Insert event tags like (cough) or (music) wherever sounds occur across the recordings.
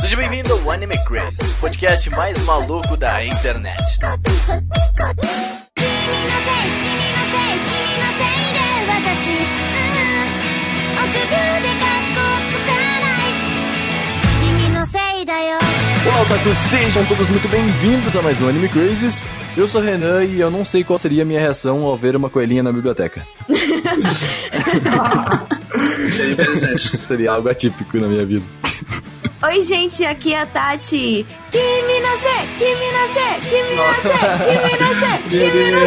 Seja bem-vindo ao Anime Crazy, o podcast mais maluco da internet. 君のせい君のせい君のせいで私うん臆病で格好つかない君のせいだよ Olá, otakus! Sejam todos muito bem-vindos a mais um Anime Crazes. Eu sou o Renan e eu não sei qual seria a minha reação ao ver uma coelhinha na biblioteca. (laughs) (laughs) Seria interessante. Seria algo atípico na minha vida. Oi, gente, aqui é a Tati. Kimi no se, Kimi no se, Kimi no se, Kimi no se, (laughs) Kimi no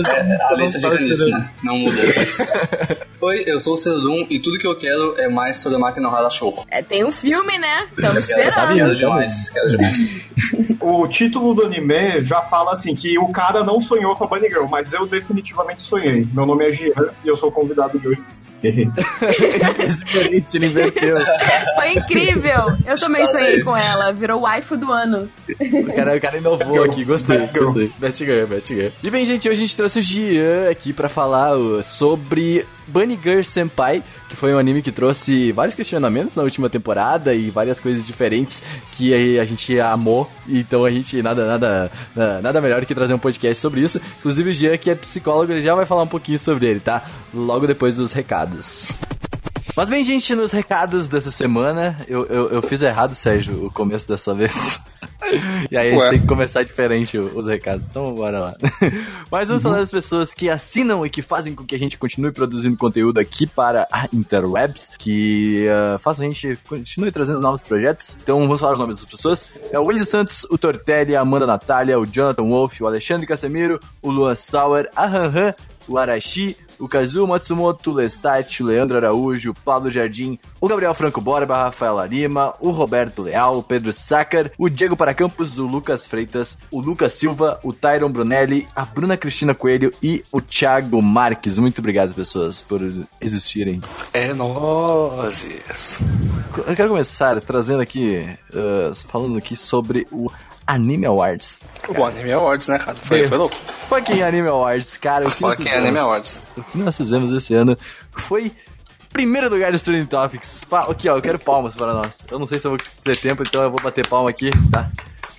se. A letra fica nisso, né? Não mudou. Mas... (laughs) Oi, eu sou o Cerodum e tudo que eu quero é mais sobre a máquina Hara Show. É, tem um filme, né? Estamos Quero, esperando. quero demais, quero demais. (laughs) O título do anime já fala assim que o cara não sonhou com a Bunny Girl, mas eu definitivamente sonhei. Meu nome é Jean e eu sou o convidado de hoje. Diferente, ele inverteu. Foi incrível. Eu também sonhei com ela. Virou waifu do ano. O cara, o cara inovou aqui, gostei, Best gostei. Best Girl, Best Girl. E bem, gente, hoje a gente trouxe o Gian aqui pra falar uh, sobre Bunny Girl Senpai, que foi um anime que trouxe vários questionamentos na última temporada e várias coisas diferentes que a, gente amou. Então a gente, nada, nada, na- nada melhor que trazer um podcast sobre isso. Inclusive o Gian, que é psicólogo, ele já vai falar um pouquinho sobre ele, tá? Logo depois dos recados. Mas bem, gente, nos recados dessa semana, eu, eu, eu fiz errado, Sérgio, o começo dessa vez. (laughs) e aí a gente Ué. tem que começar diferente os recados, então bora lá. (laughs) Mas vamos falar das pessoas que assinam e que fazem com que a gente continue produzindo conteúdo aqui para a Interwebs, que uh, façam a gente continue trazendo novos projetos. Então vamos falar os nomes das pessoas. É o Enzo Santos, o Tortelli, a Amanda Natália, o Jonathan Wolf, o Alexandre Casemiro, o Luan Sauer, a Han Han, o Arashi, o Kazuo Matsumoto, o Lestat, o Leandro Araújo, o Pablo Jardim, o Gabriel Franco Borba, Rafael Lima, o Roberto Leal, o Pedro Sacker, o Diego Paracampos, o Lucas Freitas, o Lucas Silva, o Tyron Brunelli, a Bruna Cristina Coelho e o Thiago Marques. Muito obrigado, pessoas, por existirem. É nozes. Eu quero começar trazendo aqui, uh, falando aqui sobre o Anime Awards. O Anime Awards, né, cara? Foi, foi louco. Fucking Anime Awards, cara. O que nós Fucking fizemos- Anime Awards. O que nós fizemos esse ano foi primeiro lugar dos Trending Topics. Aqui, ó, eu quero palmas para nós. Eu não sei se eu vou ter tempo, então eu vou bater palma aqui, tá?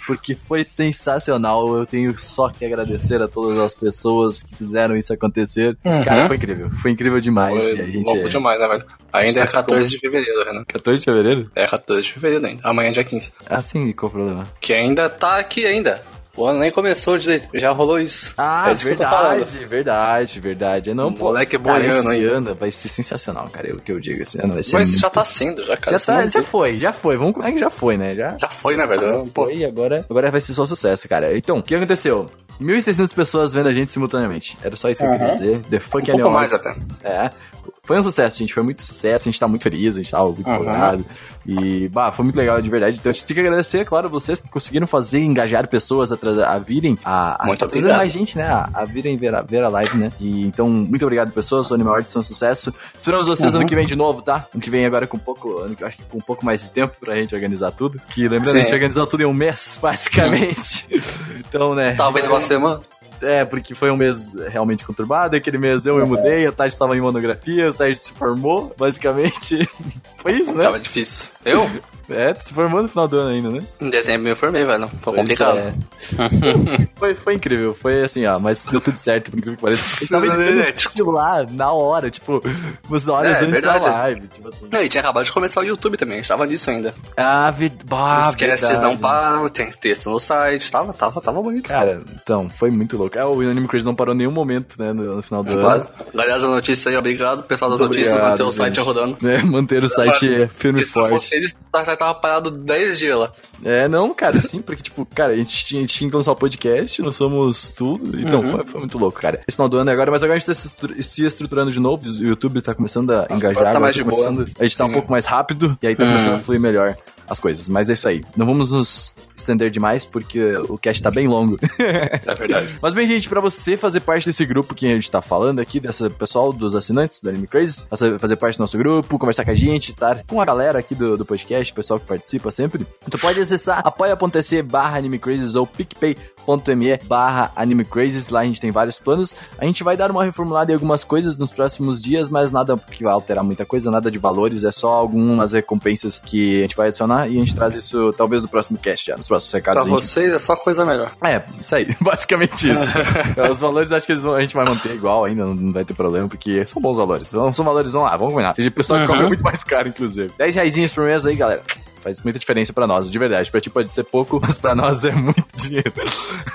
Porque foi sensacional. Eu tenho só que agradecer a todas as pessoas que fizeram isso acontecer. Cara, foi incrível. Foi incrível demais. Foi a gente louco demais, né, velho? Ainda é Acho que 14 de fevereiro, Renan. 14 de fevereiro? É 14 de fevereiro ainda. Amanhã é dia 15. Ah, sim, qual o problema? Que ainda tá aqui ainda. O ano nem começou, já rolou isso. Ah, é isso verdade, verdade, verdade. Não, pô, Moleque cara, boiano, hein? ano vai ser sensacional, cara. É o que eu digo, esse ano vai ser Mas muito... já tá sendo, já, cara. Já, tá, já foi, já foi. Vamos combinar que já foi, né? Já, Já foi, né, velho? Pô, foi, agora, agora vai ser só sucesso, cara. Então, o que aconteceu? 1.600 pessoas vendo a gente simultaneamente. Era só isso que eu queria Uhum. dizer. The Fuck um pouco mais até. É. Foi um sucesso, gente. Foi muito sucesso. A gente tá muito feliz, a gente tava muito Uhum. empolgado. E, bah, foi muito legal, de verdade. Então a gente tem que agradecer, claro, vocês que conseguiram fazer, engajar pessoas a, tra- a virem, a, a Muito trazer mais gente, né? A, a virem ver a, ver a live, né? E, então, muito obrigado, pessoas. O Animal Arts foi um sucesso. Esperamos vocês Uhum. ano que vem de novo, tá? Ano que vem agora com um pouco, ano que eu acho que com um pouco mais de tempo pra gente organizar tudo. Que lembrando, Sim. a gente organizou tudo em um mês, (laughs) basicamente. então, né? Talvez uma semana. É, porque foi um mês realmente conturbado. Aquele mês eu me mudei, a Tati estava em monografia, o Sérgio se formou, basicamente. (laughs) foi isso, né? Tava difícil. Eu? É, tu se formou no final do ano ainda, né? Em dezembro eu formei, velho. Foi Pois complicado. é. (laughs) foi, foi incrível, foi assim, ó, mas deu tudo certo, por incrível que pareça. (laughs) De (laughs) lá, na hora, tipo, umas horas É, antes verdade. da live, tipo assim. Não, e tinha acabado de começar o YouTube também, a gente tava nisso ainda. Ah, ver... bah, Os verdade. não param, tem texto no site, tava, tava, tava bonito. Cara, então, foi muito louco. É, o Anime Crazy não parou em nenhum momento, né, no, no final do Claro. ano. Galera da notícia aí, obrigado. Pessoal das Muito notícias, obrigado, manter o site gente. rodando. É, manter o site firme e Se forte. fosse eles, o site tava parado 10 dias lá. É, não, cara, sim, porque, tipo, cara, a gente tinha, a gente tinha que lançar o podcast, nós somos tudo, então Uhum. foi, foi muito louco, cara. Esse final do ano é agora, mas agora a gente tá se estru- se estruturando de novo, o YouTube tá começando a engajar, tá mais tá de boa. começando- a gente tá um Sim. pouco mais rápido, e aí tá Uhum. começando a fluir melhor as coisas, mas é isso aí. Não vamos nos estender demais, porque o cast tá bem longo. É verdade. (laughs) Mas bem, gente, pra você fazer parte desse grupo que a gente tá falando aqui, dessa pessoal dos assinantes do Anime Crazy, fazer, parte do nosso grupo, conversar com a gente, estar com a galera aqui do, do podcast, o pessoal que participa sempre, tu pode acessar apoia.se barra Anime Crazes ou PicPay picpay.me barra animecrazes, lá a gente tem vários planos. A gente vai dar uma reformulada em algumas coisas nos próximos dias, mas nada que vai alterar muita coisa, nada de valores, é só algumas recompensas que a gente vai adicionar e a gente traz isso talvez no próximo cast já, nos próximos recados. Pra gente... vocês é só coisa melhor. É, isso aí, (laughs) basicamente isso. (laughs) Os valores acho que vão- a gente vai manter igual ainda, não vai ter problema, porque são bons valores. São, são valores, vamos lá, vamos combinar. Tem pessoa que Uhum. cobra muito mais caro, inclusive. 10 reaisinhos por mês aí, galera. Faz muita diferença pra nós, de verdade. Pra ti pode ser pouco, (laughs) mas pra nós é muito dinheiro.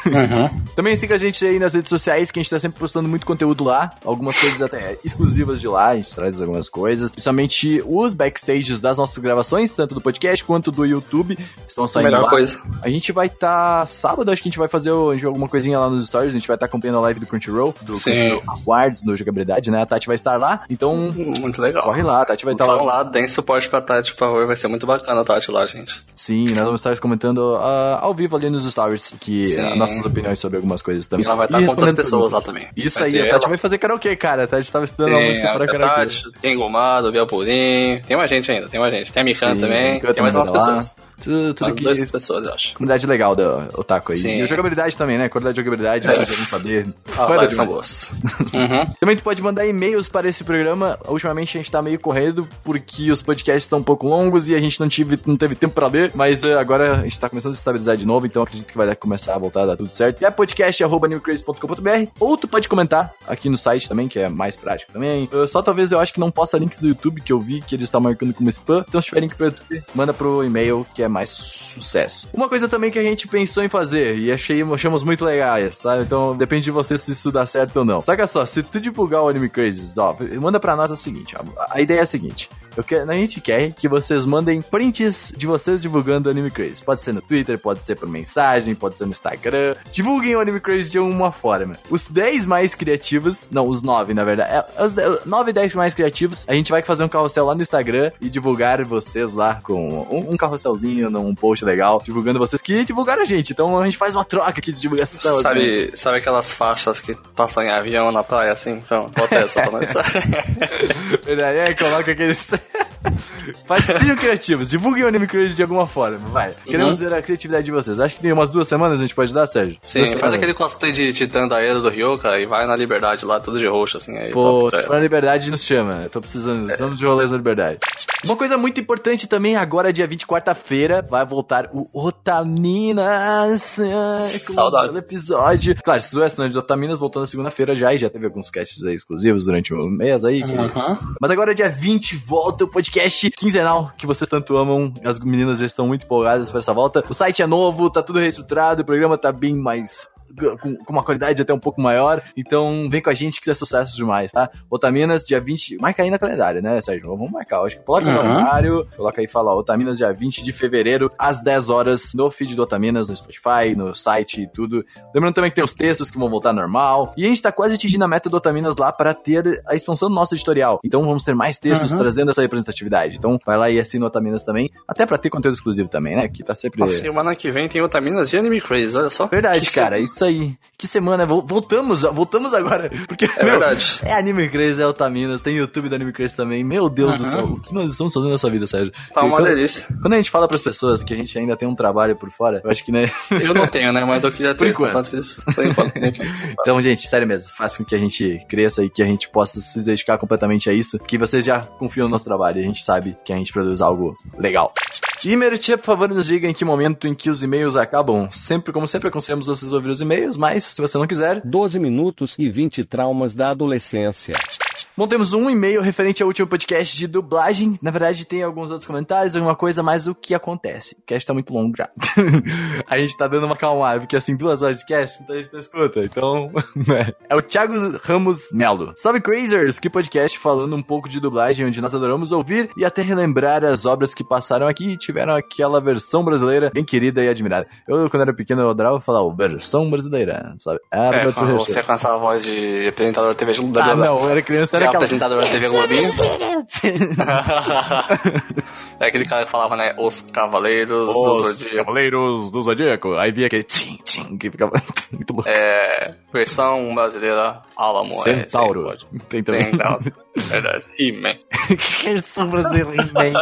Uhum. Também siga a gente aí nas redes sociais, que a gente tá sempre postando muito conteúdo lá. Algumas coisas até exclusivas de lá, a gente traz algumas coisas. Principalmente os backstages das nossas gravações, tanto do podcast quanto do YouTube, estão saindo Melhor lá. coisa. A gente vai estar sábado, acho que a gente vai fazer alguma coisinha lá nos stories, a gente vai estar acompanhando a live do Crunchyroll, do Sim. Crunchyroll Awards, do jogabilidade, né? A Tati vai estar lá, então Muito legal. corre lá, a Tati vai estar Vão lá. lá, deem suporte pra Tati, por favor. Vai ser muito bacana a Lá, gente. Sim, nós vamos estar comentando ah, ao vivo ali nos stories que Sim. ah, nossas opiniões sobre algumas coisas também. E ela vai estar E com outras pessoas lá também. Isso Vai aí, a Tati ela. vai fazer karaokê, cara. A Tati estava estudando uma música para a karaokê. Tati, tem Gomado, Bia Purim, tem mais gente ainda, tem mais gente. Tem a Mikan também, tem mais umas lá. pessoas. Tudo, tudo que... duas pessoas, eu acho. Comunidade legal da Otaku aí. Sim. E a jogabilidade também, né? Qualidade de jogabilidade, vocês já vão saber. Ah, demais. boas. (laughs) Uhum. Também tu pode mandar e-mails para esse programa. Ultimamente a gente tá meio correndo porque os podcasts estão um pouco longos e a gente não, tive, não teve tempo pra ler, mas eh, agora a gente tá começando a se estabilizar de novo, então acredito que vai começar a voltar a dar tudo certo. E é podcast.newcrazy.com.br ou tu pode comentar aqui no site também, que é mais prático também. Eh, só talvez eu acho que não possa links do YouTube, que eu vi que eles estão marcando como spam. Então se tiver link pro YouTube, manda pro e-mail, que é mais sucesso. Uma coisa também que a gente pensou em fazer e achei, achamos muito legais, tá? Então depende de você se isso dá certo ou não. Saca só, se tu divulgar o Anime Crazes, ó, manda pra nós o seguinte, ó, a ideia é a seguinte. Eu quero, a gente quer que vocês mandem prints de vocês divulgando o Anime Craze. Pode ser no Twitter, pode ser por mensagem, pode ser no Instagram. Divulguem o Anime Craze de alguma forma. Os 10 mais criativos, não, os 9 na verdade, é, os 10 9 e 10 mais criativos, a gente vai fazer um carrossel lá no Instagram e divulgar vocês lá com um, um carrosselzinho, num post legal, divulgando vocês que divulgaram a gente. Então a gente faz uma troca aqui de divulgação. assim. Sabe, sabe aquelas faixas que passam em avião na praia, assim? Então, bota essa pra nós. (laughs) É, coloca aqueles. (laughs) Sejam criativos, divulguem o Anime Crazy de alguma forma, vai. Queremos ver a criatividade de vocês. Acho que tem umas duas semanas a gente pode dar, Sérgio? Sim, Duas faz semanas. aquele cosplay de Titã da Era do Ryoka e vai na Liberdade lá, tudo de roxo, assim. Aí, Pô, top, se for na Liberdade, nos chama. Eu tô precisando, precisamos de rolês na Liberdade. Uma coisa muito importante também, agora, dia 20, quarta-feira, vai voltar o Otaminas. Saudade. um episódio. Claro, se tu é assinante do Otaminas, voltou na segunda-feira já, e já teve alguns casts aí exclusivos durante o mês aí. que- Uhum. Mas agora, dia 20, volta o podcast quinzenal que vocês tanto amam. As meninas já estão muito empolgadas para essa volta. O site é novo, tá tudo reestruturado, o programa tá bem mais. Com, com uma qualidade até um pouco maior. Então, vem com a gente que é sucesso demais, tá? Otaminas, dia 20. Marca aí na calendário, né, Sérgio? Vamos marcar. Acho que coloca no Uhum. calendário. Coloca aí e fala, ó, Otaminas, dia 20 de fevereiro, às 10 horas, no feed do Otaminas, no Spotify, no site e tudo. Lembrando também que tem os textos que vão voltar normal. E a gente tá quase atingindo a meta do Otaminas lá para ter a expansão do nosso editorial. Então vamos ter mais textos Uhum. trazendo essa representatividade. Então vai lá e assina o Otaminas também, até pra ter conteúdo exclusivo também, né? Que tá sempre. Semana que vem tem Otaminas e Anime Crazy, olha só. Verdade, Que cara, isso aí. Que semana, vol- voltamos, voltamos agora. (laughs) Porque, É meu, verdade. É Anime Crazy, é Otaminas, tem YouTube do Anime Crazy também. Meu Deus do Uhum. céu, o que nós estamos fazendo nessa vida, Sérgio? Tá uma quando, delícia. quando a gente fala pras pessoas que a gente ainda tem um trabalho por fora, eu acho que, né? (laughs) Eu não tenho, né? Mas eu queria ter contato isso. Por enquanto. por enquanto. (laughs) Então, gente, sério mesmo, faça com que a gente cresça e que a gente possa se dedicar completamente a isso, que vocês já confiam no nosso trabalho e a gente sabe que a gente produz algo legal. E, Meritia, por favor, nos diga em que momento em que os e-mails acabam. Sempre, como sempre, aconselhamos vocês a ouvir os e-mails, mas se você não quiser, 12 minutos e 20 traumas da adolescência. Bom, temos um e-mail referente ao último podcast de dublagem. Na verdade, tem alguns outros comentários, alguma coisa, mas o que acontece? O cast tá muito longo já. (laughs) a gente tá dando uma calmada, porque assim, duas horas de cast, muita gente não escuta. Então, (laughs) né? É o Thiago Ramos Melo. Salve Crazers! Que podcast falando um pouco de dublagem, onde nós adoramos ouvir e até relembrar as obras que passaram aqui e tiveram aquela versão brasileira bem querida e admirada. Eu, quando era pequeno, eu adorava falar, "Ô, versão brasileira, sabe? Era É, você com essa voz de apresentador da TV Globo. Ah, não, eu era criança, De era aquela... apresentador da TV Globinho. (laughs) é aquele cara que falava, né? Os Cavaleiros do Os Zodíaco. Cavaleiros do Zodíaco. Aí via aquele tchim, tchim, que ficava (laughs) muito louco. É. Versão brasileira Alamo. é, Centauro. sim, pode. Tem também. Centauro. Verdade. He-Man. que (laughs) versão brasileira, He-Man?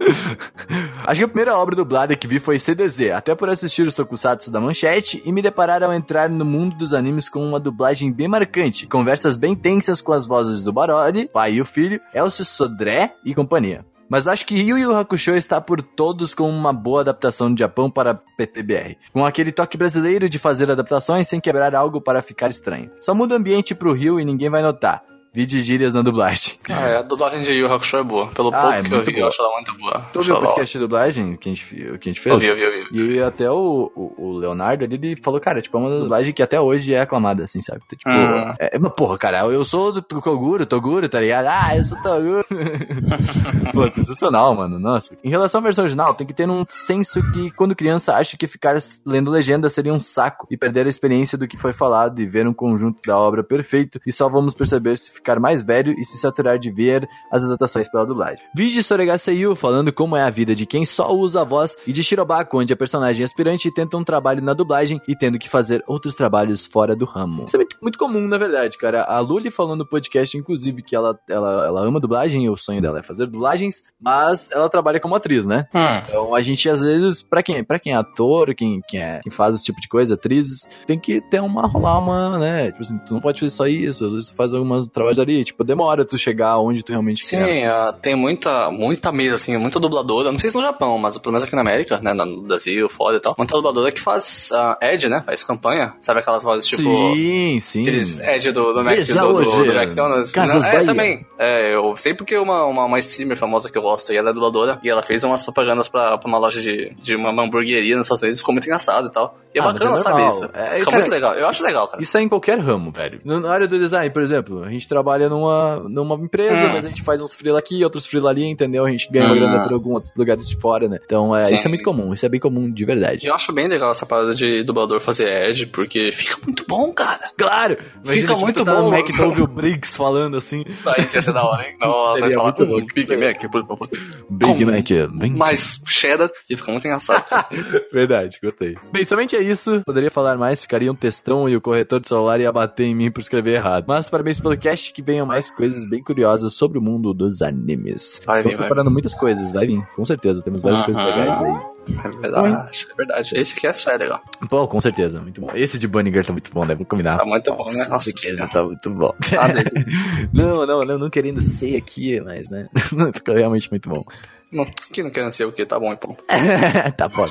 (laughs) Acho que a primeira obra dublada que vi foi CDZ, até por assistir os tokusatsu da manchete e me deparar ao entrar no mundo dos animes com uma dublagem bem marcante, conversas bem tensas com as vozes do Barodi, pai e o filho, Elcio Sodré e companhia. Mas acho que Yu Yu Hakusho está por todos com uma boa adaptação de Japão para PTBR, com aquele toque brasileiro de fazer adaptações sem quebrar algo para ficar estranho. Só muda o ambiente pro Rio e ninguém vai notar. Vide gírias na dublagem. Ah, é, a dublagem de Yu Hakusho é boa. Pelo Ah, pouco é que eu vi, boa. eu acho ela muito boa. Tu viu o podcast de dublagem que a gente, que a gente fez? Eu vi, eu vi, eu vi. E até o, o, o Leonardo ali, ele falou, cara, tipo, é uma dublagem que até hoje é aclamada, assim, sabe? Então, tipo, Uhum. é, mas porra, cara, eu sou do Toguro, Toguro, tá ligado? Ah, eu sou Toguro. (laughs) Pô, sensacional, mano, nossa. Em relação à versão original, tem que ter um senso que, quando criança, acha que ficar lendo legenda seria um saco e perder a experiência do que foi falado e ver um conjunto da obra perfeito e só vamos perceber se ficar mais velho e se saturar de ver as adaptações pela dublagem. Vídeo de Soregaseyu falando como é a vida de quem só usa a voz e de Shirobako, onde a personagem aspirante tenta um trabalho na dublagem e tendo que fazer outros trabalhos fora do ramo. Isso é muito, muito comum, na verdade, cara. A Luli falou no podcast, inclusive, que ela, ela, ela ama dublagem e o sonho dela é fazer dublagens, mas ela trabalha como atriz, né? Hum. Então a gente, às vezes, pra quem, pra quem é ator, quem, quem, é, quem faz esse tipo de coisa, atrizes, tem que ter uma, rolar uma, né? Tipo assim, tu não pode fazer só isso, às vezes tu faz algumas trabalhos ali, tipo, demora tu chegar onde tu realmente Sim, quer. ah, tem muita, muita mesa, assim, muita dubladora, não sei se no Japão, mas pelo menos aqui na América, né, no Brasil, fora e tal, muita dubladora que faz uh, ad, né, faz campanha, sabe aquelas vozes tipo... sim, sim. Aqueles ad do, do, Mac, do, do, do McDonald's. Casas Não, é, também. É, eu sei porque uma, uma, uma streamer famosa que eu gosto, e ela é dubladora, e ela fez umas propagandas pra, pra uma loja de, de uma hamburgueria nos Estados Unidos, ficou muito engraçado e tal. E é Ah, bacana, é sabe isso? É, cara, muito legal. Eu acho legal, cara. Isso é em qualquer ramo, velho. Na área do design, por exemplo, a gente trabalha numa, numa empresa, Hum. mas a gente faz uns freela aqui, outros freela ali, entendeu? A gente ganha uma Hum. grana por alguns outros lugares de fora, né? Então, é, Sim. isso é muito comum, isso é bem comum de verdade. Eu acho bem legal essa parada de dublador fazer ad, porque fica muito bom, cara. Claro! Fica tipo, muito tá bom. no Mac (laughs) tu ouve o Briggs falando assim, isso ia ser da hora, hein? Nossa, Seria falar muito bom. Big Mac, por favor. Big Com Mac, bem Mais cheddar, e fica muito engraçado. (laughs) Verdade, gostei. Bem, somente é isso. Poderia falar mais, ficaria um textão e o corretor de celular ia bater em mim por escrever errado. Mas parabéns pelo cast, que venham mais coisas bem curiosas sobre o mundo dos animes. Vai Estou vir, vai preparando muitas coisas, vai vir, com certeza. Temos várias coisas legais aí. É verdade, é verdade. Esse cast é legal. Pô, com certeza, muito bom. Esse de Bunny Girl tá muito bom, né? Vou combinar. Tá muito bom, né? Nossa esse aqui tá muito bom. Tá (laughs) não, não, não, não querendo ser aqui, mas, né? (laughs) Ficou realmente muito bom. Não, que não quer ser o que? Tá bom e ponto. (laughs) tá bom.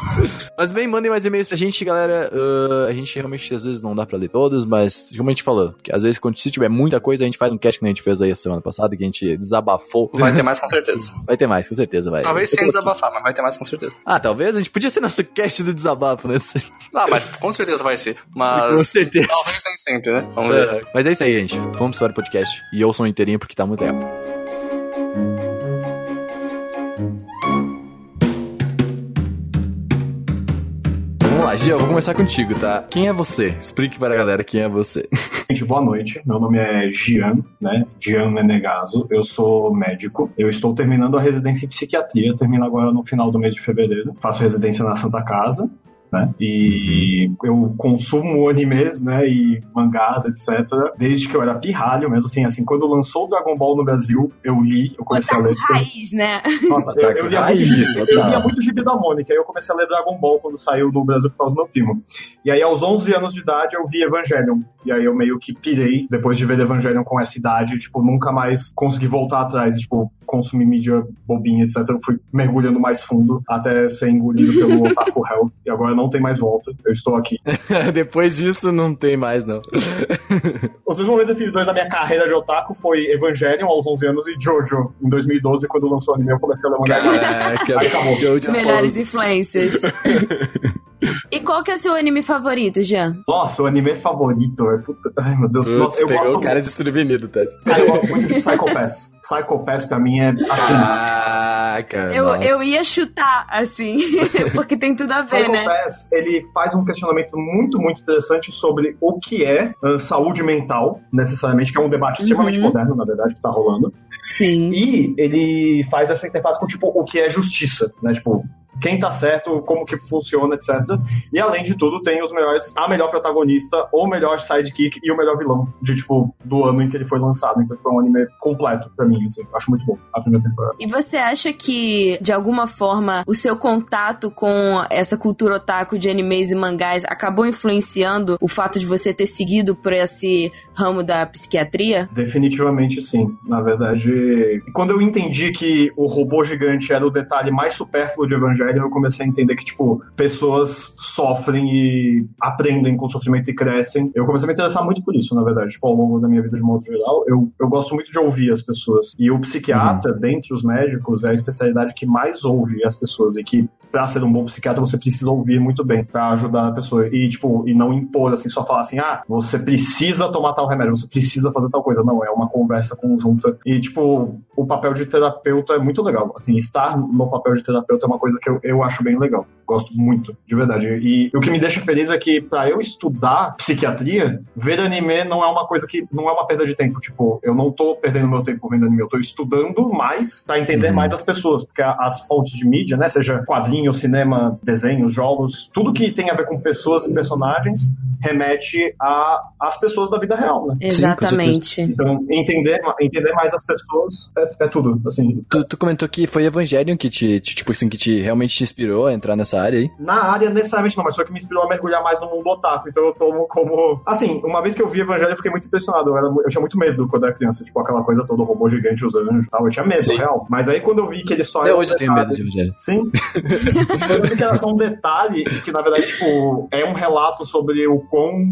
Mas bem, mandem mais e-mails pra gente, galera. Uh, a gente realmente às vezes não dá pra ler todos, mas como a gente falou, que às vezes quando se tiver muita coisa, a gente faz um cast que a gente fez aí a semana passada, que a gente desabafou. Vai ter mais com certeza. (laughs) Vai ter mais, com certeza vai. Talvez sem desabafar, mas vai ter mais com certeza. Ah, talvez a gente podia ser nosso cast do desabafo, né? (laughs) Ah, mas com certeza vai ser. Com Mas certeza. talvez nem sempre, né? Vamos ver. É, Mas é isso aí, gente. Vamos para o podcast e ouçam inteirinho porque tá muito legal. Lá, Gia, eu vou começar contigo, tá? Quem é você? Explique para a galera quem é você. (laughs) Gente, boa noite. Meu nome é Gian, né? Gian Menegaso. Eu sou médico. Eu estou terminando a residência em psiquiatria. Termino agora no final do mês de fevereiro. Faço residência na Santa Casa. Né? E eu consumo animes, né, e mangás, etc, desde que eu era pirralho, mesmo assim, assim, quando lançou o Dragon Ball no Brasil, eu li, eu comecei a ler. raiz, né? Nossa, eu, eu lia muito Raiz, gibi, eu lia muito gibi da Mônica, aí eu comecei a ler Dragon Ball quando saiu no Brasil por causa do meu primo. E aí, aos 11 anos de idade, eu vi Evangelion. E aí eu meio que pirei, depois de ver Evangelion com essa idade, tipo, nunca mais consegui voltar atrás, tipo, consumir mídia bobinha, etc. Eu fui mergulhando mais fundo até ser engolido pelo (laughs) Otaku Hell. E agora não tem mais volta, eu estou aqui. (laughs) Depois disso, não tem mais, não. (laughs) Os dois momentos definidos da minha carreira de otaku foi Evangelion aos 11 anos e Jojo em 2012, quando lançou o anime, eu comecei a ler mangá. Caraca, Aí acabou. Jojo Melhores Apollo. influências. E qual que é o seu anime favorito, Jean? Nossa, o anime favorito é puta... Ai, meu Deus. Putz, Nossa, eu pegou gosto o cara desprevenido, tá? Cara, eu gosto muito de Psycho Pass. Psycho Pass pra mim é assim. Caraca, Eu, nossa. eu ia chutar, assim, (laughs) porque tem tudo a ver, Psycho né? Pass, ele faz um questionamento muito, muito interessante sobre o que é ah, saúde mental, necessariamente, que é um debate extremamente Uhum. moderno, na verdade, que tá rolando. Sim. E ele faz essa interface com, tipo, o que é justiça, né? Tipo, quem tá certo, como que funciona, etc. E além de tudo, tem os melhores, a melhor protagonista, o melhor sidekick e o melhor vilão de, tipo, do ano em que ele foi lançado. Então, tipo, é um anime completo pra mim, assim. Acho muito bom a primeira temporada. E você acha que, de alguma forma, o seu contato com essa cultura otaku de animes e mangás acabou influenciando o fato de você ter seguido por esse ramo da psiquiatria? Definitivamente sim. Na verdade, quando eu entendi que o robô gigante era o detalhe mais supérfluo de Evangelho, eu comecei a entender que, tipo, pessoas sofrem e aprendem com o sofrimento e crescem. Eu comecei a me interessar muito por isso, na verdade, tipo, ao longo da minha vida de modo geral. Eu, eu gosto muito de ouvir as pessoas. E o psiquiatra, dentre os médicos, é a especialidade que mais ouve as pessoas e que, pra ser um bom psiquiatra, você precisa ouvir muito bem pra ajudar a pessoa. E, tipo, e não impor, assim, só falar assim, ah, você precisa tomar tal remédio, você precisa fazer tal coisa. Não, é uma conversa conjunta. E, tipo, o papel de terapeuta é muito legal. Assim, estar no papel de terapeuta é uma coisa que eu, eu acho bem legal. Gosto muito, de verdade. E o que me deixa feliz é que, pra eu estudar psiquiatria, ver anime não é uma coisa que. não é uma perda de tempo. Tipo, eu não tô perdendo meu tempo vendo anime, eu tô estudando mais pra entender Uhum. mais as pessoas. Porque as fontes de mídia, né, seja quadrinho, cinema, desenhos, jogos, tudo que tem a ver com pessoas e personagens remete a- às pessoas da vida real, né? Exatamente. Então, entender, entender mais as pessoas é, é tudo, assim. Tu, tu comentou que foi Evangelion que te, te- tipo assim, que te realmente te inspirou a entrar nessa área aí. Na área, necessariamente não, mas foi que me inspirou a mergulhar mais no mundo otaku. Então eu tomo como. Assim, uma vez que eu vi Evangelho, eu fiquei muito impressionado. Eu, era eu tinha muito medo quando era criança, tipo, aquela coisa toda, o robô gigante, os anjos e tal. Eu tinha medo, Sim. real. Mas aí quando eu vi que ele só Até era hoje eu tenho medo de Evangelho. Sim. (laughs) eu vi (laughs) que era só um detalhe que, na verdade, tipo, é um relato sobre o quão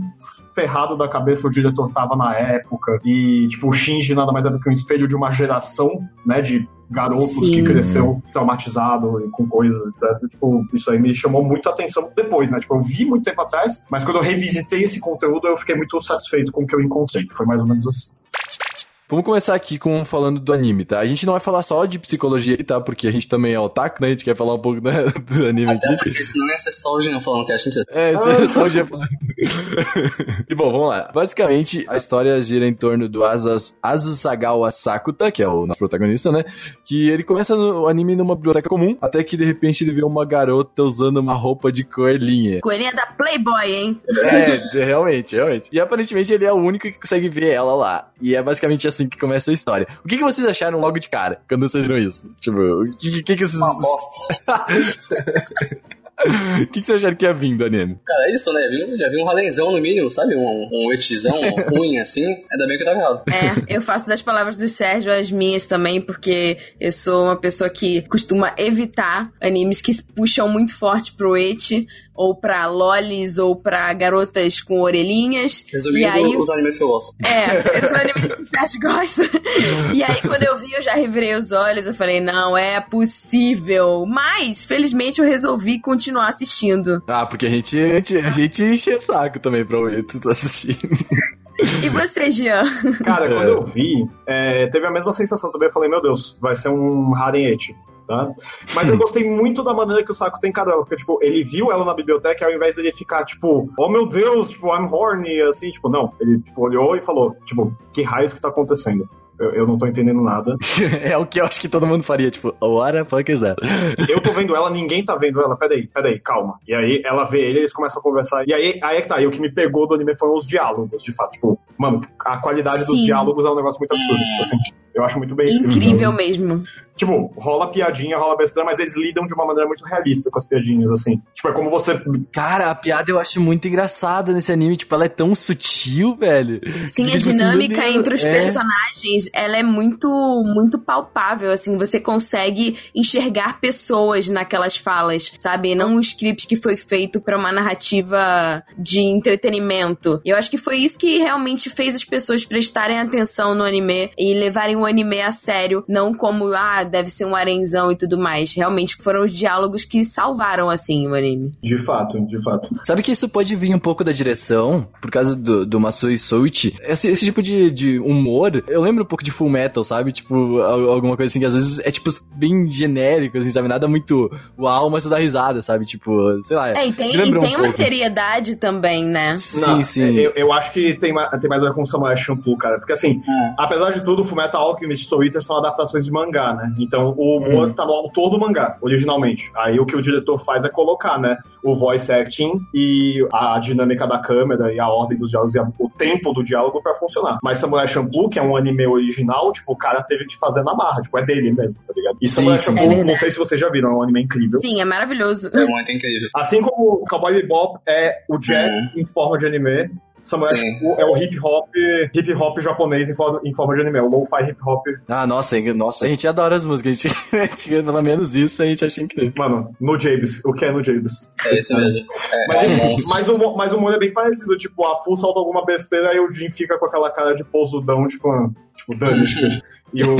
ferrado da cabeça o diretor tava na época. E, tipo, o Shinji nada mais é do que um espelho de uma geração, né, de garotos Sim. que cresceu traumatizado e com coisas, etc. Tipo, isso aí me chamou muito a atenção depois, né? Tipo, eu vi muito tempo atrás, mas quando eu revisitei esse conteúdo, eu fiquei muito satisfeito com o que eu encontrei. Foi mais ou menos assim. Vamos começar aqui com falando do anime, tá? A gente não vai falar só de psicologia aqui, tá? Porque a gente também é otaku, né? A gente quer falar um pouco né, (laughs) do anime aqui. Até porque senão ia ser só o Jean falando que a gente É, isso é só o Jean falando. (laughs) E bom, vamos lá. Basicamente, a história gira em torno do Asas, Azusagawa Sakuta, que é o nosso protagonista, né? Que ele começa no o anime numa biblioteca comum, até que de repente ele vê uma garota usando uma roupa de coelhinha. Coelhinha da Playboy, hein? É, realmente, realmente. E aparentemente ele é o único que consegue ver ela lá. E é basicamente assim que começa a história. O que, que vocês acharam logo de cara, quando vocês viram isso? Tipo, o que, que, que vocês... Uma bosta. (laughs) (laughs) O que, que vocês acharam que ia vir do anime? Cara, é isso, né? Vi- Já vi um ralenzão no mínimo, sabe? Um, um etizão (laughs) ruim assim. Ainda bem que eu tava errado. É, eu faço das palavras do Sérgio as minhas também, porque eu sou uma pessoa que costuma evitar animes que puxam muito forte pro eti, ou pra lolis, ou pra garotas com orelhinhas. Resumindo, e aí, os animes que eu gosto. É, eu sou anime que o Sérgio gosta. E aí, quando eu vi, eu já revirei os olhos. Eu falei, não, é possível. Mas, felizmente, eu resolvi continuar assistindo. Ah, porque a gente, a gente, a gente enche o saco também pra ouvir tu tá assistindo. E você, Jean? (laughs) Cara, É. quando eu vi, é, teve a mesma sensação também. Eu falei, meu Deus, vai ser um Haren Eti, tá? Mas eu (laughs) gostei muito da maneira que o Saco tem encarou ela, porque, tipo, ele viu ela na biblioteca e ao invés dele ficar, tipo, oh meu Deus, tipo, I'm horny, assim, tipo, não. Ele, tipo, olhou e falou, tipo, que raios que tá acontecendo? Eu, eu não tô entendendo nada. (laughs) é o que eu acho que todo mundo faria, tipo, what the fuck is that? Eu tô (laughs) vendo ela, ninguém tá vendo ela. Peraí, peraí, calma. E aí ela vê ele, eles começam a conversar. E aí, aí é que tá. E o que me pegou do anime foram os diálogos, de fato. Tipo, mano, a qualidade dos Sim. diálogos é um negócio muito absurdo. Assim, eu acho muito bem escrito. Incrível mesmo. Tipo, rola piadinha, rola besteira, mas eles lidam de uma maneira muito realista com as piadinhas, assim. Tipo, é como você. Cara, a piada eu acho muito engraçada nesse anime, tipo, ela é tão sutil, velho. Sim, a Tipo assim, dinâmica meu Deus, entre os é. personagens, ela é muito, muito palpável, assim, você consegue enxergar pessoas naquelas falas, sabe? Não um script que foi feito pra uma narrativa de entretenimento. E eu acho que foi isso que realmente fez as pessoas prestarem atenção no anime e levarem o anime a sério, não como, ah, deve ser um arenzão e tudo mais. Realmente foram os diálogos que salvaram, assim, o anime. De fato, de fato. Sabe que isso pode vir um pouco da direção, por causa do, do Masui Soichi. Esse, esse tipo de, de humor, eu lembro um pouco de Full Metal, sabe? Tipo, al- alguma coisa assim que às vezes é, tipo, bem genérico, assim, sabe? Nada muito uau, mas você dá risada, sabe? Tipo, sei lá. É, e tem, e um tem uma pouco. seriedade também, né? Sim, Não, sim. Eu, eu acho que tem, tem mais a ver com o Samurai Champloo, cara. Porque assim, Hum. apesar de tudo, o Fullmetal Alchemist e Soul Eater são adaptações de mangá, né? Então o humor tá no autor do mangá, originalmente. Aí o que o diretor faz é colocar, né? O voice acting e a dinâmica da câmera e a ordem dos diálogos e a- o tempo do diálogo pra funcionar. Mas Samurai Champloo, que é um anime original, tipo, o cara teve que fazer na marra, tipo, é dele mesmo, tá ligado? E Samurai sim, Champloo, é não sei se vocês já viram, é um anime incrível. Sim, é maravilhoso. É muito incrível. Assim como o Cowboy Bebop é o Jack em forma de anime, Samurai Sim. É o hip hop, hip hop japonês em forma, em forma de anime, é o lo-fi hip hop. Ah, nossa, nossa, a gente adora as músicas. A gente, (laughs) a gente pelo menos isso a gente acha incrível. Mano, no James, o que é no James? É isso mesmo. É, Mas, é um monstro. mas, o, mas o humor é bem parecido, tipo, a Full solta alguma besteira e o Jim fica com aquela cara de posudão, tipo, tipo, dane-se. (laughs) E o.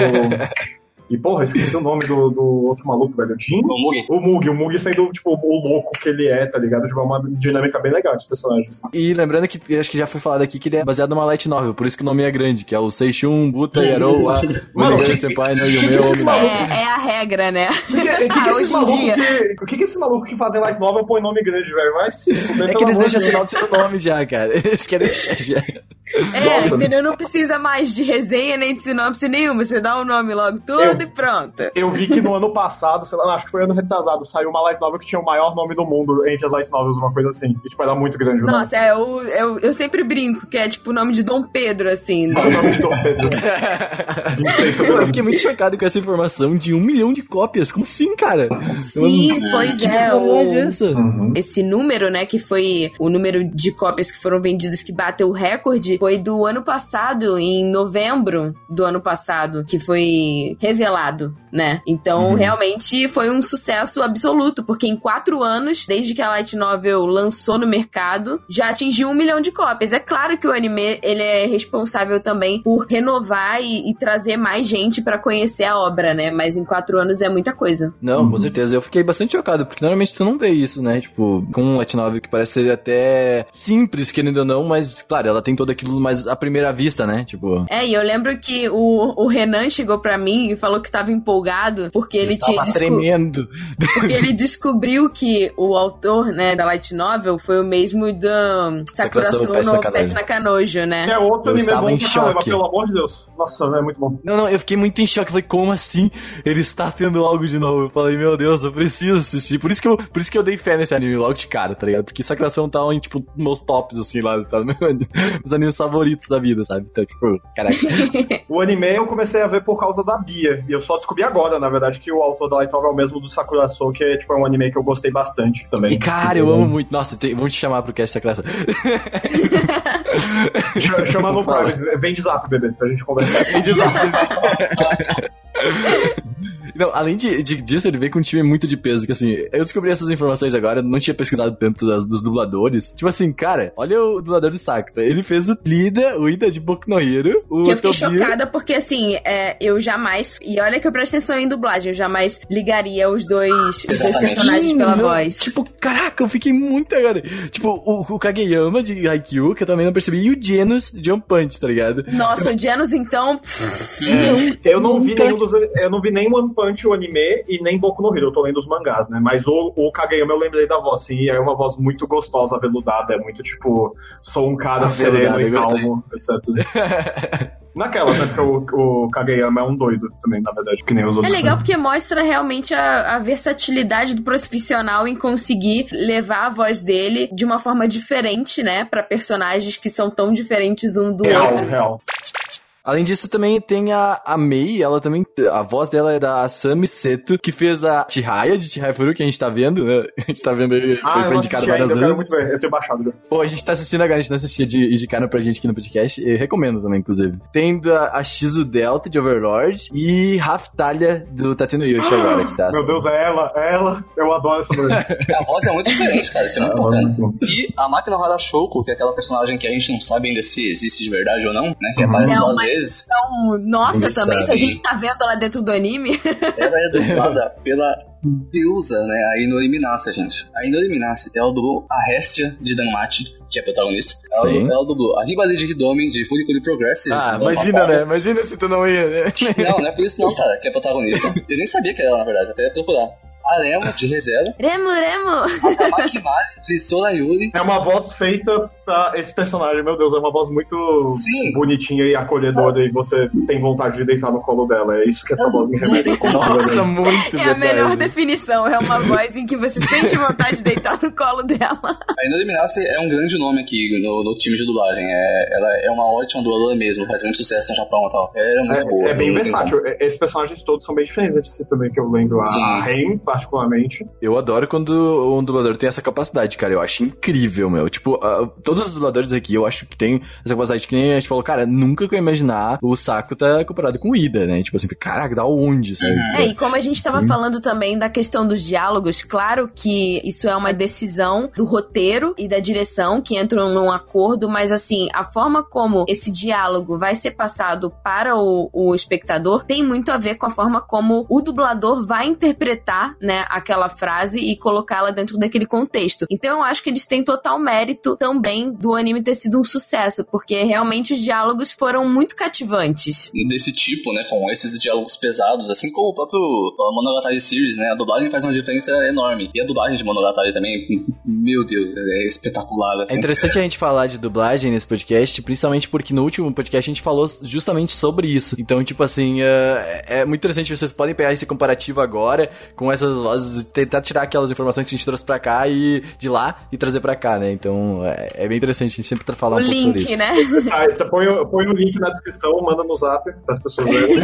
E porra, esqueci o nome do, do outro maluco, velho. O Jim? O Mugi. O Mug, o Mug sendo, tipo, o louco que ele é, tá ligado? Tipo, é uma dinâmica bem legal dos personagens. E lembrando que acho que já foi falado aqui que ele é baseado numa light novel, por isso que o nome é grande, que é o Seishun Buta Yarou wa Mano, Senpai no que- Yume que esse Omi. maluco- É, é a regra, né? O (laughs) que, que, que Ah, esse maluco que, o que, que esse maluco que fazem light novel põe nome grande, velho? Vai se fuder, É que eles deixam a sinopse no nome já, cara. (laughs) Eles querem deixar já. É, Nossa. entendeu? Não precisa mais de resenha nem de sinopse nenhuma. Você dá o nome logo tudo e pronto. Eu vi que no ano passado, sei lá, acho que foi ano retrasado, saiu uma light novel que tinha o maior nome do mundo entre as light novels, uma coisa assim. E, tipo, era muito grande o nome. Nossa, é, eu, eu, eu sempre brinco que é tipo o nome de Dom Pedro, assim. Olha (laughs) o nome de Dom Pedro. Eu fiquei muito chocado com essa informação de um milhão de cópias. Como assim, cara? Sim, Eu- pois que é. barbaridade é O, essa? Uhum. esse número, né, que foi o número de cópias que foram vendidas que bateu o recorde, foi do ano passado, em novembro do ano passado, que foi revelado, né? Então, realmente foi um sucesso absoluto, porque em quatro anos, desde que a Light Novel lançou no mercado, já atingiu um milhão de cópias. É claro que o anime, ele é responsável também por renovar e, e trazer mais gente pra conhecer a obra, né? Mas em quatro anos é muita coisa. Não, com certeza. Eu fiquei bastante chocado, porque normalmente tu não vê isso, né? Tipo, com um light novel que parece ser até simples, querendo ou não, mas, claro, ela tem todo aquilo mais à primeira vista, né? Tipo... É, e eu lembro que o, o Renan chegou pra mim e falou que tava empolgado porque ele tinha Estava desco- tremendo. porque ele descobriu que o autor, né, da light novel foi o mesmo do Sakura Sakura Soul Pet no. Pet Nakanojo, né? É outro Eu anime estava bom em caramba, choque. pelo amor de Deus. Nossa, é muito bom. Não, não, eu fiquei muito em choque. Falei, como assim? Ele está tendo algo de novo. Eu falei, meu Deus, eu preciso assistir. Por isso que eu, por isso que eu dei fé nesse anime logo de cara, tá ligado? Porque Sakura tá em, tipo, meus tops, assim, lá, tá? (laughs) Meus animes favoritos da vida, sabe? Então, tipo, caraca. (laughs) O anime eu comecei a ver por causa da Bia. E eu só descobri agora, na verdade, que o autor da Light Novel é o mesmo do Sakura Soul, que é, tipo, é um anime que eu gostei bastante também. E, cara, eu amo muito. Nossa, tem, vamos te chamar pro cast Sakura. (laughs) Ch- Chama no private. (laughs) Vem de zap, bebê, pra gente conversar. (laughs) Não, além de, de- disso, ele veio com um time muito de peso, que assim, eu descobri essas informações agora, não tinha pesquisado tanto das, dos dubladores. Tipo assim, cara, olha o dublador de Sakura. Ele fez o Lida, o Ida de Boku no Hero, o Que eu fiquei chocada porque, assim, é, eu jamais. E olha que eu presto atenção em dublagem, eu jamais ligaria os dois, os dois personagens Sim, pela não, voz. Tipo, caraca, eu fiquei muito agora. Tipo, o, o Kageyama de Haikyuu, que eu também não percebi, e o Genos de One Punch, tá ligado? Nossa, o Janus, então. Eu não vi nenhum dos. Eu não vi nem One Punch, o anime, e nem Boku no Hero. Eu tô lendo os mangás, né? Mas o, o Kageyama eu lembrei da voz, sim. e É uma voz muito gostosa, aveludada. É muito tipo. Sou um cara sereno Aveludada, e eu calmo, etc. (laughs) Naquela, né? Porque o, o Kageyama é um doido também, na verdade, que nem os É outros. legal porque mostra realmente a, a versatilidade do profissional em conseguir levar a voz dele de uma forma diferente, né? Pra personagens que são tão diferentes um do Real, outro. real. Além disso, também tem a, a Mei, ela também. A voz dela é da Asami Seto, que fez a Chihaya de Chihaya Furu, que a gente tá vendo, né? (laughs) A gente tá vendo aí, Ah, foi, eu foi indicado assisti ainda, várias eu quero vezes. muito ver. Eu tenho baixado já. Pô, a gente tá assistindo agora, a gente não assistia de indicaram pra gente aqui no podcast, e recomendo também, inclusive. Tem da, a Shizu Delta de Overlord e Raftalha do Tateno Yoshi agora, que tá. Meu Deus, é ela, é ela. Eu adoro essa mulher. (laughs) A voz é muito diferente, cara. Isso é muito (laughs) é bom. E a máquina Hara Shoko, que é aquela personagem que a gente não sabe ainda se existe de verdade ou não, né? Que Uhum. Não, às mas- vezes. Então, nossa, Isso, também, se a gente tá vendo lá dentro do anime. (laughs) Ela é dublada (laughs) pela deusa, né? A Ino Eliminace, gente. A Ino Eliminace, ela dublou a Hestia de Danmachi, que é a protagonista. Ela, Sim. ela dublou a Ribali de Hidomi de Furikuri Progressive. Ah, imagina, né? Imagina se tu não ia, né? Não, não é por isso não, (laughs) cara, que é protagonista. Eu nem sabia que era ela, na verdade, até ia procurar. Arema de Rezero, Remo, Remo! a Makimari de Sorayuri. É uma voz feita pra esse personagem, meu Deus, é uma voz muito Sim. bonitinha e acolhedora e você tem vontade de deitar no colo dela. É isso que essa voz me remete. (laughs) Nossa, muito É a melhor verdade. definição, é uma voz em que você sente vontade de deitar no colo dela. A Inoue Minase é um grande nome aqui no, no time de dublagem. É, ela é uma ótima dubladora mesmo, faz muito sucesso no Japão e tal. Ela é muito boa. É, é bem versátil. É- Esses personagens todos são bem diferentes entre si também, que eu lembro. A Sim. Rain, particularmente. Eu adoro quando um dublador tem essa capacidade, cara. Eu acho incrível, meu. Tipo, ah, todos os dubladores aqui, eu acho que tem essa capacidade que nem a gente falou, cara, nunca que eu ia imaginar o Saco tá comparado com o Ida, né? Tipo assim, caraca, da onde, sabe? É, e como a gente tava falando também da questão dos diálogos, claro que isso é uma decisão do roteiro e da direção que entram num acordo, mas assim, a forma como esse diálogo vai ser passado para o, o espectador tem muito a ver com a forma como o dublador vai interpretar, né, aquela frase e colocá-la dentro daquele contexto. Então eu acho que eles têm total mérito também do anime ter sido um sucesso, porque realmente os diálogos foram muito cativantes. desse tipo, né, com esses diálogos pesados, assim como o próprio Monogatari Series, né, a dublagem faz uma diferença enorme. E a dublagem de Monogatari também, meu Deus, é espetacular. É assim. interessante a gente falar de dublagem nesse podcast, principalmente porque no último podcast a gente falou justamente sobre isso. Então, tipo assim, é, é muito interessante, vocês podem pegar esse comparativo agora com essas vozes e tentar tirar aquelas informações que a gente trouxe pra cá e de lá e trazer pra cá, né? Então, é, é bem interessante a gente sempre tá falar o um pouco sobre link, isso. né? (laughs) Ah, você põe, o- põe o link na descrição, manda no zap para as pessoas verem.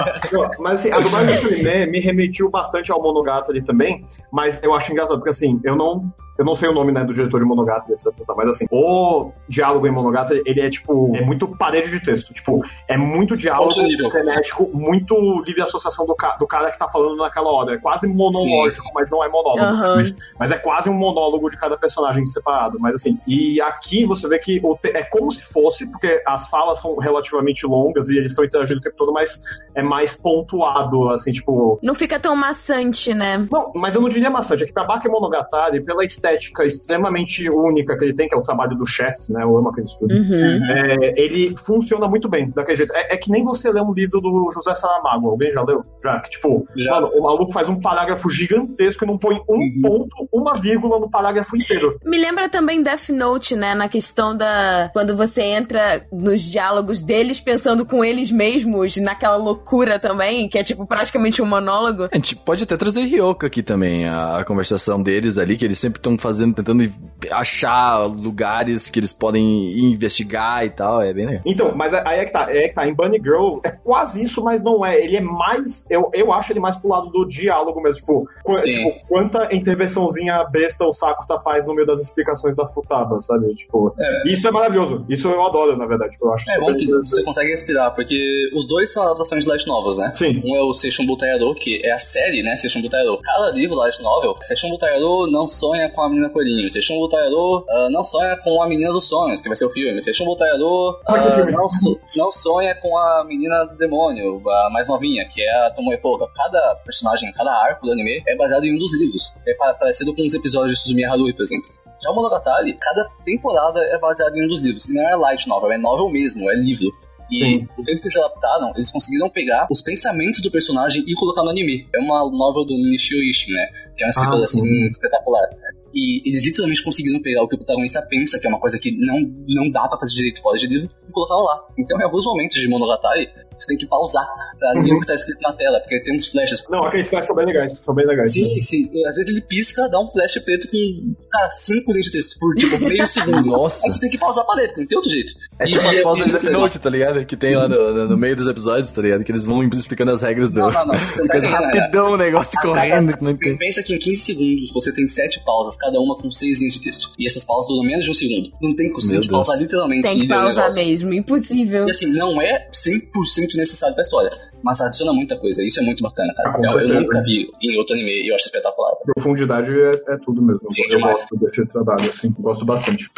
(laughs) Mas assim, a dublagem desse anime me remetiu bastante ao Monogatari também, mas eu acho engraçado, porque assim, eu não. Eu não sei o nome né, do diretor de Monogatari, etc. Mas assim, o diálogo em Monogatari, ele é tipo. É muito parede de texto. Tipo, é muito diálogo frenético, muito livre associação do, ca- do cara que tá falando naquela hora. É quase monológico, mas não é monólogo. Aham. Mas, mas é quase um monólogo de cada personagem separado. Mas assim, e aqui você vê que é como se fosse, porque as falas são relativamente longas e eles estão interagindo o tempo todo, mas é mais pontuado, assim, tipo. Não fica tão maçante, né? Não, mas eu não diria maçante. É que pra Bakemonogatari, pela estética extremamente única que ele tem, que é o trabalho do Shaft, né? Eu amo aquele estúdio. Uhum. É, ele funciona muito bem daquele jeito. É, é que nem você lê um livro do José Saramago. Alguém já leu? Já? Que, tipo, Já. mano, o maluco faz um parágrafo gigantesco e não põe um Uhum. ponto, uma vírgula no parágrafo inteiro. Me lembra também Death Note, né? Na questão da. Quando você entra nos diálogos deles pensando com eles mesmos, naquela loucura também, que é tipo praticamente um monólogo. A gente pode até trazer Ryoka aqui também, a, a conversação deles ali, que eles sempre estão fazendo, tentando achar lugares que eles podem investigar e tal, é bem legal. Então, mas aí é que tá, é que tá. Em Bunny Girl é quase isso, mas não é. Ele é mais. Eu, eu acho ele mais pro lado do diálogo mesmo. Tipo, qu- Sim. tipo, quanta intervençãozinha besta o Sakuta faz no meio das explicações da Futaba, sabe? Tipo, isso é maravilhoso. Isso eu adoro, na verdade. Tipo, eu acho É bom que você consegue respirar, porque os dois são adaptações de light novels, né? Sim. Um é o Seishun Butayaro, que é a série, né? Seishun Butayaro. Cada livro light novel, Seishun Butayaro não sonha com a menina coelhinho. Seishun Butayaro ah, não sonha com a menina dos sonhos, que vai ser o filme. Que ah, filme? não, so- não sonha com a menina do demônio, a mais novinha, que é a Tomoe Poga. Cada personagem, cada arco do anime é baseado em um dos livros. É pa- parecido com os episódios de Suzumiya Haruhi, por exemplo. Já o Monogatari, cada temporada é baseada em um dos livros. E não é light novel, é novel mesmo, é livro. E Sim. o jeito que eles adaptaram, eles conseguiram pegar os pensamentos do personagem e colocar no anime. É uma novel do Nishio Ishii, né? Que é um escritor Ah, assim sim. espetacular. E eles literalmente conseguiram pegar o que o protagonista pensa, que é uma coisa que não, não dá pra fazer direito fora de livro, e colocar lá. Então, em alguns momentos de Monogatari, você tem que pausar pra ler Uhum. o que tá escrito na tela, porque tem uns flashes Não, aqueles flashes são bem legais. São bem legais. Sim, sim. Às vezes ele pisca, dá um flash preto com, cara, cinco linhas de texto por, tipo, meio (laughs) segundo. Nossa. Aí você tem que pausar pra ler, porque não tem outro jeito. É E- tipo e- as pausas de Death Note, tá ligado? Que tem lá no, no- meio dos episódios, tá ligado? Que eles vão explicando as regras do. Não, não, não, você (laughs) tá rapidão o negócio correndo, que não tem. Pensa que em 15 segundos você tem sete pausas, cada uma com seis linhas de texto. E essas pausas duram menos de um segundo. Não tem, você tem que pausar literalmente. Tem que pausar mesmo, impossível. E assim, não é 100% necessário pra história, mas adiciona muita coisa. Isso é muito bacana, cara. Ah, eu, eu nunca vi em outro anime e eu acho espetacular. Profundidade é, é tudo mesmo. Sim, eu demais. gosto desse trabalho, assim. Gosto bastante.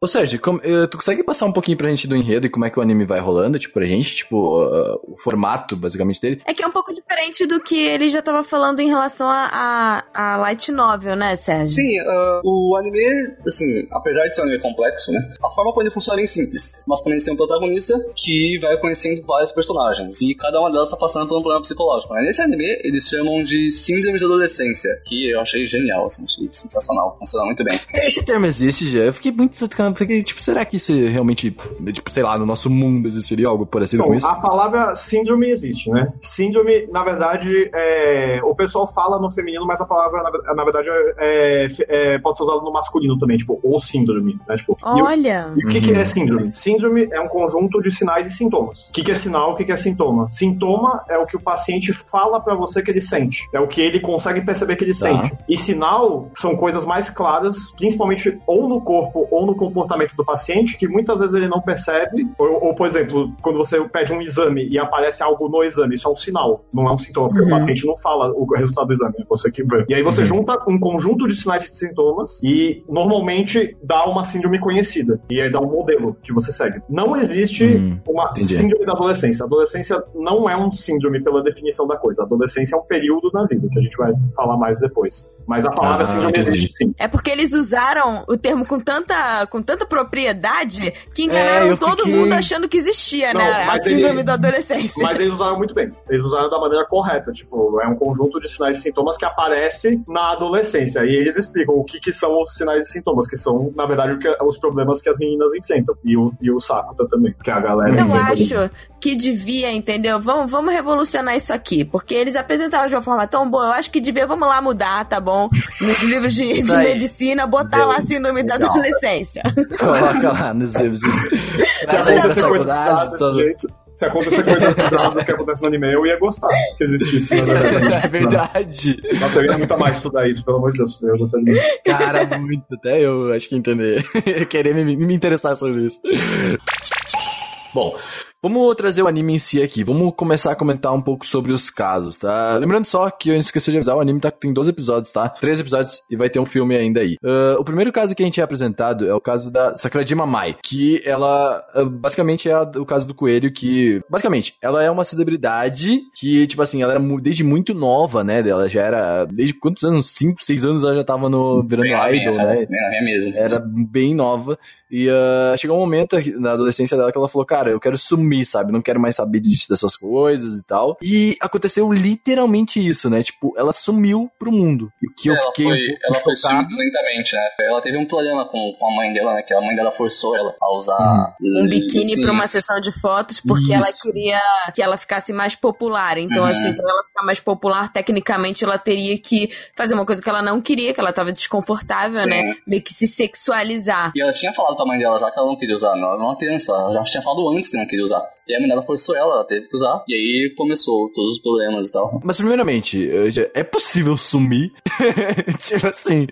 Ou seja, como- eh, tu consegue passar um pouquinho pra gente do enredo e como é que o anime vai rolando, tipo, pra gente, tipo, ah, o formato, basicamente, dele? É que é um pouco diferente do que ele já tava falando em relação a, a, a light novel, né, Sérgio? Sim, ah, o anime, assim, apesar de ser um anime complexo, né? A forma como ele funciona é bem simples. Basicamente, tem um protagonista que vai conhecendo vários personagens e cada uma delas tá passando por um problema psicológico. Né? Nesse anime, eles chamam de síndrome de adolescência, que eu achei genial, assim, achei sensacional, funciona muito bem. Esse termo existe já. Eu fiquei muito. Fiquei, tipo, será que isso realmente, tipo, sei lá, no nosso mundo existiria algo parecido com Então, isso? a palavra síndrome existe, né? Síndrome, na verdade, é... o pessoal fala no feminino, mas a palavra, na, na verdade, é... é- pode ser usada no masculino também, tipo, ou síndrome, né? Tipo, e o- Olha. E o que, que Uhum. é síndrome? Síndrome é um conjunto de sinais e sintomas. O que, que é sinal? O que, que é sintoma? Sintoma é o que o paciente fala pra você que ele sente. É o que ele consegue perceber que ele Tá. sente. E sinal são coisas mais claras, principalmente ou no corpo ou no comportamento do paciente, que muitas vezes ele não percebe. Ou, ou, por exemplo, quando você pede um exame e aparece algo no exame, isso é um sinal, não é um sintoma, porque Uhum. o paciente não fala o resultado do exame, é você que vê. E aí você Uhum. junta um conjunto de sinais e sintomas e normalmente dá uma síndrome conhecida. E aí dá um modelo que você segue. Não existe Hum, uma entendi. síndrome da adolescência. A adolescência não é um síndrome pela definição da coisa. A adolescência é um período na vida, que a gente vai falar mais depois. Mas a palavra Ah, síndrome entendi. existe sim. É porque eles usaram o termo com tanta, com tanta propriedade que enganaram É, todo fiquei- mundo achando que existia, Não, né? A síndrome ele- da adolescência. Mas eles usaram muito bem. Eles usaram da maneira correta. Tipo, é um conjunto de sinais e sintomas que aparece na adolescência. E eles explicam o que, que são os sinais e sintomas, que são, na verdade, os problemas que as meninas enfrentam. E o, e o Sakuta também, que é a galera Eu enfrenta ali. Que devia, entendeu? Vamos, vamos revolucionar isso aqui. Porque eles apresentaram de uma forma tão boa. Eu acho que devia, vamos lá mudar, tá bom? Nos livros de, de medicina, botar lá a síndrome da Legal. adolescência. Coloca lá nos livros. Acontecer coisa faculdade, todo- jeito, se acontecer coisa do que acontece no anime, eu ia gostar que existisse, na verdade. (laughs) É verdade. Nossa, eu ia muito mais estudar isso, pelo amor de Deus. Eu gostaria de mim. Cara, muito. Até eu acho que entender. (laughs) Querer me, me interessar sobre isso. Bom, vamos trazer o anime em si aqui. Vamos começar a comentar um pouco sobre os casos, tá? Lembrando só que eu esqueci de avisar, o anime tá, tem 12 episódios, tá? 13 episódios e vai ter um filme ainda aí. Ah, o primeiro caso que a gente é apresentado é o caso da Sakurajima Mai, que ela ah, basicamente é a- o caso do coelho que... Basicamente, ela é uma celebridade que, tipo assim, ela era desde muito nova, né? Ela já era... Desde quantos anos? 5, 6 anos ela já tava no, virando Bem idol, minha, né? Bem na minha mesmo. era bem nova. E ah, chegou um momento na adolescência dela que ela falou, cara, eu quero sumir, sabe? Não quero mais saber disso, dessas coisas e tal. E aconteceu literalmente isso, né? Tipo, ela sumiu pro mundo. E que eu ela fiquei foi, um ela foi sumindo lentamente, né? Ela teve um problema com, com a mãe dela, né? Que a mãe dela forçou ela a usar um biquíni Sim. pra uma sessão de fotos porque Isso. ela queria que ela ficasse mais popular. Então, Uhum. assim, pra ela ficar mais popular, tecnicamente ela teria que fazer uma coisa que ela não queria, que ela tava desconfortável, Sim. né? Meio que se sexualizar. E ela tinha falado pra mãe dela já que ela não queria usar. Não, ela era uma criança, ela já tinha falado antes que não queria usar. E a dela forçou ela, ela teve que usar. E aí começou todos os problemas e tal. Mas primeiramente, já- é possível sumir? (laughs) tipo assim,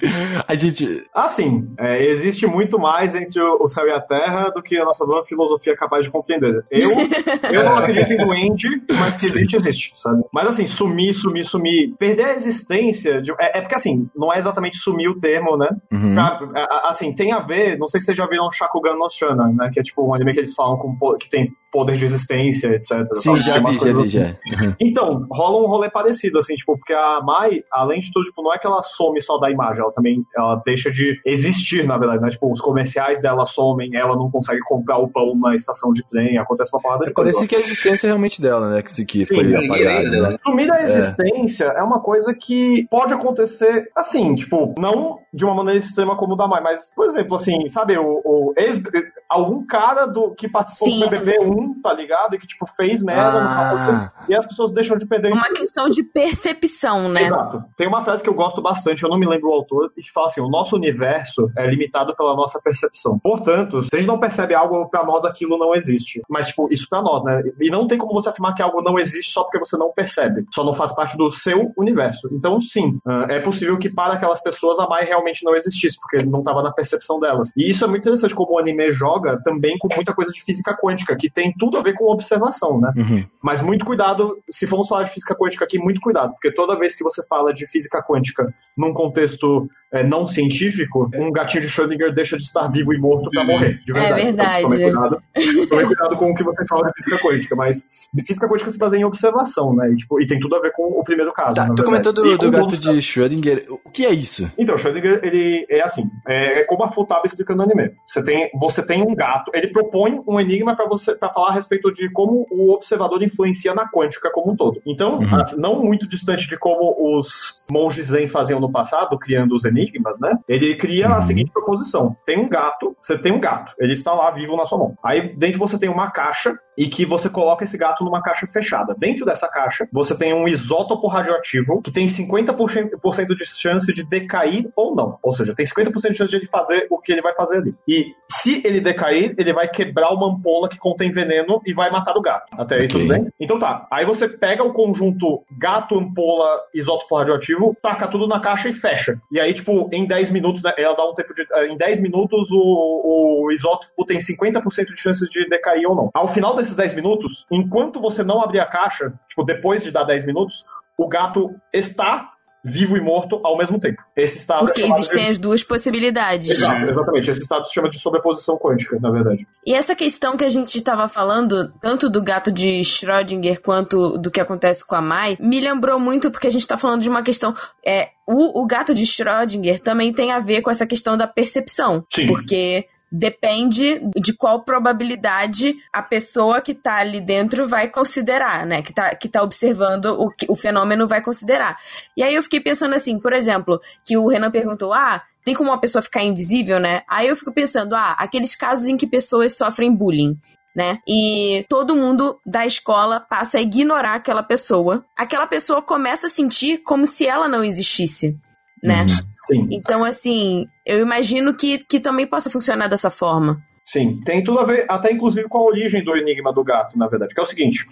a gente... Assim, é, existe muito mais entre o, o céu e a terra do que a nossa nova filosofia é capaz de compreender. Eu, (laughs) eu não acredito em duende, mas que existe, existe, sabe? Mas assim, sumir, sumir, sumir. Perder a existência. de- é, é porque assim, não é exatamente sumir o termo, né? Uhum. Pra- assim, tem a ver, não sei se vocês já viram Shakugan no Shana, né? Que é tipo um anime que eles falam com, que tem poder de existência, etc. Sim, já vi, já coisas vi, assim. já. Então, rola um rolê parecido, assim, tipo, porque a Mai, além de tudo, tipo, não é que ela some só da imagem, ela também ela deixa de existir, na verdade, né? Tipo, os comerciais dela somem, ela não consegue comprar o pão na estação de trem, acontece uma parada de coisa. Parecia que a existência realmente dela, né? Que, aqui Sim, foi apagada. né? Sumir da existência é. uma coisa que pode acontecer assim, tipo, não de uma maneira extrema como o da Mai, mas, por exemplo, assim, sabe, o, o ex- algum cara do que participou Sim. do BBB1, tá ligado? E que, tipo, fez merda no Ah. e as pessoas deixam de perder Uma questão de percepção, né? Exato. Tem uma frase que eu gosto bastante, eu não me lembro o autor, e que fala assim: o nosso universo é limitado pela nossa percepção. Portanto, se a gente não percebe algo, pra nós aquilo não existe. Mas, tipo, isso pra nós, né? E não tem como você afirmar que algo não existe só porque você não percebe. Só não faz parte do seu universo. Então, sim, ah, é possível que para aquelas pessoas a Mai realmente não existisse, porque não estava na percepção delas. E isso é muito interessante como o anime joga também com muita coisa de física quântica, que tem tudo a ver com observação, né? Uhum. Mas muito cuidado, se formos falar de física quântica aqui, muito cuidado, porque toda vez que você fala de física quântica num contexto é, não científico, um gatinho de Schrödinger deixa de estar vivo e morto pra morrer, de verdade. É verdade. Então, tome cuidado, tome cuidado com o que você fala de física quântica, mas de física quântica se baseia em observação, né? E, tipo, e tem tudo a ver com o primeiro caso. Tá, tu comentou do, do gato de Schrödinger. O que é isso? então, Schrödinger, ele é assim, é, é como a Futaba explica no anime. Você tem, você tem um gato, ele propõe um enigma para você para falar a respeito de como o observador influencia na quântica como um todo. Então, Uhum. não muito distante de como os monges zen faziam no passado, criando os enigmas, né? Ele cria Uhum. a seguinte proposição: tem um gato, você tem um gato, ele está lá vivo na sua mão. Aí dentro você tem uma caixa e que você coloca esse gato numa caixa fechada. Dentro dessa caixa, você tem um isótopo radioativo que tem 50% por cento de chance de decair ou não. Ou seja, tem 50% de chance de ele fazer o que ele vai fazer ali. E se ele decair, ele vai quebrar uma ampola que contém veneno e vai matar o gato. Até aí Ok. tudo bem? Então tá. Aí você pega o conjunto gato, ampola, isótopo radioativo, taca tudo na caixa e fecha. E aí, tipo, em 10 minutos, né, ela dá um tempo de. Em 10 minutos, o, o isótopo tem 50% de chance de decair ou não. Ao final desses 10 minutos, enquanto você não abrir a caixa, tipo, depois de dar 10 minutos, o gato está vivo e morto ao mesmo tempo. Esse estado Porque é existem de... as duas possibilidades. Exato, exatamente. Esse estado se chama de sobreposição quântica, na verdade. E essa questão que a gente estava falando, tanto do gato de Schrödinger quanto do que acontece com a Mai, me lembrou muito porque a gente está falando de uma questão. É, o, o gato de Schrödinger também tem a ver com essa questão da percepção. Sim. Porque depende de qual probabilidade a pessoa que tá ali dentro vai considerar, né? Que tá, que tá observando o, que- o fenômeno vai considerar. E aí eu fiquei pensando assim, por exemplo, que o Renan perguntou, ah, tem como uma pessoa ficar invisível, né? Aí eu fico pensando, ah, aqueles casos em que pessoas sofrem bullying. Né? E todo mundo da escola passa a ignorar aquela pessoa. Aquela pessoa começa a sentir como se ela não existisse, né? Sim. Então, assim, eu imagino que, que também possa funcionar dessa forma. Sim, tem tudo a ver, até inclusive com a origem do Enigma do Gato, na verdade. Que é o seguinte: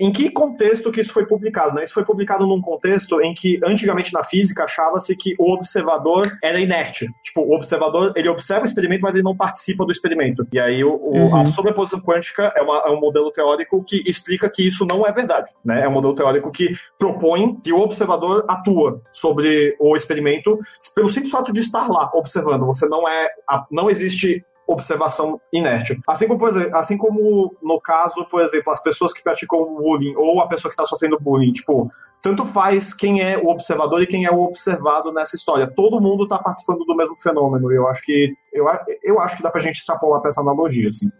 em, que contexto que isso foi publicado? Né? Isso foi publicado num contexto em que, antigamente na física, achava-se que o observador era inerte. Tipo, o observador, ele observa o experimento, mas ele não participa do experimento. E aí, o, Uhum. a sobreposição quântica é, uma- é um modelo teórico que explica que isso não é verdade. Né? É um modelo teórico que propõe que o observador atua sobre o experimento pelo simples fato de estar lá observando. Você não é. Não existe observação inerte. Assim como, exemplo, assim como no caso, por exemplo, as pessoas que praticam bullying ou a pessoa que está sofrendo bullying, tipo, tanto faz quem é o observador e quem é o observado nessa história. Todo mundo está participando do mesmo fenômeno. E eu acho que eu, eu acho que dá pra gente extrapolar pra essa analogia, assim.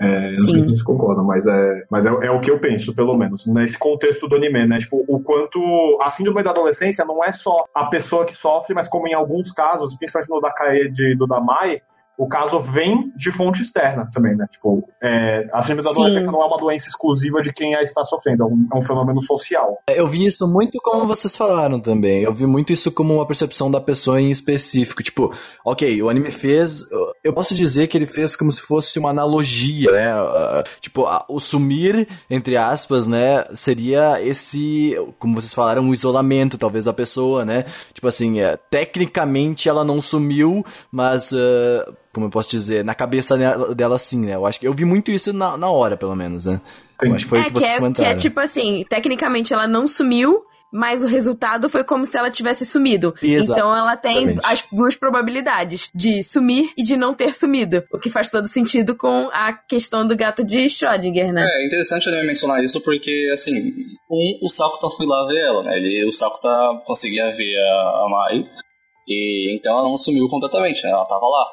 É, não sei se vocês concordam, mas é, mas é, é o que eu penso, pelo menos, nesse contexto do anime, né? Tipo, o quanto a síndrome da adolescência não é só a pessoa que sofre, mas como em alguns casos, principalmente no da Kae e do Damai, o caso vem de fonte externa também, né? Tipo, é, a síndrome da adolescência não é uma doença exclusiva de quem a está sofrendo, é um, é um fenômeno social. Eu vi isso muito como vocês falaram também. Eu vi muito isso como uma percepção da pessoa em específico. Tipo, ok, o anime fez. Eu posso dizer que ele fez como se fosse uma analogia, né? Ah, tipo, o sumir, entre aspas, né? Seria esse, como vocês falaram, um isolamento, talvez, da pessoa, né? Tipo assim, é, tecnicamente ela não sumiu, mas. ah, como eu posso dizer, na cabeça dela, dela sim, né? Eu acho que eu vi muito isso na, na hora, pelo menos, né? Eu acho que foi o é, que que vocês é, que é tipo assim, tecnicamente ela não sumiu, mas o resultado foi como se ela tivesse sumido. Exatamente. Então ela tem as duas probabilidades de sumir e de não ter sumido. O que faz todo sentido com a questão do gato de Schrödinger, né? É interessante ele mencionar isso porque, assim, um, o Sakuta foi lá ver ela, né? Ele, o Sakuta conseguia ver a, a Mai, e então ela não sumiu completamente, né? Ela tava lá.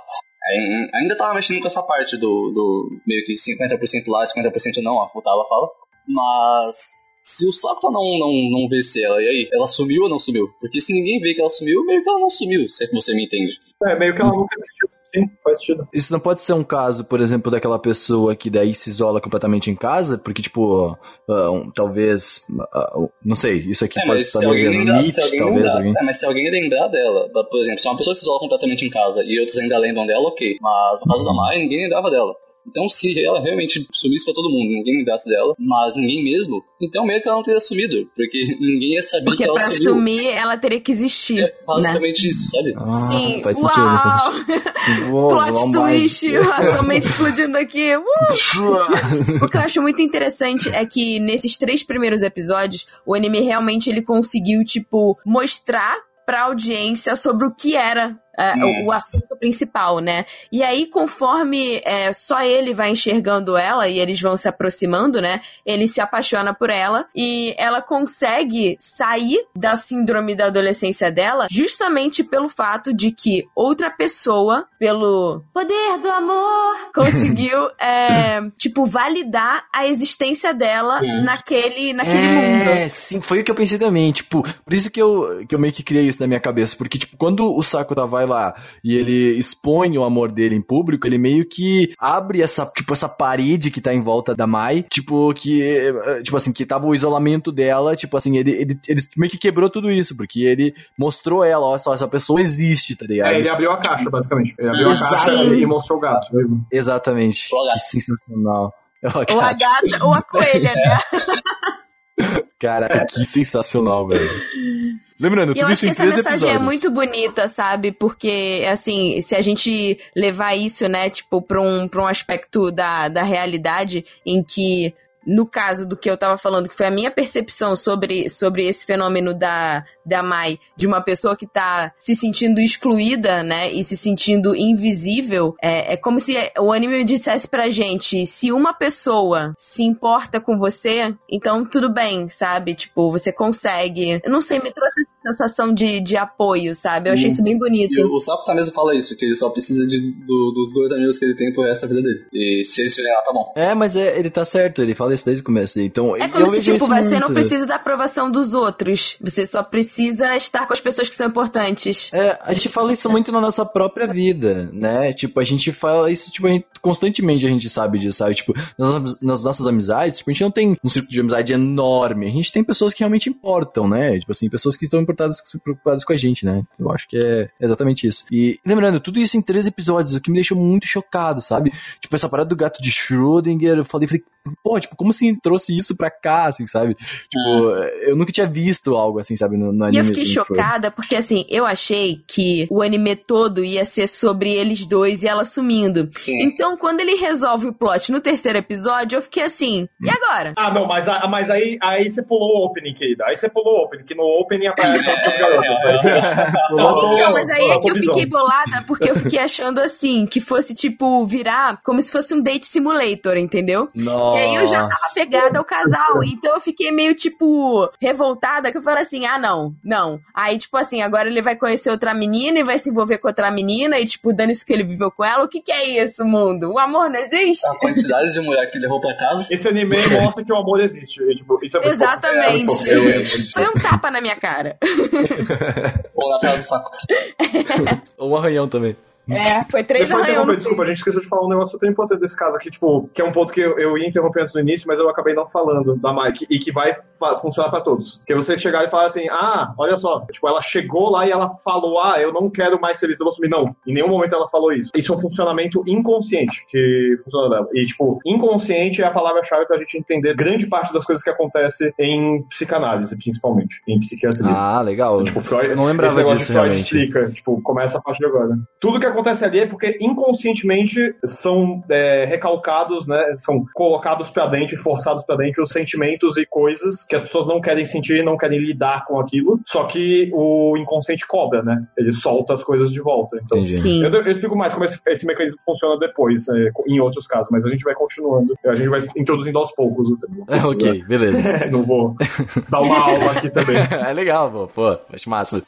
Ainda tava mexendo com essa parte do, do meio que 50% lá, 50% não, a Futaba fala. Mas se o Sakuta não, não, não visse ela, e aí? Ela sumiu ou não sumiu? Porque se ninguém vê que ela sumiu, meio que ela não sumiu, se é que você me entende. É, meio que ela nunca existiu. Sim, faz sentido. Isso não pode ser um caso, por exemplo, daquela pessoa que daí se isola completamente em casa, porque, tipo, ah, um, talvez. um, não sei, isso aqui É, pode estar devendo lembrar, alguém talvez. lembrar, Alguém. é, mas se alguém lembrar dela, por exemplo, se uma pessoa que se isola completamente em casa e outros ainda lembram dela, ok. Mas no caso da Mai, ninguém lembrava dela. Então, se ela realmente sumisse pra todo mundo, ninguém lembrasse dela, mas ninguém mesmo, então meio que ela não teria sumido, porque ninguém ia saber Porque que ela pra sumiu. sumir, ela teria que existir. É basicamente isso, sabe? Ah, Sim, faz uau! sentido. Faz sentido. Uou, Plot uau, twist, (laughs) a sua mente explodindo aqui. Uh! (laughs) O que eu acho muito interessante é que nesses três primeiros episódios, o anime realmente ele conseguiu, tipo, mostrar pra audiência sobre o que era é, Hum. o, o assunto principal, né? E aí, conforme é, só ele vai enxergando ela e eles vão se aproximando, né? Ele se apaixona por ela e ela consegue sair da síndrome da adolescência dela justamente pelo fato de que outra pessoa, pelo Poder do amor. (laughs) conseguiu, é, tipo, validar a existência dela Hum. naquele, naquele é, mundo. sim, foi o que eu pensei também, tipo, por isso que eu, que eu meio que criei isso na minha cabeça, porque, tipo, quando o Sakura vai lá e ele expõe o amor dele em público, ele meio que abre essa, tipo, essa parede que tá em volta da Mai, tipo, que, eh, tipo assim, que tava o isolamento dela, tipo assim, ele, ele, ele meio que quebrou tudo isso, porque ele mostrou ela, olha só, essa pessoa existe, tá ligado? É, ele abriu a caixa, basicamente. Ele abriu a Exato. caixa e, e mostrou o gato. Exatamente, Olha. que sensacional. Ou a gata ou a coelha, né? (laughs) Cara, que sensacional, velho. Lembrando, E eu tudo acho isso que essa mensagem episódios. é muito bonita, sabe? Porque, assim, se a gente levar isso, né, tipo, pra um, pra um aspecto da, da realidade em que. No caso do que eu tava falando, que foi a minha percepção sobre, sobre esse fenômeno da, da Mai, de uma pessoa que tá se sentindo excluída, né, e se sentindo invisível, é, é como se o anime dissesse pra gente, se uma pessoa se importa com você, então tudo bem, sabe? Tipo, você consegue. Eu não sei, me trouxe essa sensação de, de apoio, sabe? Eu achei isso bem E bonito. o, o Sapo mesmo fala isso, que ele só precisa de, do- dos dois amigos que ele tem pro resto da vida dele. E se eles estiverem lá, tá bom. É, mas é, ele tá certo, ele fala isso desde o começo. Então, É como se, tipo, você não muito. precisa da aprovação dos outros. Você só precisa estar com as pessoas que são importantes. É, a gente fala isso muito na nossa própria vida, né? Tipo, a gente fala isso, tipo, a gente- constantemente a gente sabe disso, sabe? Tipo, nas, nas nossas amizades, tipo, a gente não tem um círculo de amizade enorme. A gente tem pessoas que realmente importam, né? Tipo assim, pessoas que estão importadas, preocupadas com a gente, né? Eu acho que é exatamente isso. E lembrando, tudo isso em três episódios, o que me deixou muito chocado, sabe? Tipo, essa parada do gato de Schrödinger, eu falei, falei pô, tipo, como assim trouxe isso pra cá, assim, sabe? Tipo, eu nunca tinha visto algo assim, sabe, no, no E anime. eu fiquei assim, foi- chocada porque, assim, eu achei que o anime todo ia ser sobre eles dois e ela sumindo. Sim. Então, quando ele resolve o plot no terceiro episódio, eu fiquei assim, e agora? Ah, não, mas, a- mas aí, aí você pulou o opening, querida. Aí você pulou o opening, que no opening aparece garotas. (laughs) Pulou- Então, mas aí é que eu fiquei bolada porque eu fiquei achando assim, que fosse tipo virar como se fosse um date simulator, entendeu? Nossa. E aí eu já tava pegada ao casal, então eu fiquei meio tipo revoltada, que eu falei assim: "Ah, não, não". Aí tipo assim, agora ele vai conhecer outra menina e vai se envolver com outra menina e tipo, dando isso que ele viveu com ela. O que que é isso, mundo? O amor não existe? A quantidade de mulher que ele levou pra casa. Esse anime mostra que o amor existe. E, tipo, isso é muito fofo. Exatamente. É muito fofo. Foi um tapa na minha cara. Ou na do saco. (laughs) Ou um arranhão também. É, foi três Deixa no desculpa, a gente esqueceu de falar um negócio super importante desse caso aqui, tipo, que é um ponto que eu, eu ia interromper antes no início, mas eu acabei não falando da Mike, e que vai funcionar pra todos. Que vocês chegarem e falarem assim, ah, olha só, tipo, ela chegou lá e ela falou, ah, eu não quero mais ser vista, eu vou sumir. Não, em nenhum momento ela falou isso. Isso é um funcionamento inconsciente que funciona dela. E, tipo, inconsciente é a palavra-chave pra gente entender grande parte das coisas que acontece em psicanálise, principalmente, em psiquiatria. Ah, legal. Tipo, Freud, Eu não lembrava esse negócio disso, de Freud realmente. explica, tipo, começa a partir de agora. Tudo que acontece ali é porque inconscientemente são é, recalcados, né, são colocados pra dentro e forçados pra dentro os sentimentos e coisas que as pessoas não querem sentir, não querem lidar com aquilo, só que o inconsciente cobra, né, ele solta as coisas de volta. Então, eu, eu explico mais como esse, esse mecanismo funciona depois, é, em outros casos, mas a gente vai continuando. A gente vai introduzindo aos poucos o tema. É, (laughs) ok, beleza. (laughs) não vou dar uma aula aqui também. (laughs) é legal, pô. Pô, acho massa.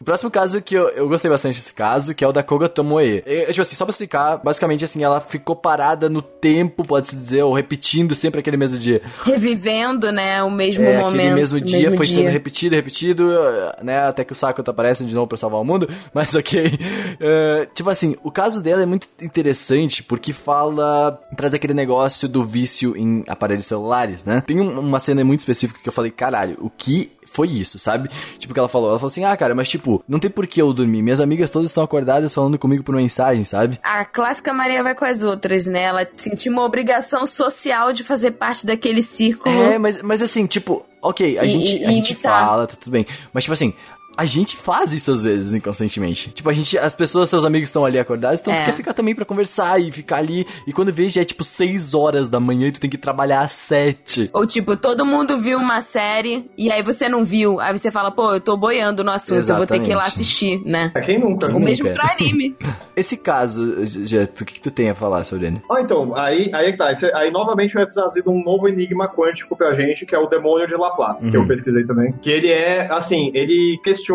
O próximo caso que eu, eu gostei bastante desse caso, que é o da Koga Tomoe. É, tipo assim, só pra explicar, basicamente assim, ela ficou parada no tempo, pode-se dizer, ou repetindo sempre aquele mesmo dia. Revivendo, né, o mesmo É, momento. aquele mesmo dia mesmo foi dia. sendo repetido, repetido, né? Até que o Sakura tá aparecendo de novo pra salvar o mundo. (laughs) Mas ok. É, tipo assim, o caso dela é muito interessante porque fala. traz aquele negócio do vício em aparelhos celulares, né? Tem um- uma cena muito específica que eu falei, caralho, o que foi isso, sabe? Tipo, que ela falou. Ela falou assim, ah, cara, mas tipo, não tem por que eu dormir. Minhas amigas todas estão acordadas falando comigo por mensagem, sabe? A clássica Maria vai com as outras, né? Ela sentiu uma obrigação social de fazer parte daquele círculo. É, mas, mas assim, tipo, ok, a E- gente, e- a gente fala, tá tudo bem. Mas, tipo assim, a gente faz isso às vezes inconscientemente. Tipo, a gente, as pessoas, seus amigos estão ali acordados, então É. tu quer ficar também pra conversar e ficar ali. E quando vê, já é tipo 6 horas da manhã e tu tem que trabalhar às 7. Ou tipo, todo mundo viu uma série e aí você não viu. Aí você fala, pô, eu tô boiando no assunto, eu vou ter que ir lá Exatamente. assistir, né? É, quem nunca? O mesmo Nunca. pra anime. (laughs) Esse caso, Jeto, o que, que tu tem a falar sobre ele? Ah, então, aí, aí é que tá. Esse- Aí novamente vai trazido um novo enigma quântico pra gente, que é o demônio de Laplace, que Uhum. eu pesquisei também. Que ele é, assim, ele questiona,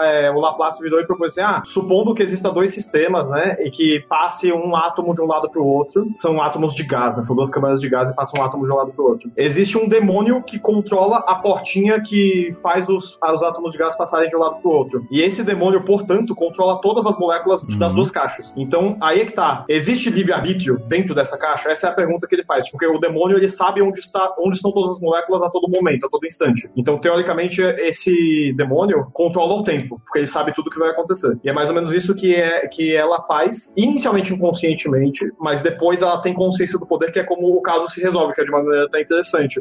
é, o Laplace virou e propôs assim, ah, supondo que exista dois sistemas, né, e que passe um átomo de um lado pro outro, são átomos de gás, né, são duas câmaras de gás e passam um átomo de um lado pro outro. Existe um demônio que controla a portinha que faz os, os átomos de gás passarem de um lado pro outro. E esse demônio, portanto, controla todas as moléculas das duas caixas. Então, aí é que tá. Existe livre-arbítrio dentro dessa caixa? Essa é a pergunta que ele faz. Porque o demônio, ele sabe onde, está, onde estão todas as moléculas a todo momento, a todo instante. Então, teoricamente, esse demônio controla o tempo, porque ele sabe tudo que vai acontecer. E é mais ou menos isso que, é, que ela faz, inicialmente inconscientemente, mas depois ela tem consciência do poder, que é como o caso se resolve, que é de uma maneira até interessante.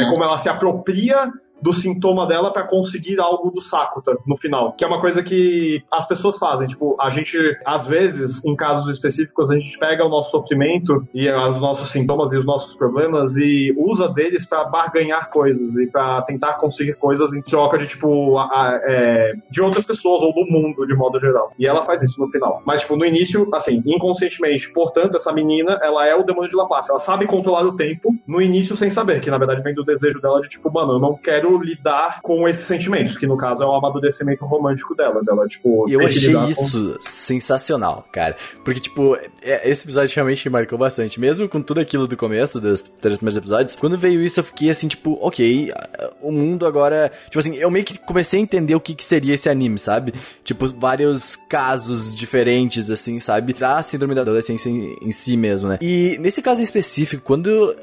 É como ela se apropria do sintoma dela pra conseguir algo do Sakuta no final. Que é uma coisa que as pessoas fazem. Tipo, a gente, às vezes, em casos específicos, a gente pega o nosso sofrimento e os nossos sintomas e os nossos problemas e usa deles pra barganhar coisas e pra tentar conseguir coisas em troca de, tipo, a- a- é, de outras pessoas ou do mundo, de modo geral. E ela faz isso no final. Mas, tipo, no início, assim, inconscientemente. Portanto, essa menina, ela é o demônio de Laplace. Ela sabe controlar o tempo no início sem saber, que na verdade vem do desejo dela de, tipo, mano, eu não quero lidar com esses sentimentos, que no caso é o amadurecimento romântico dela. Dela, tipo, Eu achei lidar com- isso sensacional, cara. Porque, tipo, é- esse episódio realmente me marcou bastante. Mesmo com tudo aquilo do começo, dos três primeiros episódios, quando veio isso eu fiquei assim, tipo, ok, o mundo agora. Tipo assim, eu meio que comecei a entender o que, que seria esse anime, sabe? Tipo, vários casos diferentes, assim, sabe? Da síndrome da adolescência em, em si mesmo, né? E nesse caso em específico, quando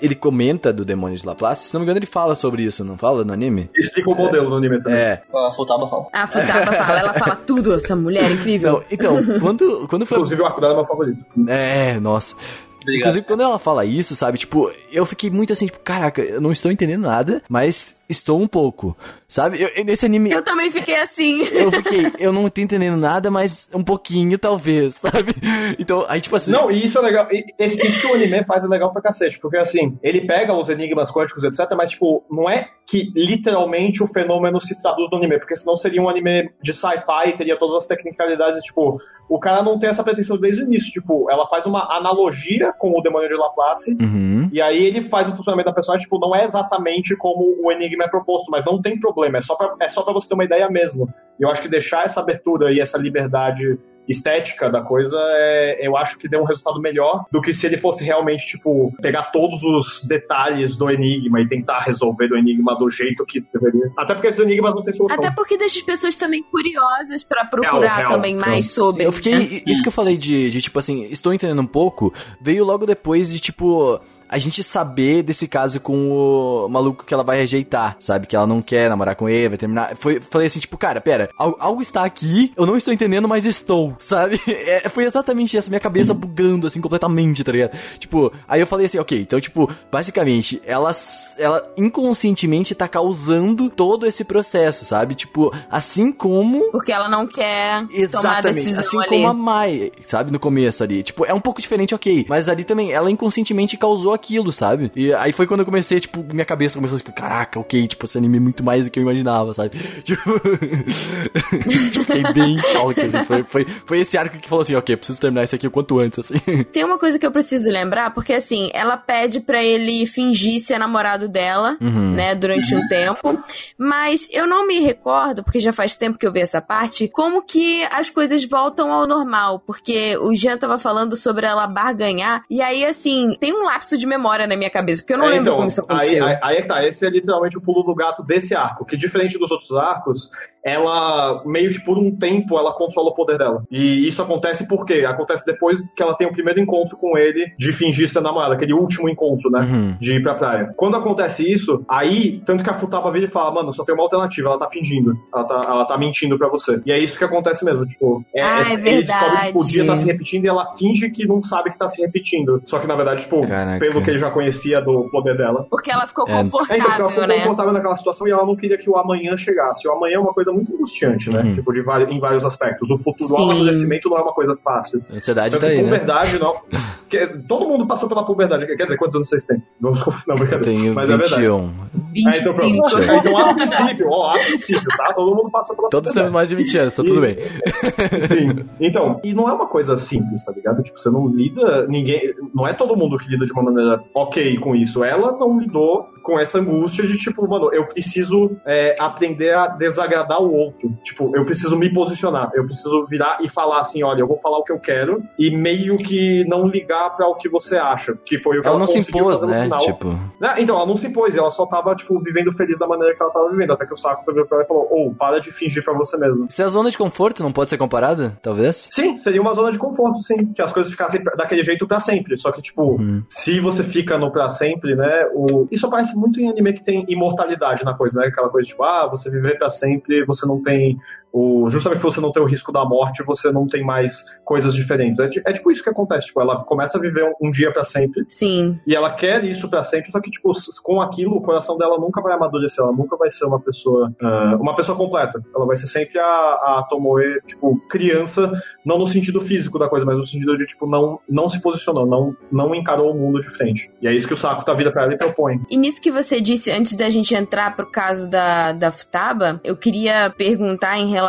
ele comenta do demônio de Laplace, se não me engano, ele fala sobre isso, não fala no anime? Explica o modelo no anime também. É. A Futaba fala. A Futaba fala, ela fala tudo, essa mulher é incrível. Não, então, quando, quando foi. Inclusive, o arco dela é meu favorito. É, nossa. Obrigado. Inclusive, quando ela fala isso, sabe, tipo, eu fiquei muito assim, tipo, caraca, eu não estou entendendo nada, mas estou um pouco, sabe? Eu- nesse anime, Eu também fiquei assim. eu fiquei, eu não tô entendendo nada, mas um pouquinho, talvez, sabe? Então, aí, tipo assim... Não, e isso é legal. Esse, isso que o anime faz é legal pra cacete, porque assim, ele pega os enigmas quânticos, etc., mas, tipo, não é que literalmente o fenômeno se traduz no anime, porque senão seria um anime de sci-fi, teria todas as tecnicalidades, e, tipo, o cara não tem essa pretensão desde o início. Tipo, ela faz uma analogia com o demônio de Laplace, Uhum. e aí ele faz o funcionamento da personagem, tipo, não é exatamente como o enigma é proposto, mas não tem problema, é só pra, é só pra você ter uma ideia mesmo. E eu acho que deixar essa abertura e essa liberdade estética da coisa, é, eu acho que deu um resultado melhor do que se ele fosse realmente, tipo, pegar todos os detalhes do enigma e tentar resolver o enigma do jeito que deveria. Até porque esses enigmas não têm solução. Até porque deixa as pessoas também curiosas pra procurar real. também mais sobre. Eu fiquei. Isso que eu falei de, de, tipo assim, estou entendendo um pouco, veio logo depois de, tipo. A gente saber desse caso com o maluco que ela vai rejeitar, sabe? Que ela não quer namorar com ele, vai terminar. Foi, falei assim, tipo, cara, pera, al- algo está aqui, eu não estou entendendo, mas estou, (laughs) sabe? É, foi exatamente essa minha cabeça bugando, assim, completamente, tá ligado? Tipo, aí eu falei assim, ok, então, tipo, basicamente, ela, ela inconscientemente tá causando todo esse processo, sabe? Tipo, assim como Porque ela não quer Exatamente, assim ali. como a Mai, sabe, no começo ali. Tipo, é um pouco diferente, ok. Mas ali também, ela inconscientemente causou aquilo, sabe? E aí foi quando eu comecei, tipo, minha cabeça começou a ficar, caraca, ok, tipo, esse anime é muito mais do que eu imaginava, sabe? (laughs) Tipo, (laughs) tipo fiquei bem em choque, assim. Foi, foi, foi esse arco que falou assim, ok, preciso terminar isso aqui o quanto antes, assim. (laughs) Tem uma coisa que eu preciso lembrar, porque assim, ela pede pra ele fingir ser namorado dela, Uhum. né, durante um tempo. Mas eu não me recordo, porque já faz tempo que eu vi essa parte, como que as coisas voltam ao normal. Porque o Jean tava falando sobre ela barganhar, e aí, assim, tem um lapso de memória na minha cabeça, porque eu não É, lembro então, como isso aí, aconteceu. aí, aí tá, esse é literalmente o pulo do gato desse arco, que diferente dos outros arcos, ela meio que por um tempo ela controla o poder dela. E isso acontece por quê? Acontece depois que ela tem o primeiro encontro com ele de fingir ser namorada, aquele último encontro, né? Uhum. De ir pra praia. Quando acontece isso, aí, tanto que a Futaba vira e fala, mano, só tem uma alternativa, ela tá fingindo. Ela tá, ela tá mentindo pra você. E é isso que acontece mesmo, tipo, é, Ah, é ele descobre que tipo, o dia verdade. tá se repetindo e ela finge que não sabe que tá se repetindo. Só que na verdade, tipo, Caraca. pelo que ele já conhecia do poder dela. Porque ela ficou É. É, então, porque ela confortável, ficou né? confortável naquela situação e ela não queria que o amanhã chegasse. O amanhã é uma coisa muito angustiante, né? Uhum. Tipo, de vários, em vários aspectos. O futuro, o Sim. amadurecimento não é uma coisa fácil. A ansiedade tá aí, né? puberdade, não. (laughs) que- todo mundo passou pela puberdade. Quer dizer, quantos anos vocês têm? Vamos (laughs) Não, Eu brincadeira. tenho Mas é verdade. 21. 25. É, então pronto. É, então, a princípio, ó, a princípio, tá? Todo mundo passa pela Todos puberdade. temos mais de 20 anos, tá tudo bem. (laughs) Sim. Então, e não é uma coisa simples, tá ligado? Tipo, você não lida, ninguém, não é todo mundo que lida de uma maneira ok com isso. Ela não lidou com essa angústia de tipo, mano, eu preciso é, aprender a desagradar o outro. Tipo, eu preciso me posicionar, eu preciso virar e falar assim, olha, eu vou falar o que eu quero e meio que não ligar pra o que você acha, que foi o que Ela ela, não se impôs, fazer no né? final. Tipo, Né? Então, ela não se impôs, ela só tava, tipo, vivendo feliz da maneira que ela tava vivendo. Até que o Saco virou pra ela e falou: Ô, para de fingir pra você mesmo. se a zona de conforto não pode ser comparada, talvez? Sim, seria uma zona de conforto, sim. Que as coisas ficassem daquele jeito pra sempre. Só que, tipo, Uhum. se você fica no pra sempre, né? O... Isso aparece muito em anime que tem imortalidade na coisa, né? Aquela coisa tipo, ah, você viver pra sempre, você não tem. O... Justamente você não ter o risco da morte, você não tem mais coisas diferentes. É, é tipo isso que acontece. Tipo, ela começa a viver um, um dia pra sempre. Sim. E ela quer isso pra sempre, só que, tipo, com aquilo, o coração dela nunca vai amadurecer, ela nunca vai ser uma pessoa, ah, uma pessoa completa. Ela vai ser sempre a, a Tomoe, tipo, criança, não no sentido físico da coisa, mas no sentido de, tipo, não, não se posicionou, não, não encarou o mundo de frente. E é isso que o Saco tá vira pra ela e propõe. E nisso que você disse, antes da gente entrar pro caso da, da Futaba, eu queria perguntar em relação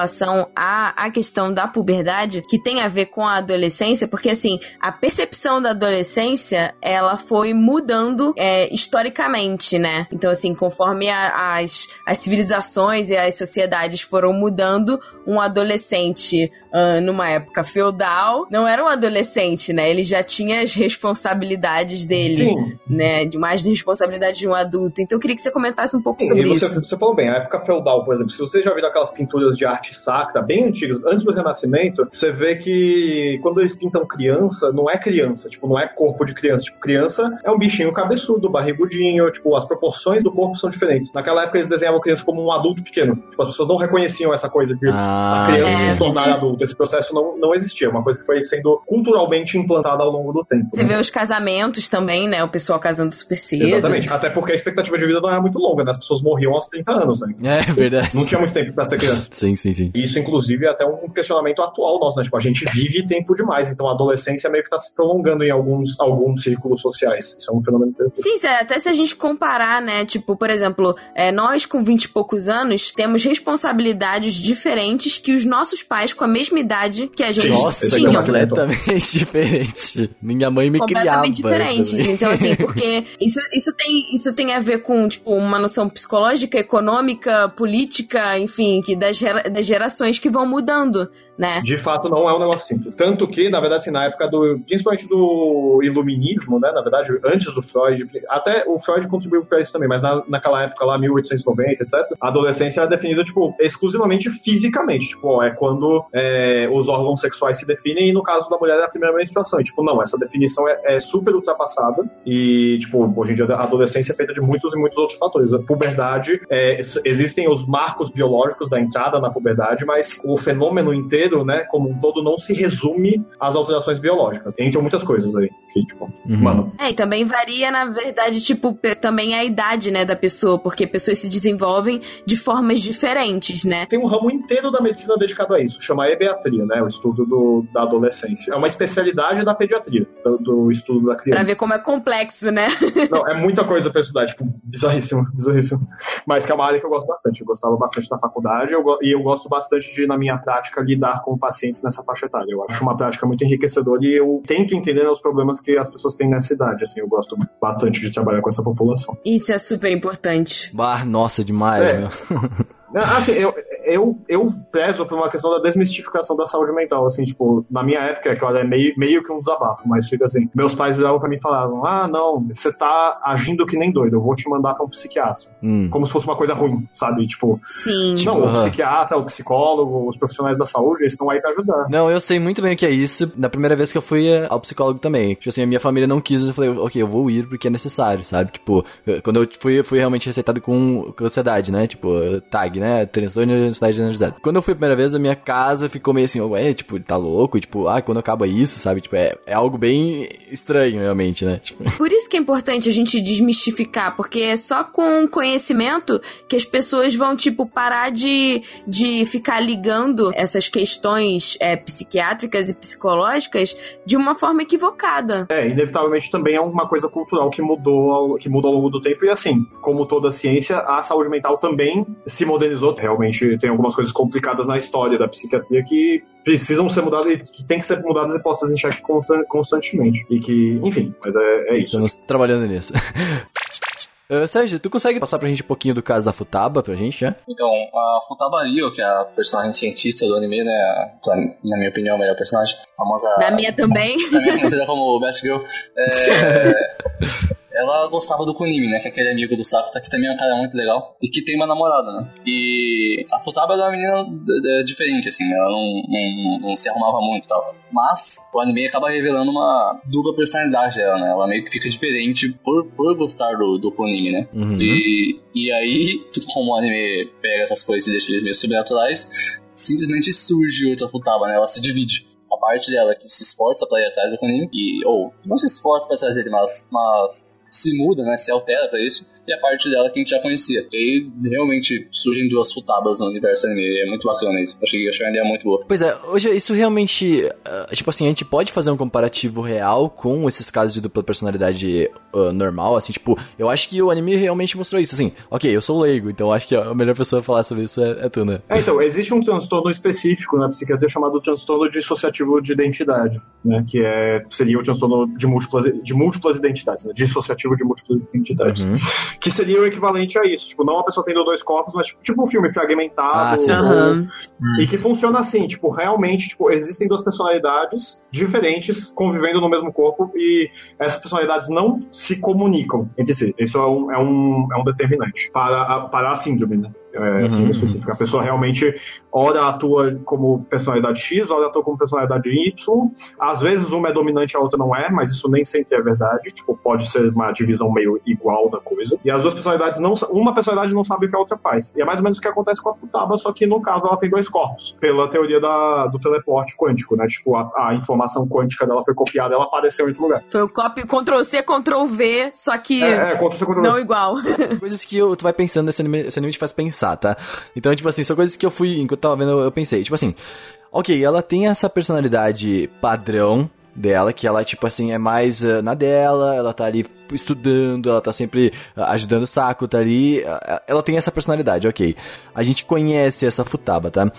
à, à questão da puberdade, que tem a ver com a adolescência, porque assim, a percepção da adolescência, ela foi mudando é, historicamente, né? Então assim, conforme a- as, as civilizações e as sociedades foram mudando, um adolescente ah, numa época feudal não era um adolescente, né? Ele já tinha as responsabilidades dele Sim, né, de mais de responsabilidade de um adulto. Então eu queria que você comentasse um pouco Sim, sobre você, isso. você falou bem, a época feudal, por exemplo, se você já viu aquelas pinturas de arte sacra bem antigas, antes do Renascimento, você vê que quando eles pintam criança, não é criança, tipo, não é corpo de criança. Tipo, criança é um bichinho cabeçudo, barrigudinho, tipo, as proporções do corpo são diferentes. Naquela época eles desenhavam criança como um adulto pequeno. Tipo, as pessoas não reconheciam essa coisa de Ah, a criança é. se tornar adulto. Esse processo não, não existia, é uma coisa que foi sendo culturalmente implantada ao longo do tempo. Você né? vê os casamentos também, né? O pessoal casando super cedo. Exatamente, até porque a expectativa de vida não era muito longa, né? As pessoas morriam aos 30 anos, né? é verdade. Não tinha muito tempo pra ser criança. (laughs) Sim, sim, sim. Isso, inclusive, é até um questionamento atual nosso, né? Tipo, a gente vive tempo demais, então a adolescência meio que tá se prolongando em alguns, alguns círculos sociais. Isso é um fenômeno interessante. Sim, Zé, até se a gente comparar, né? Tipo, por exemplo, é, nós com 20 e poucos anos temos responsabilidades diferentes que os nossos pais com a mesma idade que a gente Nossa, esse é completamente (laughs) diferente. Minha mãe me criava. completamente diferentes. também. Então, assim, porque (laughs) isso, isso, tem, isso tem a ver com, tipo, uma noção psicológica, econômica, política, enfim, que das, gera- das gerações que vão mudando, né? De fato, não é um negócio simples. Tanto que, na verdade, assim, na época do. Principalmente do iluminismo, né? Na verdade, antes do Freud. Até o Freud contribuiu para isso também, mas na, naquela época lá, 1890, etc., a adolescência era definida, tipo, exclusivamente fisicamente. Tipo, ó, é quando é, os órgãos sexuais se definem, e no caso da mulher é a primeira menstruação. E, tipo, não, essa definição é, é super ultrapassada. E, tipo, hoje em dia a adolescência é feita de muitos e muitos outros fatores. A puberdade, é, existem os marcos biológicos da entrada na puberdade, mas o fenômeno inteiro, né, como um todo, não se resume às alterações biológicas. Entram muitas coisas aí. Que, tipo, Uhum. mano, É, e também varia, na verdade, tipo, também a idade, né, da pessoa, porque pessoas se desenvolvem de formas diferentes, né? tem um ramo inteiro da medicina dedicado a isso, chama ebeatria, né, o estudo do, da adolescência. É uma especialidade da pediatria, do, do estudo da criança. Pra ver como é complexo, né? (laughs) Não, é muita coisa pra estudar, tipo, bizarríssimo, (laughs) bizarríssimo. Mas que é uma área que eu gosto bastante. Eu gostava bastante da faculdade eu e eu gosto bastante de, na minha prática, lidar com pacientes nessa faixa etária. Eu acho uma prática muito enriquecedora e eu tento entender os problemas que as pessoas têm nessa idade. Assim, eu gosto bastante de trabalhar com essa população. Isso é super importante. Bah, nossa, demais, É. meu. Assim, eu- eu, eu prezo por uma questão da desmistificação da saúde mental, assim, tipo, na minha época, é que olha, é meio, meio que um desabafo, mas fica assim, meus pais viravam pra mim e falavam, ah, não, você tá agindo que nem doido, eu vou te mandar pra um psiquiatra. Hum. Como se fosse uma coisa ruim, sabe? Tipo, Sim. não, o aham. psiquiatra, o psicólogo, os profissionais da saúde, eles estão aí pra ajudar. Não, eu sei muito bem o que é isso. Na primeira vez que eu fui eh, ao psicólogo também. Tipo assim, a minha família não quis, eu falei, ok, eu vou ir porque é necessário, sabe? Tipo, eu- quando eu fui, eu fui realmente receitado com, com ansiedade, né? Tipo, TAG, né? Transtorno de ansiedade generalizada. Quando eu fui a primeira vez, a minha casa ficou meio assim, ué, tipo, tá louco? E, tipo, ah, quando acaba isso, sabe? Tipo, é, é algo bem estranho, realmente, né? Tipo, Por isso que é importante a gente desmistificar, porque é só com conhecimento que as pessoas vão, tipo, parar de, de ficar ligando essas questões é, psiquiátricas e psicológicas de uma forma equivocada. É, inevitavelmente também é uma coisa cultural que mudou, ao, que mudou ao longo do tempo. E assim, como toda ciência, a saúde mental também se modernizou. Realmente tem algumas coisas complicadas na história da psiquiatria que precisam ser mudadas e que tem que ser mudadas e postas em xeque consta- constantemente. E que, enfim, mas é, é isso. estamos trabalhando nisso. Ah, (laughs) Sérgio, tu consegue passar pra gente um pouquinho do caso da Futaba pra gente, já? Então, a Futaba Ryo, que é a personagem cientista do anime, né? pra- na minha opinião, a melhor personagem. Famosa. Na minha também. (laughs) também conhecida como Best Girl. é, (laughs) ela gostava do Kunimi, né? Que é aquele amigo do Sakuta, que também é um cara muito legal. E que tem uma namorada, né? E a Futaba era uma menina é, é, diferente, assim. Ela não, não, não se arrumava muito e tal. Mas o anime acaba revelando uma dupla personalidade dela, né? Ela meio que fica diferente por, por gostar do, do Kunimi, né? Uhum. E, e aí, (laughs) como o anime pega essas coisas e deixa eles meio sobrenaturais, simplesmente surge outra Futaba, né? Ela se divide. A parte dela que se esforça pra ir atrás do Kunimi, e, ou não se esforça pra atrás dele, mas, mas se muda, né? Se altera pra isso, e a parte dela que a gente já conhecia. E aí, realmente surgem duas Futabas no universo anime, e é muito bacana isso. Achei, achei uma ideia muito boa. Pois é, hoje isso realmente. ah, tipo assim, a gente pode fazer um comparativo real com esses casos de dupla personalidade ah, normal, assim, tipo, eu acho que o anime realmente mostrou isso, assim, ok, eu sou leigo, então acho que a melhor pessoa a falar sobre isso é, é tu, né? É, então, existe um transtorno específico na psiquiatria chamado transtorno dissociativo de identidade, né? Que é, seria o transtorno de múltiplas, de múltiplas identidades, né? Dissociativo de múltiplas identidades. Uhum. Que seria o equivalente a isso. Tipo, não uma pessoa tendo dois corpos, mas tipo, tipo um filme fragmentado. Ah, sim. ou-. E que funciona assim, tipo, realmente, tipo, existem duas personalidades diferentes convivendo no mesmo corpo e essas personalidades não se comunicam entre si. Isso é um, é um, é um determinante para a, para a síndrome, né? É, síndrome uhum. específica. A pessoa realmente, ora atua como personalidade X, ora atua como personalidade Y. Às vezes uma é dominante e a outra não é, mas isso nem sempre é verdade. Tipo, pode ser uma divisão meio igual da coisa. E as duas personalidades não. Uma personalidade não sabe o que a outra faz. E é mais ou menos o que acontece com a Futaba, só que no caso ela tem dois corpos. Pela teoria da, do teleporte quântico, né? Tipo, a, a informação quântica dela foi copiada, ela apareceu em outro lugar. Foi o copy Ctrl C, Ctrl V, só que É, é, contra o seu controle. não igual. coisas que tu vai pensando nesse anime, esse anime te faz pensar, tá? Então, tipo assim, são coisas que eu fui, enquanto eu tava vendo, eu pensei, tipo assim, ok, ela tem essa personalidade padrão dela, que ela, tipo assim, é mais ah, na dela, ela tá ali estudando, ela tá sempre ah, ajudando o saco, tá ali, ah, ela tem essa personalidade, ok. A gente conhece essa Futaba, tá?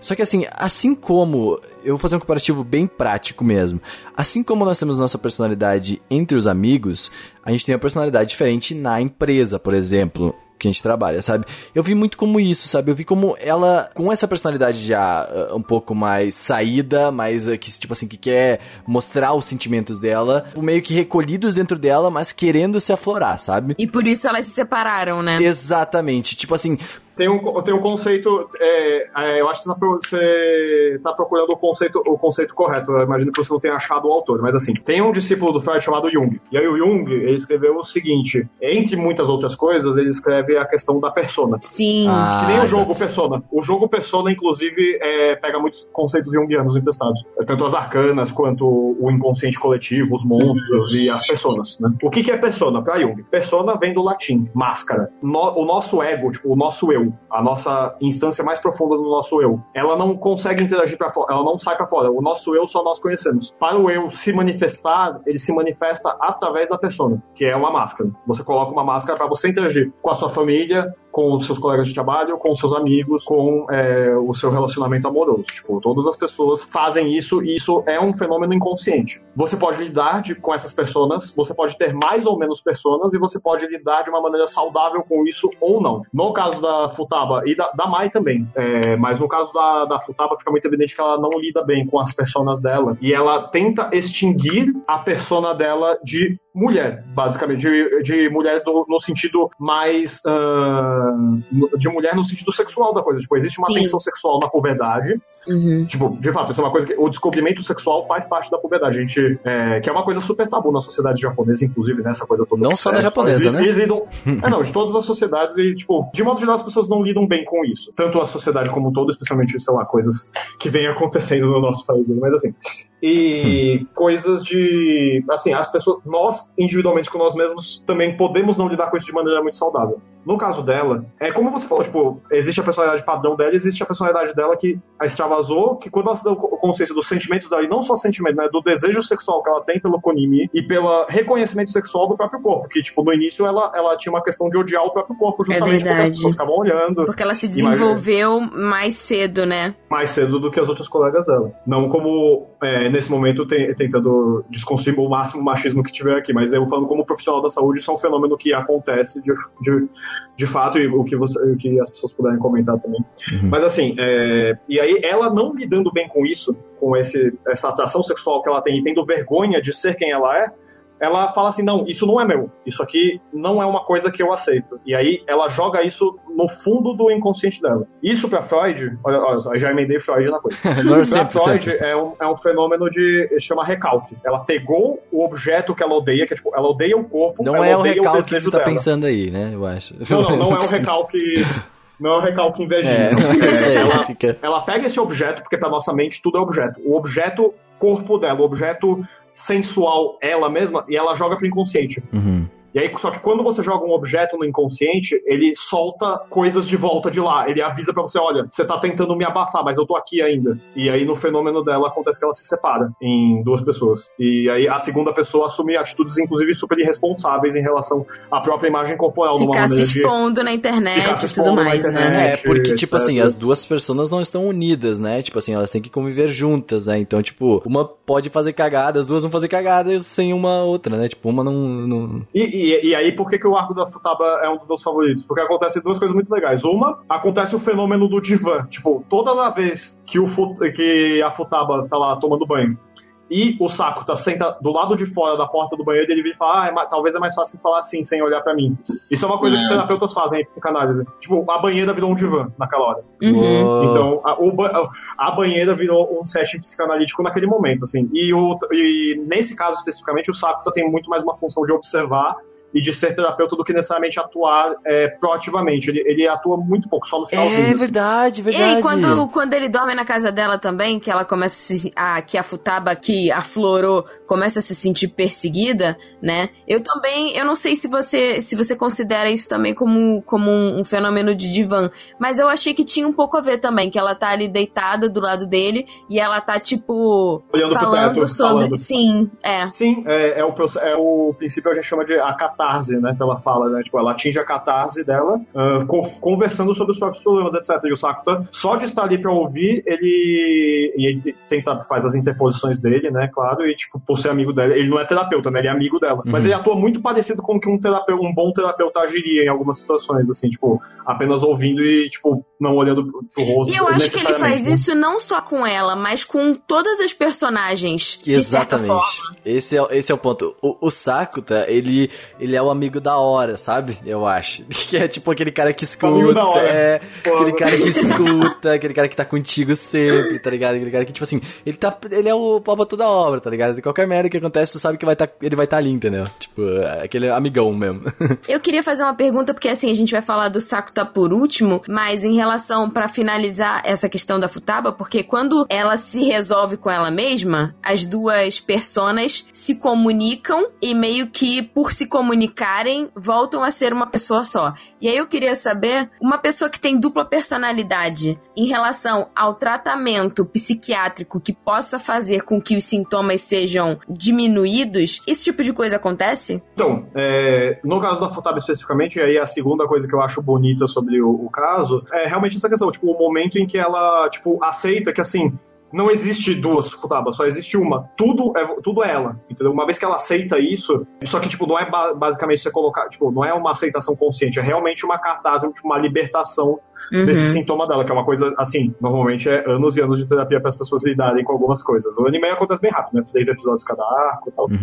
Só que assim, assim como, eu vou fazer um comparativo bem prático mesmo, assim como nós temos nossa personalidade entre os amigos, a gente tem uma personalidade diferente na empresa, por exemplo que a gente trabalha, sabe? Eu vi muito como isso, sabe? Eu vi como ela, com essa personalidade já ah, um pouco mais saída, mais ah, que, tipo assim, que quer mostrar os sentimentos dela, meio que recolhidos dentro dela, mas querendo se aflorar, sabe? E por isso elas se separaram, né? Exatamente. Tipo assim, Tem um, tem um conceito. é, é, eu acho que você tá, você tá procurando o conceito, o conceito correto. Eu imagino que você não tenha achado o autor, mas assim, tem um discípulo do Freud chamado Jung. E aí o Jung, ele escreveu o seguinte: entre muitas outras coisas, ele escreve a questão da persona. Sim. ah, Que nem o jogo Persona. O jogo Persona, inclusive, é, pega muitos conceitos junguianos emprestados. É Tanto as arcanas, quanto o inconsciente coletivo, os monstros e as personas, né? O que, que é persona pra Jung? Persona vem do latim, máscara. No- o nosso ego, tipo, o nosso eu, a nossa instância mais profunda do nosso eu, ela não consegue interagir pra fora, ela não sai pra fora. O nosso eu só nós conhecemos. Para o eu se manifestar, ele se manifesta através da persona, que é uma máscara. Você coloca uma máscara pra você interagir com a sua família, com os seus colegas de trabalho, com os seus amigos, com é, o seu relacionamento amoroso. Tipo, todas as pessoas fazem isso e isso é um fenômeno inconsciente. Você pode lidar de, com essas pessoas, você pode ter mais ou menos pessoas e você pode lidar de uma maneira saudável com isso ou não. No caso da Futaba e da, da Mai também, é, mas no caso da, da Futaba fica muito evidente que ela não lida bem com as personas dela e ela tenta extinguir a persona dela de mulher, basicamente, de, de mulher do- no sentido mais. ah, de mulher no sentido sexual da coisa. Tipo, existe uma Sim. tensão sexual na puberdade. Uhum. Tipo, de fato, isso é uma coisa que. O descobrimento sexual faz parte da puberdade. A gente. é, que é uma coisa super tabu na sociedade japonesa, inclusive, nessa coisa toda. Não só na sexo. japonesa, eles, né? Eles lidam. (laughs) é, não, de todas as sociedades e, tipo, de modo geral, as pessoas não lidam bem com isso. Tanto a sociedade como um todo, especialmente, sei lá, coisas que vêm acontecendo no nosso país. Mas assim. E coisas de. Assim, as pessoas. Nós, individualmente com nós mesmos, também podemos não lidar com isso de maneira muito saudável. No caso dela, é como você falou, tipo, existe a personalidade padrão dela, existe a personalidade dela que a extravasou, que quando ela se deu co- consciência dos sentimentos dela, e não só sentimento, né, do desejo sexual que ela tem pelo Konimi e pelo reconhecimento sexual do próprio corpo, que, tipo, no início ela, ela tinha uma questão de odiar o próprio corpo, justamente porque as pessoas ficavam olhando Porque ela se desenvolveu mais cedo, né? mais cedo do que as outras colegas dela. Não como, é, nesse momento, te- tentando desconstruir o máximo machismo que tiver aqui, mas eu falando como profissional da saúde, isso é um fenômeno que acontece de, de, de fato, e o que, você, o que as pessoas puderem comentar também. Uhum. Mas assim, é, e aí ela não lidando bem com isso, com esse, essa atração sexual que ela tem e tendo vergonha de ser quem ela é, ela fala assim: não, isso não é meu. Isso aqui não é uma coisa que eu aceito. E aí ela joga isso no fundo do inconsciente dela. Isso pra Freud, olha, olha já emendei Freud na coisa. (laughs) Não, Pra Freud é um, é um fenômeno de. chama recalque. Ela pegou o objeto que ela odeia, que é tipo, ela odeia o corpo, Não é o recalque que desejo você tá dela. pensando aí, né? Eu acho. Não, não, não é um (laughs) recalque. Não é um recalque invejinho. É, (laughs) é aí, ela, ela pega esse objeto, porque pra nossa mente tudo é objeto. O objeto, corpo dela, o objeto sensual, ela mesma, e ela joga pro inconsciente. Uhum. E aí, só que quando você joga um objeto no inconsciente, ele solta coisas de volta de lá. Ele avisa pra você, olha, você tá tentando me abafar, mas eu tô aqui ainda. E aí, no fenômeno dela, acontece que ela se separa em duas pessoas. E aí, a segunda pessoa assume atitudes, inclusive, super irresponsáveis em relação à própria imagem corporal. Ficar se maneira de... expondo na internet e tudo expondo mais, internet. né? É, porque, tipo etc. assim, as duas pessoas não estão unidas, né? Tipo assim, elas têm que conviver juntas, né? Então, tipo, uma pode fazer cagada, as duas vão fazer cagadas sem uma outra, né? Tipo, uma não. não... E, e, e aí, por que, que o arco da Futaba é um dos meus favoritos? Porque acontece duas coisas muito legais. Uma, acontece o fenômeno do divã. Tipo, toda a vez que, o que a Futaba tá lá tomando banho e o saco tá senta do lado de fora da porta do banheiro, ele vira e fala: Ah, é talvez é mais fácil falar assim, sem olhar pra mim. Isso é uma coisa que É. terapeutas fazem em psicanálise. Tipo, a banheira virou um divã naquela hora. Uhum. Então, a, o a banheira virou um setting psicanalítico naquele momento, assim. E, o, e nesse caso especificamente, o Sakuta tem muito mais uma função de observar e de ser terapeuta do que necessariamente atuar é, proativamente. Ele, ele atua muito pouco, só no finalzinho. É assim. verdade, E verdade. aí, quando, quando ele dorme na casa dela também, que ela começa a que a Futaba que aflorou começa a se sentir perseguida, né? Eu também, eu não sei se você se você considera isso também como, como um, um fenômeno de divã, mas eu achei que tinha um pouco a ver também, que ela tá ali deitada do lado dele e ela tá tipo Olhando pro falando teto, sobre, falando. sim, é. Sim, é, é o, é o princípio a gente chama de a catarse, né? Que ela fala, né? Tipo, ela atinge a catarse dela, con- conversando sobre os próprios problemas, etc. E o Sakuta, só de estar ali pra ouvir, ele. E ele te- tenta, faz as interposições dele, né? Claro, e, tipo, por ser amigo dela. Ele não é terapeuta, né? Ele é amigo dela. Mas Uhum. ele atua muito parecido com o que um, terapeuta, um bom terapeuta agiria em algumas situações, assim, tipo, apenas ouvindo e, tipo, não olhando pro, pro rosto. E eu acho que ele faz né? isso não só com ela, mas com todas as personagens, de certa Exatamente. forma. Esse é, esse é o ponto. O, o Sakuta, ele, ele é o amigo da hora, sabe? Eu acho. (laughs) Que é tipo aquele cara que escuta. Amigo da hora. É, aquele cara que escuta, aquele cara que tá contigo sempre, tá ligado? Aquele cara que, tipo assim, ele tá. Ele é o pau toda obra, tá ligado? Qualquer merda que acontece, tu sabe que vai tá, ele vai estar tá ali, entendeu? Tipo, é aquele amigão mesmo. (laughs) Eu queria fazer uma pergunta, porque assim, a gente vai falar do Sakuta por último, mas em relação, pra finalizar essa questão da Futaba, porque quando ela se resolve com ela mesma, as duas personas se comunicam e meio que por se comunicar comunicarem, voltam a ser uma pessoa só. E aí eu queria saber, uma pessoa que tem dupla personalidade em relação ao tratamento psiquiátrico que possa fazer com que os sintomas sejam diminuídos, esse tipo de coisa acontece? Então, é, no caso da Futaba especificamente, e aí a segunda coisa que eu acho bonita sobre o, o caso, é realmente essa questão, tipo, o momento em que ela, tipo, aceita que, assim, não existe duas Futaba, só existe uma. Tudo é, tudo é ela, entendeu? Uma vez que ela aceita isso, só que, tipo, não é ba- basicamente você colocar, tipo, não é uma aceitação consciente, é realmente uma catarse, tipo, uma libertação Uhum. desse sintoma dela, que é uma coisa, assim, normalmente é anos e anos de terapia para as pessoas lidarem com algumas coisas. O anime acontece bem rápido, né? Três episódios cada arco e tal. Uhum.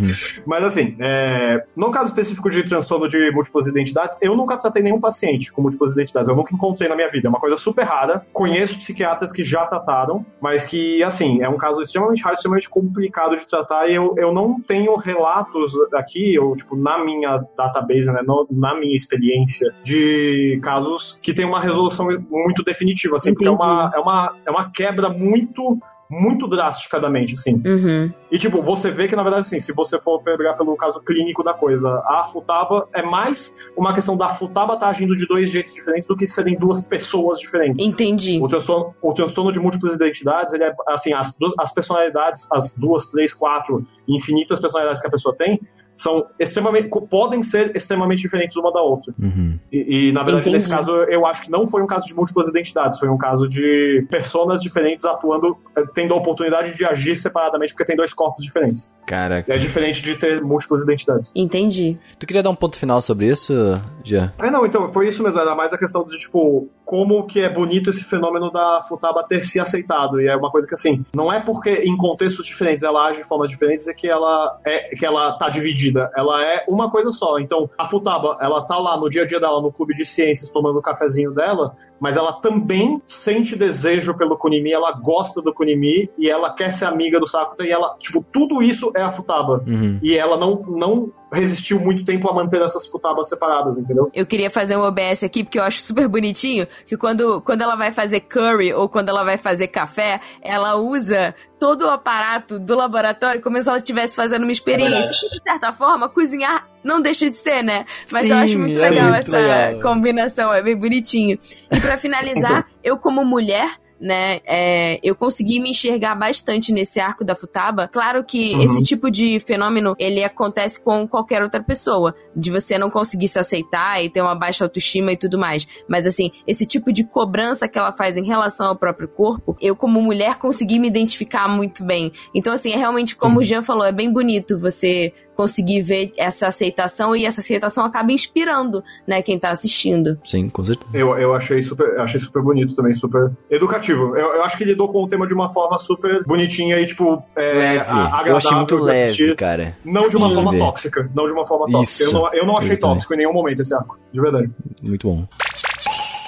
Mas assim, é, no caso específico de transtorno de múltiplas identidades, eu nunca tratei nenhum paciente com múltiplas identidades. Eu nunca encontrei na minha vida. É uma coisa super rara. Conheço psiquiatras que já trataram, mas que, assim, é um caso extremamente raro, extremamente complicado de tratar. E eu, eu não tenho relatos aqui, ou tipo, na minha database, né, no- na minha experiência, de casos que tem uma resolução muito definitiva, assim, porque é uma, é, uma, é uma quebra muito. Muito drástica da mente, assim. Uhum. E, tipo, você vê que, na verdade, assim, se você for pegar pelo caso clínico da coisa, a Futaba é mais uma questão da Futaba estar agindo de dois jeitos diferentes do que serem duas pessoas diferentes. Entendi. O transtorno, o transtorno de múltiplas identidades, ele é, assim, as, as personalidades, as duas, três, quatro, infinitas personalidades que a pessoa tem, são extremamente, podem ser extremamente diferentes uma da outra. Uhum. E, e, na verdade, Entendi. nesse caso, eu acho que não foi um caso de múltiplas identidades, foi um caso de personas diferentes atuando, eh, tendo a oportunidade de agir separadamente, porque tem dois corpos diferentes. Caraca. É diferente de ter múltiplas identidades. Entendi. Tu queria dar um ponto final sobre isso, Jean? É, não, então, foi isso mesmo, era mais a questão de, tipo, como que é bonito esse fenômeno da Futaba ter se aceitado, e é uma coisa que, assim, não é porque em contextos diferentes ela age de formas diferentes é que ela é, que ela tá dividida, ela é uma coisa só, então, a Futaba, ela tá lá no dia a dia dela, no clube de ciências, tomando o cafezinho dela, mas ela também sente desejo pelo Kunimi, ela gosta do Kunimi, e ela quer ser amiga do Sakuta, e ela, tipo, tudo isso é a Futaba. Uhum. E ela não, não resistiu muito tempo a manter essas futabas separadas, entendeu? Eu queria fazer um OBS aqui, porque eu acho super bonitinho que quando, quando ela vai fazer curry ou quando ela vai fazer café, ela usa todo o aparato do laboratório como se ela estivesse fazendo uma experiência. de certa forma, cozinhar não deixa de ser, né? Mas eu Sim, acho muito é legal muito essa legal. combinação, é bem bonitinho. E pra finalizar, (laughs) eu como mulher, né, é, eu consegui me enxergar bastante nesse arco da Futaba. Claro que Uhum. esse tipo de fenômeno, ele acontece com qualquer outra pessoa, de você não conseguir se aceitar e ter uma baixa autoestima e tudo mais. Mas assim, esse tipo de cobrança que ela faz em relação ao próprio corpo, eu como mulher consegui me identificar muito bem. Então assim, é realmente como o Jean falou, é bem bonito você conseguir ver essa aceitação e essa aceitação acaba inspirando, né, quem tá assistindo. Sim, com certeza. Eu, eu achei super, achei super bonito também, super educativo. Eu, eu acho que ele lidou com o tema de uma forma super bonitinha e, tipo, é, Leve. agradável Eu achei muito de leve, assistir. cara. Não de uma Sim. forma tóxica. Não de uma forma tóxica. Eu Isso. não, eu não achei Eu tóxico em nenhum momento esse arco. De verdade. Muito bom.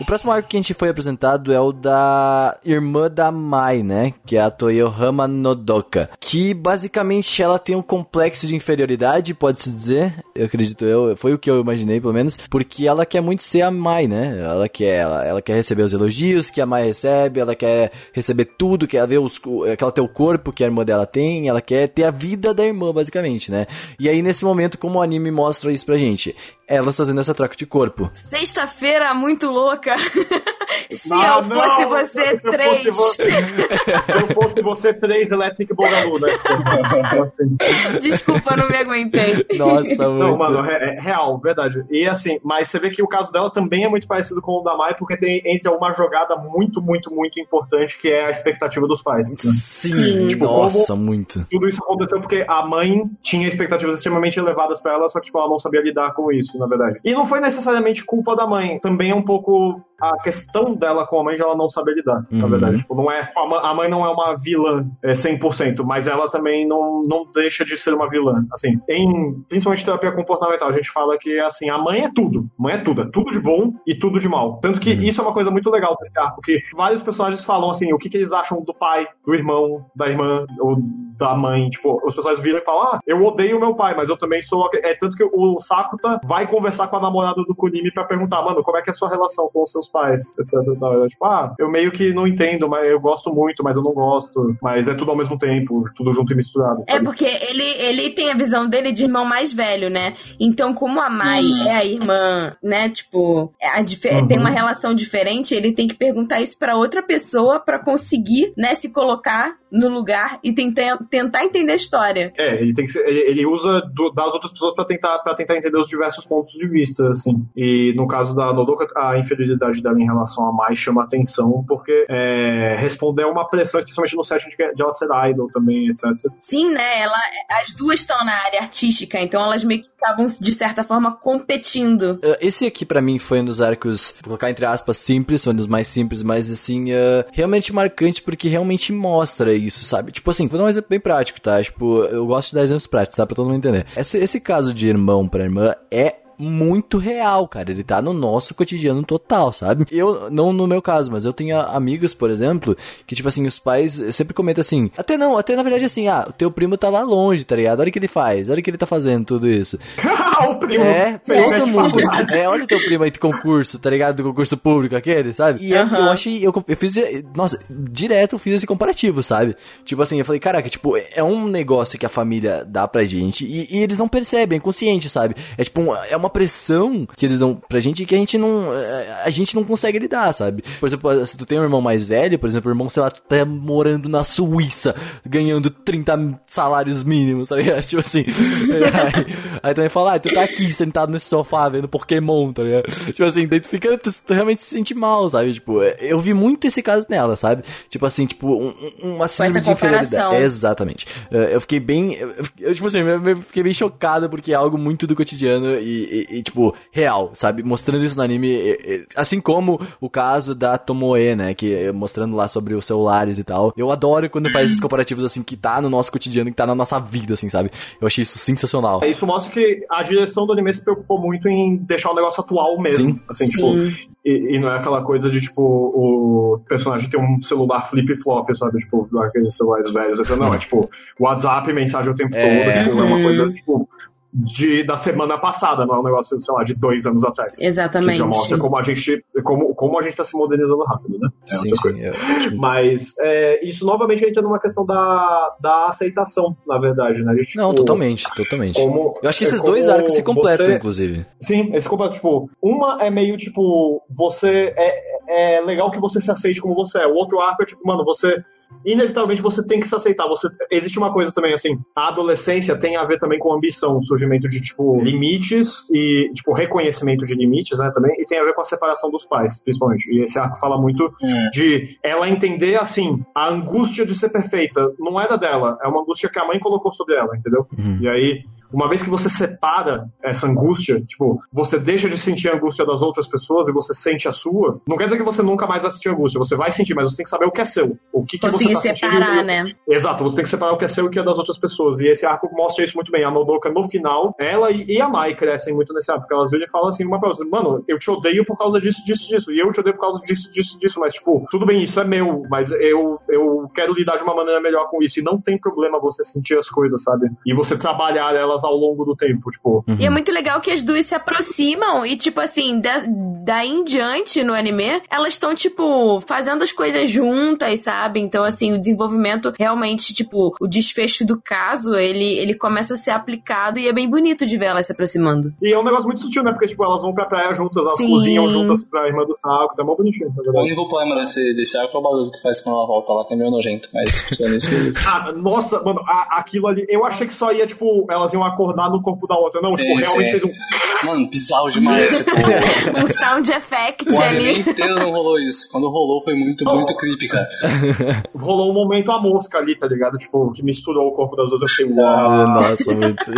O próximo arco que a gente foi apresentado é o da irmã da Mai, né? Que é a Toyohama Nodoka. Que basicamente ela tem um complexo de inferioridade, pode-se dizer. Eu acredito eu, foi o que eu imaginei pelo menos. Porque ela quer muito ser a Mai, né? Ela quer, ela, ela quer receber os elogios que a Mai recebe, ela quer receber tudo, quer ver os, que ela tem o corpo que a irmã dela tem, ela quer ter a vida da irmã, basicamente, né? E aí nesse momento, como o anime mostra isso pra gente? Ela fazendo essa troca de corpo. Sexta-feira muito louca. (laughs) Se Ah, eu fosse não! você Se eu três. fosse você- Se eu fosse você, três Electric Boogaloo, né? (laughs) Desculpa, não me aguentei. Nossa, muito. Não, mano, é, é real, verdade. E assim, mas você vê que o caso dela também é muito parecido com o da Mai, porque tem entre uma jogada muito, muito, muito importante, que é a expectativa dos pais. né? Sim. Tipo, nossa, muito. Tudo isso aconteceu porque a mãe tinha expectativas extremamente elevadas pra ela, só que tipo, ela não sabia lidar com isso, na verdade. E não foi necessariamente culpa da mãe, também é um pouco a questão dela com a mãe de ela não saber lidar, na Uhum. verdade. Tipo, não é, a mãe não é uma vilã é, 100%, mas ela também não, não deixa de ser uma vilã. Assim, em principalmente terapia comportamental, a gente fala que assim, a mãe é tudo. A mãe é tudo, é tudo de bom e tudo de mal. Tanto que isso é uma coisa muito legal desse arco, que vários personagens falam assim, o que, que eles acham do pai, do irmão, da irmã ou da mãe. Tipo, os personagens viram e falam, ah, eu odeio meu pai, mas eu também sou... É tanto que o Sakuta vai conversar com a namorada do Kunimi pra perguntar, mano, como é que é a sua relação com os seus pais, etc tal. Eu, tipo, ah, eu meio que não entendo, mas eu gosto muito, mas eu não gosto. Mas é tudo ao mesmo tempo, tudo junto e misturado. É sabe? porque ele, ele tem a visão dele de irmão mais velho, né? Então, como a Mai é a irmã, né? Tipo, é a Uhum. tem uma relação diferente, ele tem que perguntar isso pra outra pessoa pra conseguir, né, se colocar no lugar e tentar, tentar entender a história. É, ele tem que ser, ele, ele usa do- das outras pessoas pra tentar, pra tentar entender os diversos pontos de vista, assim. E no caso da Nodoka, a infidelidade dela em relação a Mai chama atenção, porque é, responder a uma pressão, especialmente no set de, de ela ser idol também, etc. Sim, né? Ela, as duas estão na área artística, então elas meio que estavam, de certa forma, competindo. Uh, Esse aqui pra mim foi um dos arcos, vou colocar entre aspas, simples, foi um dos mais simples, mas assim, uh, realmente marcante porque realmente mostra isso, sabe? Tipo assim, vou dar um exemplo bem prático, tá? Tipo, eu gosto de dar exemplos práticos, tá? Pra todo mundo entender. Esse, esse caso de irmão pra irmã é muito real, cara. Ele tá no nosso cotidiano total, sabe? Eu, não no meu caso, mas eu tenho amigos, por exemplo, que, tipo assim, os pais sempre comentam assim. Até não, até na verdade assim, ah, o teu primo tá lá longe, tá ligado? Olha o que ele faz, olha o que ele tá fazendo, tudo isso. (laughs) o primo É, fez todo mundo. É, olha o teu primo aí de concurso, tá ligado? Do concurso público, aquele, sabe? E eu- Aham. eu achei, eu, eu fiz, nossa, direto eu fiz esse comparativo, sabe? Tipo assim, eu falei, caraca, tipo, é um negócio que a família dá pra gente e, e eles não percebem, é consciente, sabe? É tipo, um- é uma pressão que eles dão pra gente que a gente não, é, a gente não consegue lidar, sabe? Por exemplo, se tu tem um irmão mais velho, por exemplo, o irmão, sei lá, tá morando na Suíça, ganhando 30 salários mínimos, tá ligado? (laughs) Tipo assim. (laughs) aí, aí também fala, ah, tu tá aqui sentado nesse sofá vendo Pokémon, tá ligado? Tipo assim, daí tu fica, tu, tu realmente se sente mal, sabe? Tipo, eu vi muito esse caso nela, sabe? Tipo assim, tipo, um, um- uma síndrome de inferioridade. Exatamente. Eh, Eu fiquei bem, eu, tipo assim, eu, fiquei bem chocado porque é algo muito do cotidiano e, e- e, tipo, real, sabe? Mostrando isso no anime, eh, assim como o caso da Tomoe, né? Que eh, mostrando lá sobre os celulares e tal. Eu adoro quando faz esses comparativos assim, que tá no nosso cotidiano, que tá na nossa vida, assim, sabe? Eu achei isso sensacional. Isso mostra que a direção do anime se preocupou muito em deixar o negócio atual mesmo. Sim. Assim, Sim. tipo, e, e não é aquela coisa de, tipo, o personagem ter um celular flip-flop, sabe? Tipo, aqueles celulares velhos. Assim, não, é tipo, WhatsApp, mensagem o tempo É. todo. Tipo, é uma Uhum. coisa, tipo, de, da semana passada, não é um negócio, sei lá, de dois anos atrás. Que Exatamente. já mostra como a gente, como, como a gente tá se modernizando rápido, né? É sim, outra sim. acho- Mas é, isso novamente entra numa questão da, da aceitação, na verdade, né? Gente, Não, tipo, totalmente, totalmente. Como, Eu acho que é esses dois arcos se completam, você- inclusive. Sim, esse completo, tipo, uma é meio tipo, você é, é legal que você se aceite como você é. O outro arco é tipo, mano, você inevitavelmente você tem que se aceitar. Você existe uma coisa também assim, a adolescência tem a ver também com ambição, surgimento de tipo limites e tipo reconhecimento de limites, né, também, e tem a ver com a separação dos pais, principalmente. E esse arco fala muito Hum. de ela entender assim, a angústia de ser perfeita não era dela, é uma angústia que a mãe colocou sobre ela, entendeu? Uhum. E aí, uma vez que você separa essa angústia, tipo, você deixa de sentir a angústia das outras pessoas e você sente a sua, não quer dizer que você nunca mais vai sentir angústia, você vai sentir, mas você tem que saber o que é seu, o que, que você Conseguir tá sentindo. separar, né? Exato, você tem que separar o que é seu e o que é das outras pessoas. E esse arco mostra isso muito bem. A Nodoka, no final, ela e e a Mai crescem muito nesse arco, porque elas viram e falam assim uma pra outra, mano, eu te odeio por causa disso, disso, disso, e eu te odeio por causa disso, disso, disso, mas, tipo, tudo bem, isso é meu, mas eu, eu quero lidar de uma maneira melhor com isso, e não tem problema você sentir as coisas, sabe? E você trabalhar elas ao longo do tempo, tipo, E é muito legal que as duas se aproximam e, tipo assim, da, daí em diante no anime, elas estão, tipo, fazendo as coisas juntas, sabe? Então, assim, o desenvolvimento realmente, tipo, o desfecho do caso, ele, ele começa a ser aplicado e é bem bonito de ver elas se aproximando. E é um negócio muito sutil, né? Porque, tipo, elas vão pra praia juntas, elas Sim. cozinham juntas pra irmã do saco, tá mó bonitinho, na O verdade. único problema desse, desse arco é o barulho que faz quando ela volta lá, que é meio nojento, mas beleza. (laughs) Ah, nossa, mano, a- aquilo ali, eu achei que só ia, tipo, elas iam acordar no corpo da outra. Não, Sim, tipo, realmente sim. fez um. Mano, bizarro demais, tipo, (laughs) Um sound effect o anime ali. inteiro não rolou isso. Quando rolou foi muito, muito creepy, cara. (laughs) Rolou um momento a mosca ali, tá ligado? Tipo, que misturou o corpo das duas. Eu fiquei, uau. Ah, Nossa, muito. (laughs)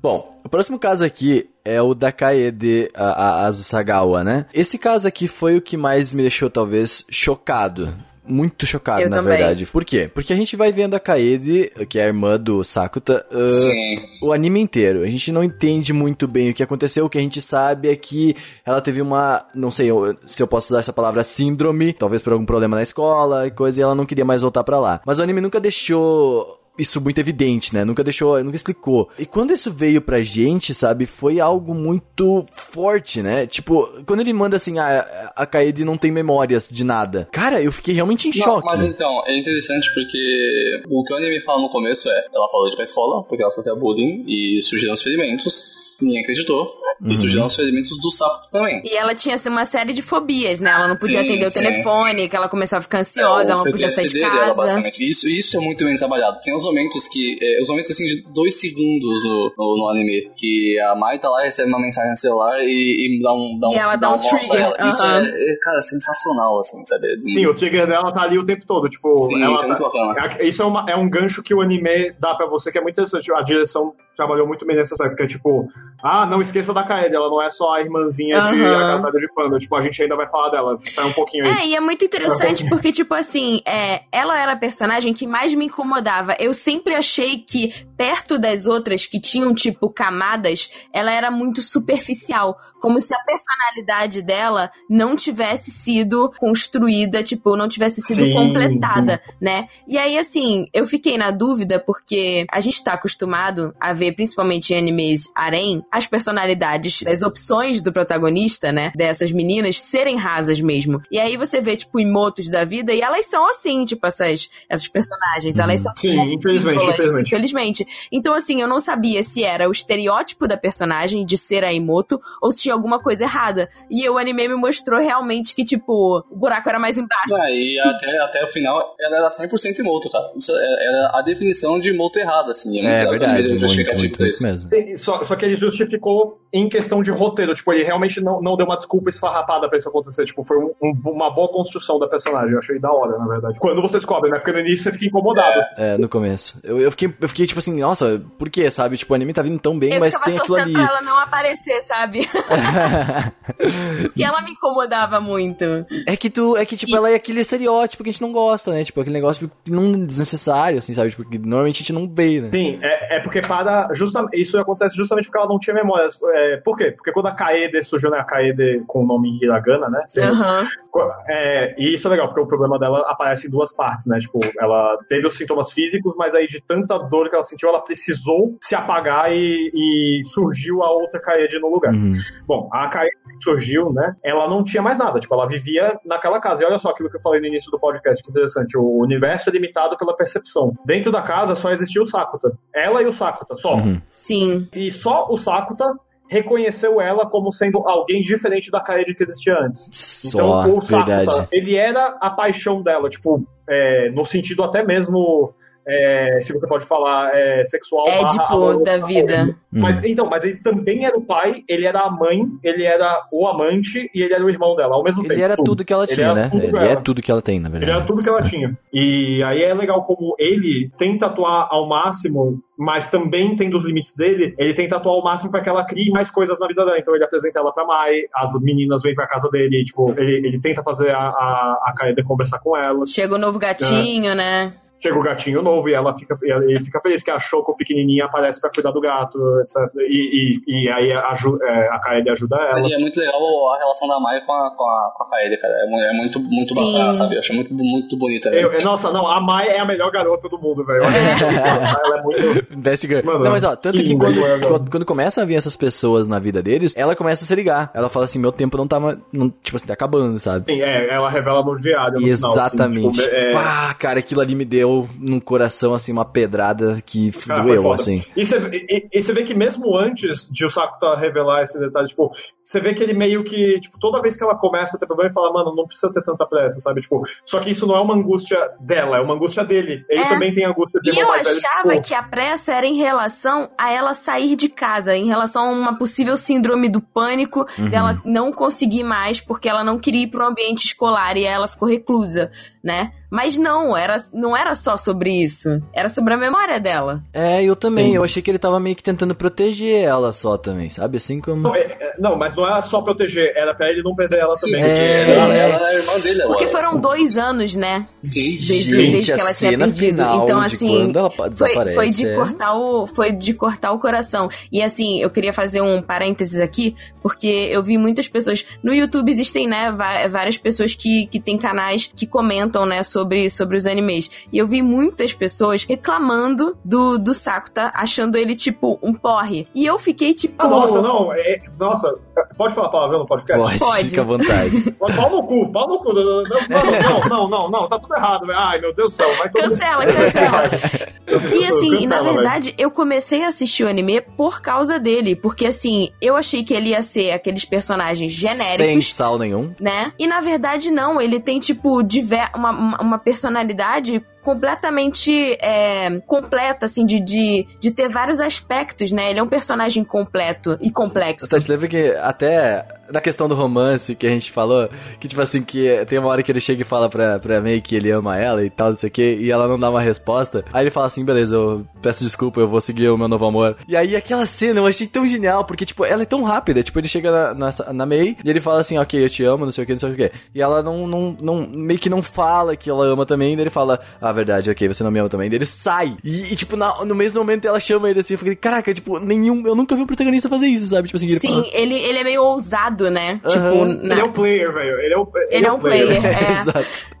Bom, o próximo caso aqui é o da Kaede Azusagawa, né? Esse caso aqui foi o que mais me deixou, talvez, chocado. Muito chocado, Eu na também. verdade. Por quê? Porque a gente vai vendo a Kaede, que é a irmã do Sakuta, Sim. o anime inteiro. A gente não entende muito bem o que aconteceu. O que a gente sabe é que ela teve uma. Não sei se eu posso usar essa palavra síndrome, talvez por algum problema na escola e coisa, e ela não queria mais voltar pra lá. Mas o anime nunca deixou isso muito evidente, né? Nunca deixou, nunca explicou. E quando isso veio pra gente, sabe, foi algo muito forte, né? Tipo, quando ele manda assim, a, a Kaede não tem memórias de nada. Cara, eu fiquei realmente em Não, choque. mas então, é interessante porque o que o anime fala no começo é, ela parou de ir pra escola porque ela sofreu bullying e surgiram os ferimentos. Ninguém acreditou. Uhum. E surgiram os ferimentos do sapo também. E ela tinha assim, uma série de fobias, né? Ela não podia Sim, atender o sim. telefone, que ela começava a ficar ansiosa, É, ela não podia sair de PTSD dela, casa. basicamente. Isso, isso é muito bem trabalhado. Tem os momentos que. é, os momentos assim de dois segundos no, no, no anime. Que a Mai tá lá, recebe uma mensagem no celular e, e dá um. Dá E um ela dá um trigger, ela. Isso é, é, cara, sensacional, assim, sabe? Sim, o trigger dela tá ali o tempo todo. Tipo, Sim, ela isso é muito tá- bacana. é- Isso é, uma- é um gancho que o anime dá pra você que é muito interessante. A direção trabalhou muito bem nesse aspecto, que é tipo, ah, não esqueça da Kaede, ela não é só a irmãzinha de Aham. agasalho de panda. Tipo, a gente ainda vai falar dela. Espera um pouquinho aí. É, e é muito interessante porque, tipo assim, é, ela era a personagem que mais me incomodava. Eu sempre achei que, perto das outras que tinham, tipo, camadas, ela era muito superficial. Como se a personalidade dela não tivesse sido construída, tipo, não tivesse sido Sim, completada, né? E aí, assim, eu fiquei na dúvida porque a gente tá acostumado a ver, principalmente em animes harem, as personalidades, as opções do protagonista, né? Dessas meninas serem rasas mesmo. E aí você vê, tipo, imotos da vida e elas são assim, tipo, essas, essas personagens. Elas são Sim, infelizmente, infelizmente. Infelizmente. Então, assim, eu não sabia se era o estereótipo da personagem de ser a Imoto ou se tinha alguma coisa errada. E o anime me mostrou realmente que, tipo, o buraco era mais embaixo. Ah, e até, até o final, ela era 100% imoto, cara. Isso é- era a definição de imoto errada, assim. É muito- verdade, mesmo muito, muito, pra muito mesmo. Só, só que ele justificou em questão de roteiro. Tipo, ele realmente não, não deu uma desculpa esfarrapada pra isso acontecer. Tipo, foi um- um- uma boa construção da personagem. Eu achei da hora, na verdade. Quando você descobre, né? Porque no início você fica incomodado. É, no começo. Eu, eu, fiquei, eu fiquei tipo assim, nossa, por quê, sabe? Tipo, o anime tá vindo tão bem, Eu mas tem aquilo ali. pra ela não aparecer, sabe? (laughs) Porque ela me incomodava muito. É que tu, é que tipo, ela é aquele estereótipo que a gente não gosta, né? Tipo, aquele negócio que não é desnecessário, assim, sabe? Tipo, que normalmente a gente não vê, né? Sim, é, é porque para. Justamente, isso acontece justamente porque ela não tinha memórias. É, por quê? Porque quando a Kaede surgiu, né? A Kaede com o nome Hiragana, né? É, e isso é legal, porque o problema dela aparece em duas partes, né? Tipo, ela teve os sintomas físicos, mas aí de tanta dor que ela sentiu, ela precisou se apagar e, e surgiu a outra Kaede no lugar. Uhum. Bom, a Kaede que surgiu, né? Ela não tinha mais nada, tipo, ela vivia naquela casa. E olha só aquilo que eu falei no início do podcast, que interessante. O universo é limitado pela percepção. Dentro da casa só existia o Sakuta. Ela e o Sakuta, só. Uhum. Sim. E só o Sakuta reconheceu ela como sendo alguém diferente da Kaede que existia antes. Só, Então, o Sakuta, verdade. ele era a paixão dela, tipo, é, no sentido até mesmo, é, se você pode falar, é, sexual. barra Édipo amoroso, da vida. Mas Uhum. então, mas ele também era o pai, ele era a mãe, ele era o amante e ele era o irmão dela, ao mesmo tempo. Ele era tudo que ela Ele tinha, né? tudo Ele é tudo que ela tem, na Ele era verdade. tudo que ela tinha. E aí é legal como ele tenta atuar ao máximo, mas também tendo os limites dele, ele tenta atuar ao máximo para que ela crie mais coisas na vida dela. Então ele apresenta ela pra Mai, as meninas vêm pra casa dele, tipo, ele, ele tenta fazer a, a, a Kaede conversar com elas. Chega o novo gatinho, né? Chega o gatinho novo e ela fica, ele fica feliz que a Choco pequenininha aparece pra cuidar do gato, etc. E, e, e aí a, é, a Kaede ajuda ela. E é muito legal a relação da Mai com a, com a, com a Kaede, cara. É, é muito, muito Sim. bacana, sabe? Eu acho muito, muito bonita. Eu- eu- nossa, não, a Mai é a melhor garota do mundo, velho. (laughs) Ela é muito. Best girl. Mano, não, mas ó, tanto que quando, quando, quando começam a vir essas pessoas na vida deles, ela começa a se ligar. Ela fala assim, meu tempo não tá, não, tipo assim, tá acabando, sabe? Sim, é, ela revela no diário. No final, assim, Exatamente. tipo, é- Pá, cara, aquilo ali me deu no coração, assim, uma pedrada que Cara, foi doeu, assim. E você vê que mesmo antes de o Sakuta revelar esse detalhe, tipo, você vê que ele meio que, tipo, toda vez que ela começa a ter problema, ele fala, mano, não precisa ter tanta pressa, sabe? Tipo, só que isso não é uma angústia dela, é uma angústia dele. Ele É. também tem angústia de E eu mais velho, achava tipo, que a pressa era em relação a ela sair de casa, em relação a uma possível síndrome do pânico, Uhum. dela não conseguir mais porque ela não queria ir para um ambiente escolar e ela ficou reclusa, né? Mas não, era, não era só sobre isso. Era sobre a memória dela. É, eu também. Sim. Eu achei que ele tava meio que tentando proteger ela só também, sabe? Assim como. Não, é- é- não, mas não era só proteger, era pra ele não perder ela Sim, também. porque É. ela, ela é irmã dele agora. Porque foram dois anos, né? Sim. Desde, Gente, desde que ela tinha cena perdido. final então, de assim. quando ela Foi, desaparece, foi de é. cortar o foi de cortar o coração e assim eu queria fazer um parênteses aqui porque eu vi muitas pessoas no YouTube existem né várias pessoas que, que têm canais que comentam né sobre, sobre os animes. E eu vi muitas pessoas reclamando do, do Sakuta, achando ele, tipo, um porre. E eu fiquei, tipo. Ah, nossa, não. é- nossa, pode falar palavrão no podcast? Pode, Pode. fica à vontade. (laughs) Pau no cu, pau no cu. Não, não, não, não, não, não, tá tudo errado, velho. Ai, meu Deus do céu. Vai todo Cancela, cancela. (laughs) E assim, Cancela, na velho. verdade, eu comecei a assistir o anime por causa dele. Porque assim, eu achei que ele ia ser aqueles personagens Sem genéricos. sal nenhum. né? E na verdade não, ele tem tipo diver uma, uma personalidade completamente é, completa, assim, de, de, de ter vários aspectos, né? Ele é um personagem completo e complexo. Você se lembra que até na questão do romance que a gente falou, que tipo assim, que tem uma hora que ele chega e fala pra, pra May que ele ama ela e tal, não sei o que, e ela não dá uma resposta. Aí ele fala assim, beleza, eu peço desculpa, eu vou seguir o meu novo amor. E aí aquela cena eu achei tão genial, porque tipo, ela é tão rápida, tipo, ele chega na, na, na May e ele fala assim, ok, eu te amo, não sei o que, não sei o que. E ela não, não, não, meio que não fala que ela ama também, daí ele fala, ah, verdade, ok, você não me ama também. Daí ele sai. E, e, tipo, na- no mesmo momento ela chama ele assim, eu falei, caraca, tipo, nenhum, eu nunca vi um protagonista fazer isso, sabe? Tipo assim, ele Sim, fala, ele, ele é meio ousado, né? Aham. Tipo, na- Ele é um player, velho. Ele é um, Ele é um player. É. (laughs) Exato.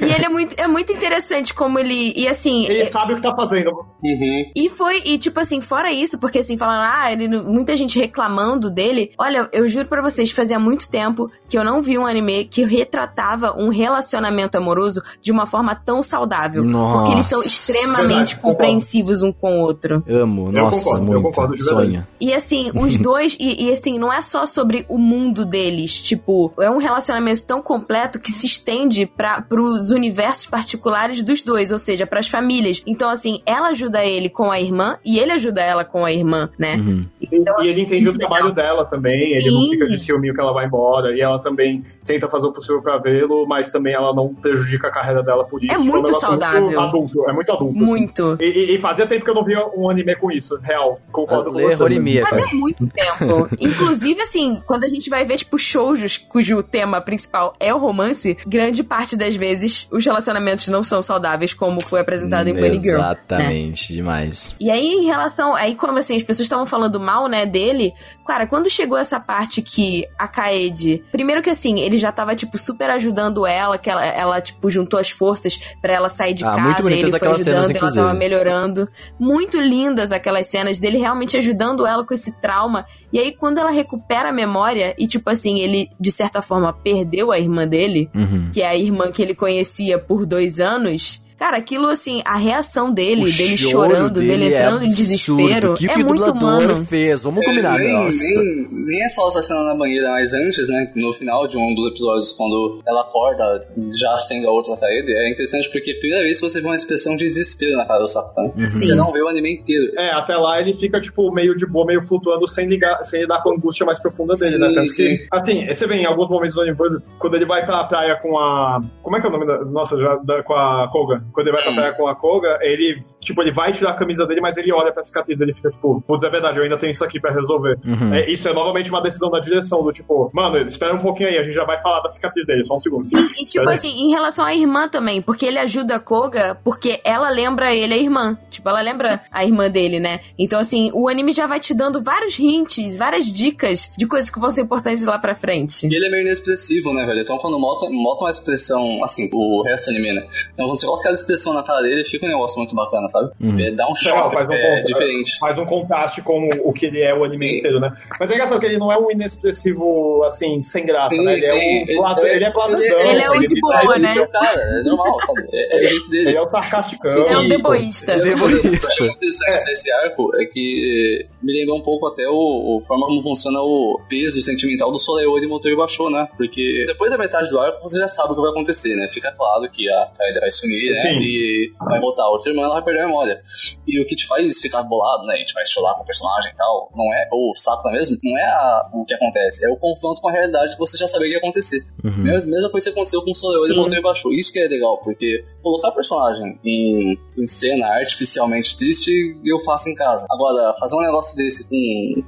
E ele é muito, é muito interessante como ele. E assim. Ele sabe o que tá fazendo. Uhum. E foi, e tipo assim, fora isso, porque assim, falando, ah, ele, muita gente reclamando dele. Olha, eu juro pra vocês, fazia muito tempo que eu não vi um anime que retratava um relacionamento amoroso de uma forma tão saudável. Porque eles são Nossa. extremamente Verdade, concordo. compreensivos um com o outro. Amo, Eu nossa, concordo, eu muito. concordo de verdade. Sonho. E assim, os (laughs) dois, e, e, assim, não é só sobre o mundo deles. Tipo, é um relacionamento tão completo que se estende para pros universos particulares dos dois, ou seja, pras famílias. Então, assim, ela ajuda ele com a irmã e ele ajuda ela com a irmã, né? Uhum. Então, e ele assim, entende o muito trabalho legal. dela também, ele não Sim. fica de ciúminho que ela vai embora, e ela também tenta fazer o possível pra vê-lo, mas também ela não prejudica a carreira dela por isso. É Tipo, um muito saudável. Muito adulto, é muito adulto. assim. Muito. E, e- e fazia tempo que eu não via um anime com isso, real. Concordo com você. Mas é muito tempo. (laughs) Inclusive, assim, quando a gente vai ver, tipo, shoujos cujo tema principal é o romance, grande parte das vezes os relacionamentos não são saudáveis, como foi apresentado em Bunny Girl. né? Exatamente, demais. E aí, em relação. Aí, como assim, as pessoas estavam falando mal, né, dele. Cara, quando chegou essa parte que a Kaede. Primeiro que assim, ele já tava, tipo, super ajudando ela, que ela, ela tipo, juntou as forças pra ela sair de Ah, casa. ele foi ajudando, cenas, ela inclusive. tava melhorando. Muito lindas aquelas cenas dele realmente ajudando ela com esse trauma. E aí, quando ela recupera a memória, e tipo assim, ele, de certa forma, perdeu a irmã dele Uhum. que é a irmã que ele conhecia por dois anos. Cara, aquilo assim, a reação dele, O dele chorando, dele é entrando em absurdo. desespero, O que, é que o muito humano. fez? Vamos combinar, nem, nossa. nem, nem é só essa cena na banheira, mas antes, né? No final de um dos episódios, quando ela acorda já sendo a outra Kaede, é interessante porque é a primeira vez que você vê uma expressão de desespero na cara do Sakuta. né? Uhum. Sim. Você não vê o anime inteiro. É, até lá ele fica, tipo, meio de boa, meio flutuando, sem, ligar, sem lidar com a angústia mais profunda dele, Sim, né? Tanto sim. que, assim, você vê em alguns momentos do anime, quando ele vai pra praia com a. Como é que é o nome da. Nossa, já, da- com a Koga. Quando ele vai pra Hum. praia com a Koga, ele, tipo, ele vai tirar a camisa dele, mas ele olha pra cicatriz, ele fica, tipo, putz, é verdade, eu ainda tenho isso aqui pra resolver. Uhum. É, isso é novamente uma decisão da direção, do tipo, mano, espera um pouquinho aí, a gente já vai falar da cicatriz dele, só um segundo. Sim, e tipo assim, em relação à irmã também, porque ele ajuda a Koga, porque ela lembra ele a irmã. Tipo, ela lembra a irmã dele, né? Então, assim, o anime já vai te dando vários hints, várias dicas de coisas que vão ser importantes lá pra frente. E ele é meio inexpressivo, né, velho? Então quando mota, mota uma expressão, assim, o resto do anime, né? Então você coloca aquela expressão na cara dele, fica um negócio muito bacana, sabe? Uhum. É, dá um Não, choque, faz um é contra- diferente. Faz um contraste com o que ele é o anime Sim. inteiro, né? Mas é engraçado que ele não é um inexpressivo, assim, sem graça, Sim, né? Ele sim. é um blaze- ele é blasezão. Ele é o de boa, né? É o cara, é normal, sabe? É, é o jeito dele. Ele é o sarcasticão. É um deboísta. Ele é coisa que achei interessante desse arco é que me lembrou um pouco até o, o forma como funciona o peso sentimental do Soleil e Motor baixou, né? Porque depois da metade do arco você já sabe o que vai acontecer, né? Fica claro que a Kaede vai sumir, né? E vai botar outra irmã, ela vai perder a memória. E o que te faz ficar bolado, né? A gente vai chorar com o personagem e tal, não é, ou o Sakura mesmo, não é a- o que acontece, é o confronto com a realidade que você já sabia que ia acontecer. Uhum. Mesma, mesma coisa que aconteceu com o Soleil e baixou. Isso que é legal, porque colocar personagem em, em cena artificialmente triste, eu faço em casa. Agora, fazer um negócio desse com,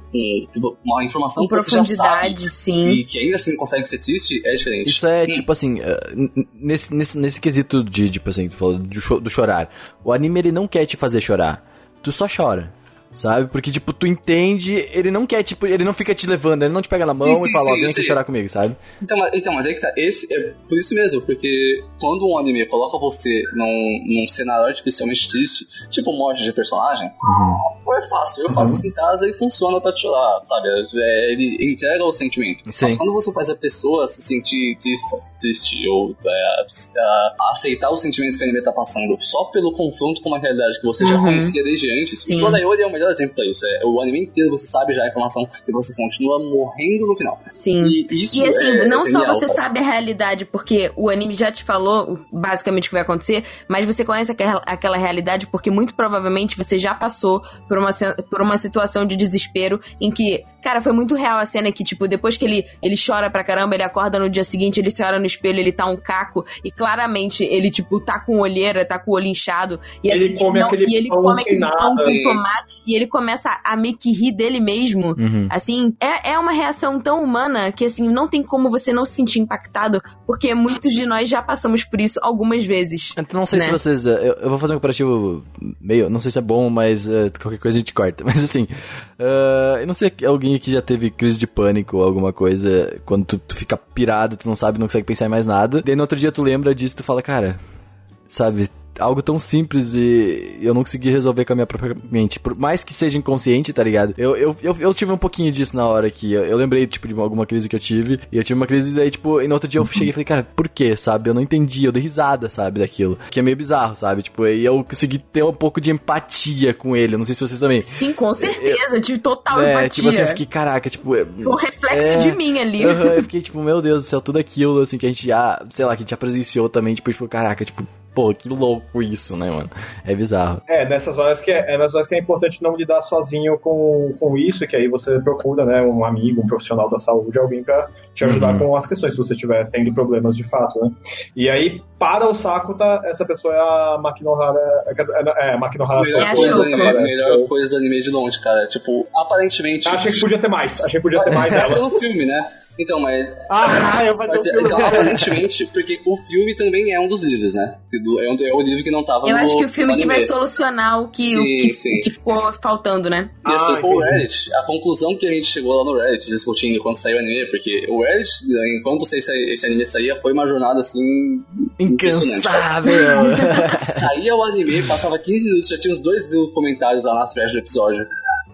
com uma informação Com que você já sabe profundidade, sim. e que ainda assim consegue ser triste, é diferente. Isso é Hum. tipo assim, eh, nesse, nesse, nesse quesito de, tipo assim, tu falou do, cho- do chorar. O anime ele não quer te fazer chorar. Tu só chora. Sabe? Porque, tipo, tu entende, ele não quer, tipo, ele não fica te levando, ele não te pega na mão Sim, sim, e fala, ó, sim, vem aqui chorar comigo, sabe? Então, mas, então, mas aí que tá. Esse é por isso mesmo, porque quando um anime coloca você num, num cenário artificialmente triste, tipo morte de personagem, Uhum. é fácil. Eu faço isso em casa e funciona pra te chorar, sabe? É, ele entrega o sentimento. Sim. Mas quando você faz a pessoa se sentir triste, triste ou é, a- aceitar os sentimentos que o anime tá passando só pelo confronto com uma realidade que você já Uhum. conhecia desde antes, Sim. o Sodayori é o melhor exemplo pra isso. É, o anime inteiro você sabe já a informação e você continua morrendo no final. Sim. E isso E assim, é não só genial, você cara. sabe a realidade, porque o anime já te falou basicamente o que vai acontecer, mas você conhece aquela, aquela realidade porque muito provavelmente você já passou por uma, por uma situação de desespero em que, cara, foi muito real a cena que, tipo, depois que ele, ele chora pra caramba, ele acorda no dia seguinte, ele se olha no espelho, ele tá um caco, e claramente ele, tipo, tá com olheira, tá com o olho inchado, e Ele assim, come não- aquele e ele pão come aquele pão nada. com tomate, e ele começa a meio que rir dele mesmo. Uhum. Assim, é, é uma reação tão humana que, assim, não tem como você não se sentir impactado, porque muitos de nós já passamos por isso algumas vezes. Então, não sei se Né? vocês. eh, Eu, eu vou fazer um comparativo meio. Não sei se é bom, mas eh, qualquer coisa a gente corta. (laughs) Mas assim. eh, eu não sei se aqui já teve crise de pânico ou alguma coisa. Quando tu, tu fica pirado, tu não sabe, não consegue pensar em mais nada. Daí no outro dia tu lembra disso tu fala, cara. Sabe? Algo tão simples e eu não consegui resolver com a minha própria mente. Por mais que seja inconsciente, tá ligado? Eu, eu, eu, eu tive um pouquinho disso na hora aqui. Eu, eu lembrei, tipo, de alguma crise que eu tive. E eu tive uma crise, e daí, tipo, e no outro dia eu (laughs) cheguei e falei, cara, por quê, sabe? Eu não entendi, eu dei risada, sabe, daquilo. Que é meio bizarro, sabe? Tipo, e eu consegui ter um pouco de empatia com ele. Eu Não sei se vocês também. Sim, com certeza, eu tive total é, empatia. tipo assim, eu fiquei, caraca, tipo. é- Foi um reflexo é, de mim ali. Aham, eu fiquei tipo, meu Deus do céu, tudo aquilo, assim, que a gente já, sei lá, que a gente já presenciou também, tipo, falou, caraca, tipo, pô, que louco isso, né, mano? É bizarro. É, nessas horas que é, é nessas horas que é importante não lidar sozinho com, com isso, que aí você procura, né, um amigo, um profissional da saúde, alguém pra te ajudar Uhum. com as questões, se você estiver tendo problemas de fato, né? E aí, para o saco, tá, essa pessoa é a Makinohara, é, é a Makinohara Melhor, É a coisa, do anime, melhor coisa do anime de longe, cara. Tipo, aparentemente. Achei que podia ter mais, achei que podia ter (laughs) mais É dela. pelo filme, né? Então, mas. Ah, eu vou fazer um filme Então, aparentemente, porque o filme também é um dos livros, né? É, um- é o livro que não tava Eu no acho que o filme que vai solucionar o que, Sim, o que, sim. o que ficou faltando, né? E assim, Ah, o entendi. Reddit, a conclusão que a gente chegou lá no Reddit discutindo quando saiu o anime, porque o Reddit, enquanto esse, esse anime saía, foi uma jornada assim. Incansável! Saía o anime, passava 15 minutos, já tinha uns 2 mil comentários lá na thread do episódio.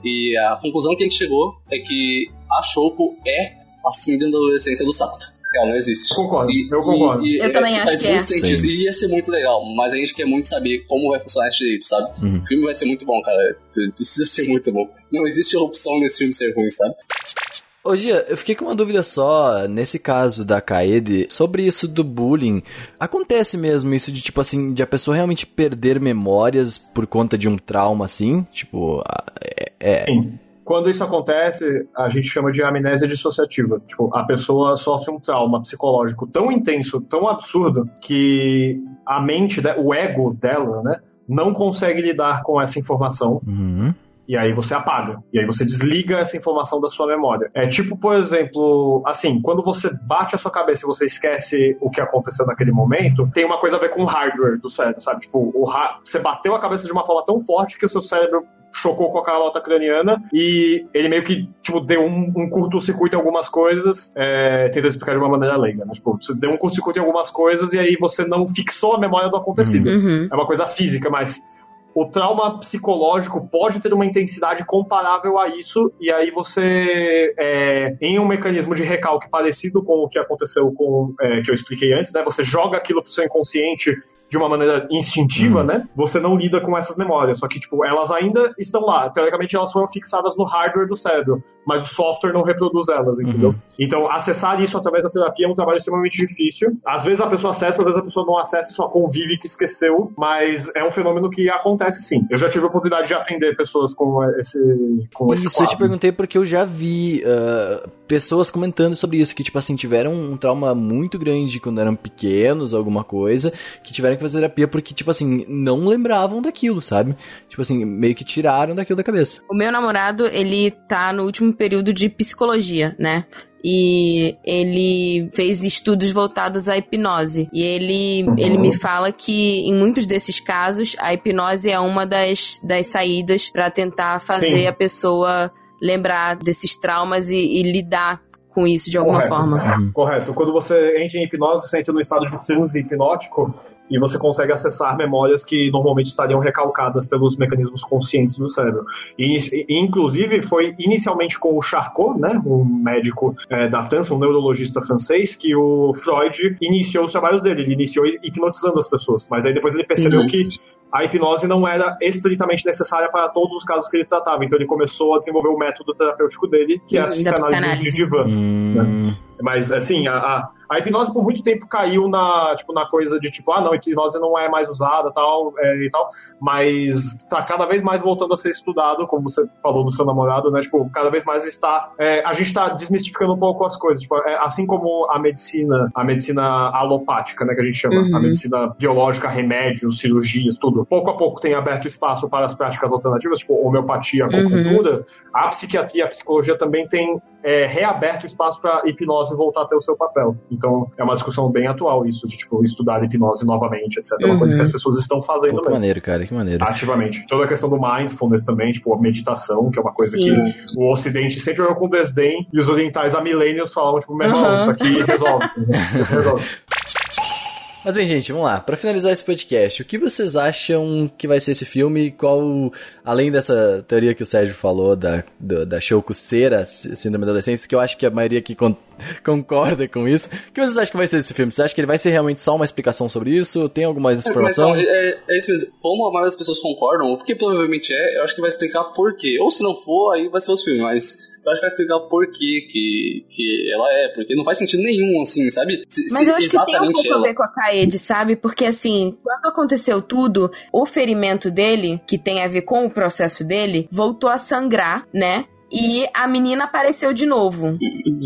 E a conclusão que a gente chegou é que a Shouko é a síndrome da adolescência do Sakuto. Cara, não existe. Concordo, eu concordo. Eu também acho faz que muito é. sentido. Sim. E ia ser muito legal, mas a gente quer muito saber como vai funcionar esse direito, sabe? Uhum. O filme vai ser muito bom, cara. Precisa ser muito bom. Não existe opção nesse filme ser ruim, sabe? Ô Gia, eu fiquei com uma dúvida só, nesse caso da Kaede, sobre isso do bullying. Acontece mesmo isso de, tipo assim, de a pessoa realmente perder memórias por conta de um trauma assim? Tipo, é... é- Sim. Quando isso acontece, a gente chama de amnésia dissociativa. Tipo, a pessoa sofre um trauma psicológico tão intenso, tão absurdo, que a mente, o ego dela, né, não consegue lidar com essa informação. Uhum. E aí você apaga. E aí você desliga essa informação da sua memória. É tipo, por exemplo, assim, quando você bate a sua cabeça e você esquece o que aconteceu naquele momento, tem uma coisa a ver com o hardware do cérebro, sabe? Tipo, você bateu a cabeça de uma forma tão forte que o seu cérebro chocou com a calota craniana e ele meio que, tipo, deu um, um curto-circuito em algumas coisas, é, tentando explicar de uma maneira leiga, né? Tipo, você deu um curto-circuito em algumas coisas e aí você não fixou a memória do acontecido. Uhum. É uma coisa física, mas o trauma psicológico pode ter uma intensidade comparável a isso, e aí você, é, em um mecanismo de recalque parecido com o que aconteceu com é, que eu expliquei antes, né? Você joga aquilo pro seu inconsciente de uma maneira instintiva, né? Você não lida com essas memórias. Só que, tipo, elas ainda estão lá. Teoricamente, elas foram fixadas no hardware do cérebro, mas o software não reproduz elas, entendeu? Então, acessar isso através da terapia é um trabalho extremamente difícil. Às vezes a pessoa acessa, às vezes a pessoa não acessa e só convive que esqueceu, mas é um fenômeno que acontece sim. Eu já tive a oportunidade de atender pessoas com esse, com esse Isso, eu te perguntei porque eu já vi ah, pessoas comentando sobre isso, que, tipo assim, tiveram um trauma muito grande quando eram pequenos, alguma coisa, que tiveram que fazer terapia porque, tipo assim, não lembravam daquilo, sabe? Tipo assim, meio que tiraram daquilo da cabeça. O meu namorado, ele tá no último período de psicologia, né? E ele fez estudos voltados à hipnose. E ele, Uhum. ele me fala que em muitos desses casos a hipnose é uma das, das saídas para tentar fazer Sim. a pessoa lembrar desses traumas e, e lidar com isso de alguma Correto. forma. Correto. Quando você entra em hipnose, você entra no estado de transe hipnótico e você consegue acessar memórias que normalmente estariam recalcadas pelos mecanismos conscientes do cérebro. E, e, inclusive, foi inicialmente com o Charcot, né, um médico eh, da França, um neurologista francês, que o Freud iniciou os trabalhos dele. Ele iniciou hipnotizando as pessoas. Mas aí depois ele percebeu Uhum. que a hipnose não era estritamente necessária para todos os casos que ele tratava. Então ele começou a desenvolver o método terapêutico dele, que é a Da psicanálise, psicanálise. de divã. Hum, Mas, assim, a, a, a hipnose por muito tempo caiu na, tipo, na coisa de, tipo, ah, não, a hipnose não é mais usada tal, é, e tal, mas tá cada vez mais voltando a ser estudado, como você falou do seu namorado, né, tipo, cada vez mais está, é, a gente tá desmistificando um pouco as coisas, tipo, é, assim como a medicina, a medicina alopática, né, que a gente chama, Uhum. a medicina biológica, remédios, cirurgias, tudo, pouco a pouco tem aberto espaço para as práticas alternativas, tipo, homeopatia, acupuntura, a psiquiatria, a psicologia também tem é, reaberto espaço para hipnose voltar a ter o seu papel. Então, é uma discussão bem atual isso, de tipo, estudar hipnose novamente, etc. É uma Uhum. coisa que as pessoas estão fazendo pô, que mesmo. maneiro, cara, que maneiro. Ativamente. Toda a questão do mindfulness também, tipo, a meditação, que é uma coisa Sim. que o Ocidente sempre olhou com desdém, e os orientais há milênios falavam, tipo, meu irmão, Uhum. isso aqui resolve. resolve. (laughs) Mas bem, gente, vamos lá. Pra finalizar esse podcast, o que vocês acham que vai ser esse filme? Qual, além dessa teoria que o Sérgio falou da, da, da Shouko a síndrome da adolescência, que eu acho que a maioria aqui con- (laughs) concorda com isso. O que vocês acham que vai ser esse filme? Você acha que ele vai ser realmente só uma explicação sobre isso? Tem alguma mais informação? Então, é, é isso mesmo. Como a maioria das pessoas concordam, ou porque provavelmente é, eu acho que vai explicar por quê. Ou se não for, aí vai ser outro filme, mas eu acho que vai explicar por quê que, que ela é, porque não faz sentido nenhum, assim, sabe? Se- Mas se eu acho que tem um pouco a ela- ver com a Kaede, sabe? Porque assim, quando aconteceu tudo, o ferimento dele, que tem a ver com o processo dele, voltou a sangrar, né? E a menina apareceu de novo.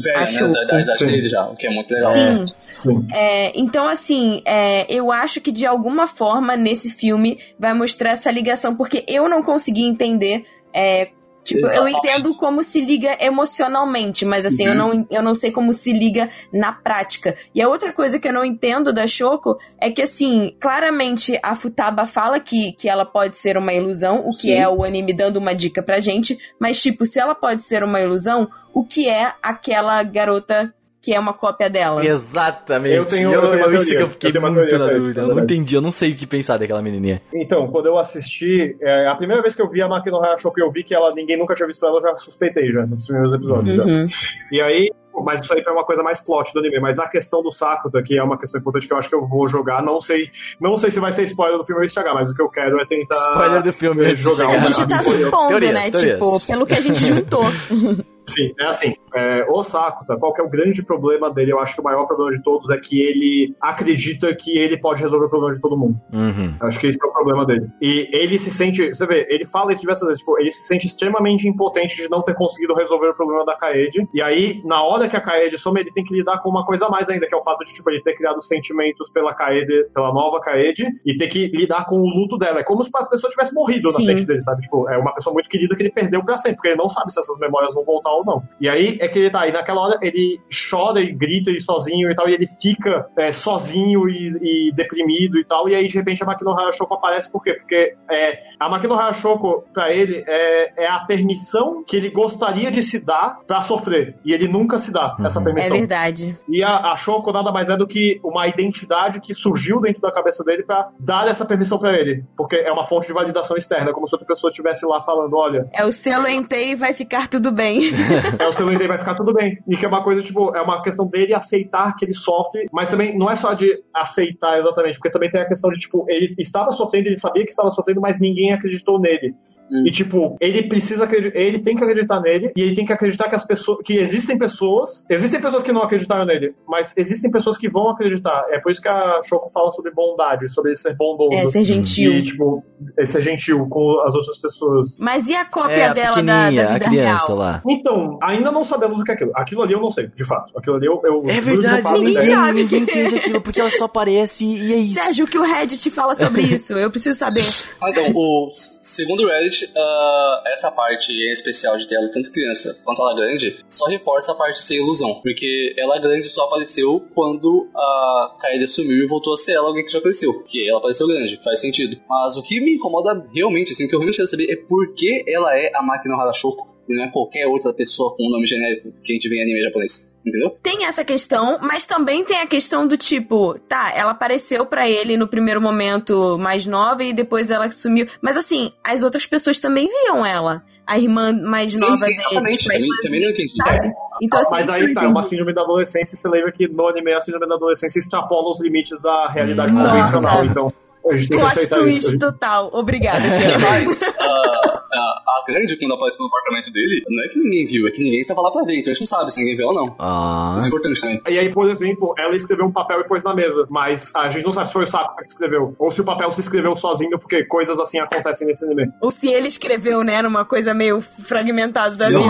velha, Acho- né, da, da Sim. dele já, o que é muito legal. Sim. Sim. É, então, assim, é, eu acho que de alguma forma nesse filme vai mostrar essa ligação, porque eu não consegui entender. é, tipo, eu Exatamente. entendo como se liga emocionalmente, mas assim, eu, não, eu não sei como se liga na prática. E a outra coisa que eu não entendo da Shoko é que, assim, claramente a Futaba fala que, que ela pode ser uma ilusão, o que Sim. é o anime dando uma dica pra gente, mas, tipo, se ela pode ser uma ilusão, o que é aquela garota que é uma cópia dela? Exatamente. Eu tenho- eu, uma isso que eu fiquei Eu muito na dúvida. Eu não entendi, eu não sei o que pensar daquela menininha. Então, quando eu assisti, é, a primeira vez que eu vi a máquina no Show que eu vi que ela, ninguém nunca tinha visto ela, eu já suspeitei já, nos primeiros episódios. já. Uhum. E aí, mas isso aí foi uma coisa mais plot do anime. Mas a questão do Sakuta, que é uma questão importante que eu acho que eu vou jogar, não sei, não sei se vai ser spoiler do filme ou estragar, mas o que eu quero é tentar. Spoiler do filme jogar chegar. A gente tá supondo, né? teorias. Tipo, pelo que a gente juntou. (laughs) Sim, é assim, é, o Sakuta, qual que é o grande problema dele? Eu acho que o maior problema de todos é que ele acredita que ele pode resolver o problema de todo mundo. Uhum. Acho que esse é o problema dele. E ele se sente, você vê, ele fala isso diversas vezes, tipo, ele se sente extremamente impotente de não ter conseguido resolver o problema da Kaede. E aí, na hora que a Kaede some, ele tem que lidar com uma coisa a mais ainda, que é o fato de, tipo, ele ter criado sentimentos pela Kaede, pela nova Kaede, e ter que lidar com o luto dela. É como se a pessoa tivesse morrido Sim. na frente dele, sabe? Tipo, é uma pessoa muito querida que ele perdeu pra sempre, porque ele não sabe se essas memórias vão voltar ou não. E aí é que ele tá aí, naquela hora ele chora e grita e sozinho e tal, e ele fica é, sozinho e, e deprimido e tal, e aí de repente a Makino Harashoko aparece por quê? Porque é, a Makino Harashoko, pra ele, é, é a permissão que ele gostaria de se dar pra sofrer, e ele nunca se dá essa Uhum. É permissão. verdade. E a, a Shoko nada mais é do que uma identidade que surgiu dentro da cabeça dele pra dar essa permissão pra ele, porque é uma fonte de validação externa, como se outra pessoa estivesse lá falando, olha, É o selo Entei e vai ficar tudo bem. (laughs) é o seu dele vai ficar tudo bem. E que é uma coisa, tipo, é uma questão dele aceitar que ele sofre, mas também não é só de aceitar exatamente, porque também tem a questão de, tipo, ele estava sofrendo, ele sabia que estava sofrendo, mas ninguém acreditou nele. Hum. E, tipo, ele precisa acreditar, ele tem que acreditar nele, e ele tem que acreditar que as pessoas, que existem pessoas, existem pessoas que não acreditaram nele, mas existem pessoas que vão acreditar. É por isso que a Shoko fala sobre bondade, sobre ser bondoso. É, ser gentil. E, tipo, ser gentil com as outras pessoas. Mas e a cópia É, dela da, da vida a criança real? lá. Então, ainda não sabemos sabemos o que é aquilo. Aquilo ali eu não sei, de fato. Aquilo ali eu. eu É verdade, Ninguém ideia. sabe. ninguém entende aquilo porque ela só aparece e é isso. Sérgio, o que o Reddit fala sobre (laughs) isso? Eu preciso saber. Ah, então, o, segundo o Reddit, ah, essa parte em especial de tela, tanto criança quanto ela grande, só reforça a parte de ser ilusão. Porque ela grande só apareceu quando a Kaede sumiu e voltou a ser ela alguém que já apareceu. Que ela apareceu grande, faz sentido. Mas o que me incomoda realmente, assim, o que eu realmente quero saber é por que ela é a máquina Harashoko e não é qualquer outra pessoa com um nome genérico que a gente vê em anime japonês. Entendeu? Tem essa questão, mas também tem a questão do tipo, tá, ela apareceu pra ele no primeiro momento mais nova e depois ela sumiu. Mas assim, as outras pessoas também viam ela. A irmã mais Sim, nova sim, dele. exatamente. tipo, Também, irmã também não entendi. sabe? Então, assim, Mas aí tá, é entendi. uma síndrome da adolescência e você lembra que no anime a síndrome da adolescência extrapola os limites da realidade Nossa. convencional. Então, a gente tem que aceitar isso. total. Obrigada, (laughs) Jean. Mas a, a, a grande, quando apareceu no apartamento dele, não é que ninguém viu, é que ninguém estava lá pra ver. Então a gente não sabe se ninguém viu ou não. Ah. Isso é importante também. E aí, por exemplo, ela escreveu um papel e pôs na mesa, mas a gente não sabe se foi o Sakura que escreveu, ou se o papel se escreveu sozinho, porque coisas assim acontecem nesse anime. Ou se ele escreveu, né, numa coisa meio fragmentada da vida.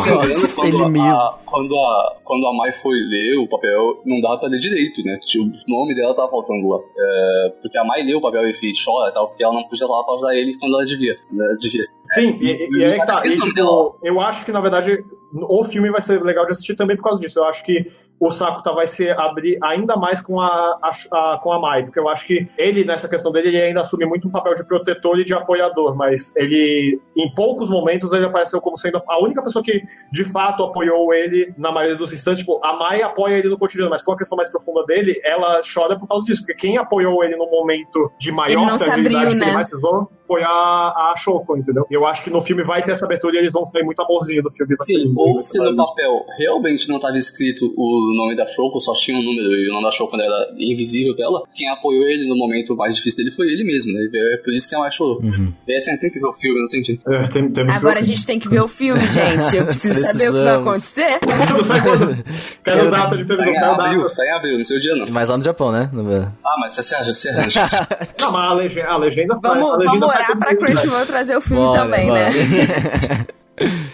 quando ele a, mesmo. quando, a, quando a Mai foi ler o papel, não dava pra ler direito, né? O nome dela tava faltando lá. É, porque a Mai leu o papel e fez chora e tal, porque ela não podia falar pra ajudar ele quando ela devia. Né? devia. Sim, e, e- e aí tá. E, tipo, eu acho que, na verdade, o filme vai ser legal de assistir também por causa disso. Eu acho que o Sakuta vai se abrir ainda mais com a, a- a- com a Mai, porque eu acho que ele, nessa questão dele, ele ainda assume muito um papel de protetor e de apoiador, mas ele, em poucos momentos, ele apareceu como sendo a única pessoa que, de fato, apoiou ele na maioria dos instantes. Tipo, a Mai apoia ele no cotidiano, mas com a questão mais profunda dele, ela chora por causa disso, porque quem apoiou ele no momento de maior fragilidade abriu, que ele né? mais precisou foi a, a Shoko, entendeu? E eu acho que no filme vai ter essa abertura e eles vão ter muito amorzinho no filme. Sim, ou se no papel realmente não estava escrito o nome da Shoko, só tinha um número e o nome da Shoko era invisível dela, quem apoiou ele no momento mais difícil dele foi ele mesmo, né? É por isso que a Mai chorou. Uhum. É, tem, tem que ver o filme, não tem jeito. É, tem, que Agora a o gente tem que ver o filme, gente. Eu preciso saber o que vai acontecer. Quando sai quando? Quero data de Sai previsão, em quero abril, data. sai em abril, no seu dia não. Mas lá no Japão, né? No- Ah, mas você arranja, você arranja. (laughs) Não, mas a legenda, a legenda sai. Vamos, a legenda vamos sai orar pra? Crunchyroll trazer o filme Bora, também, bora. né? (laughs)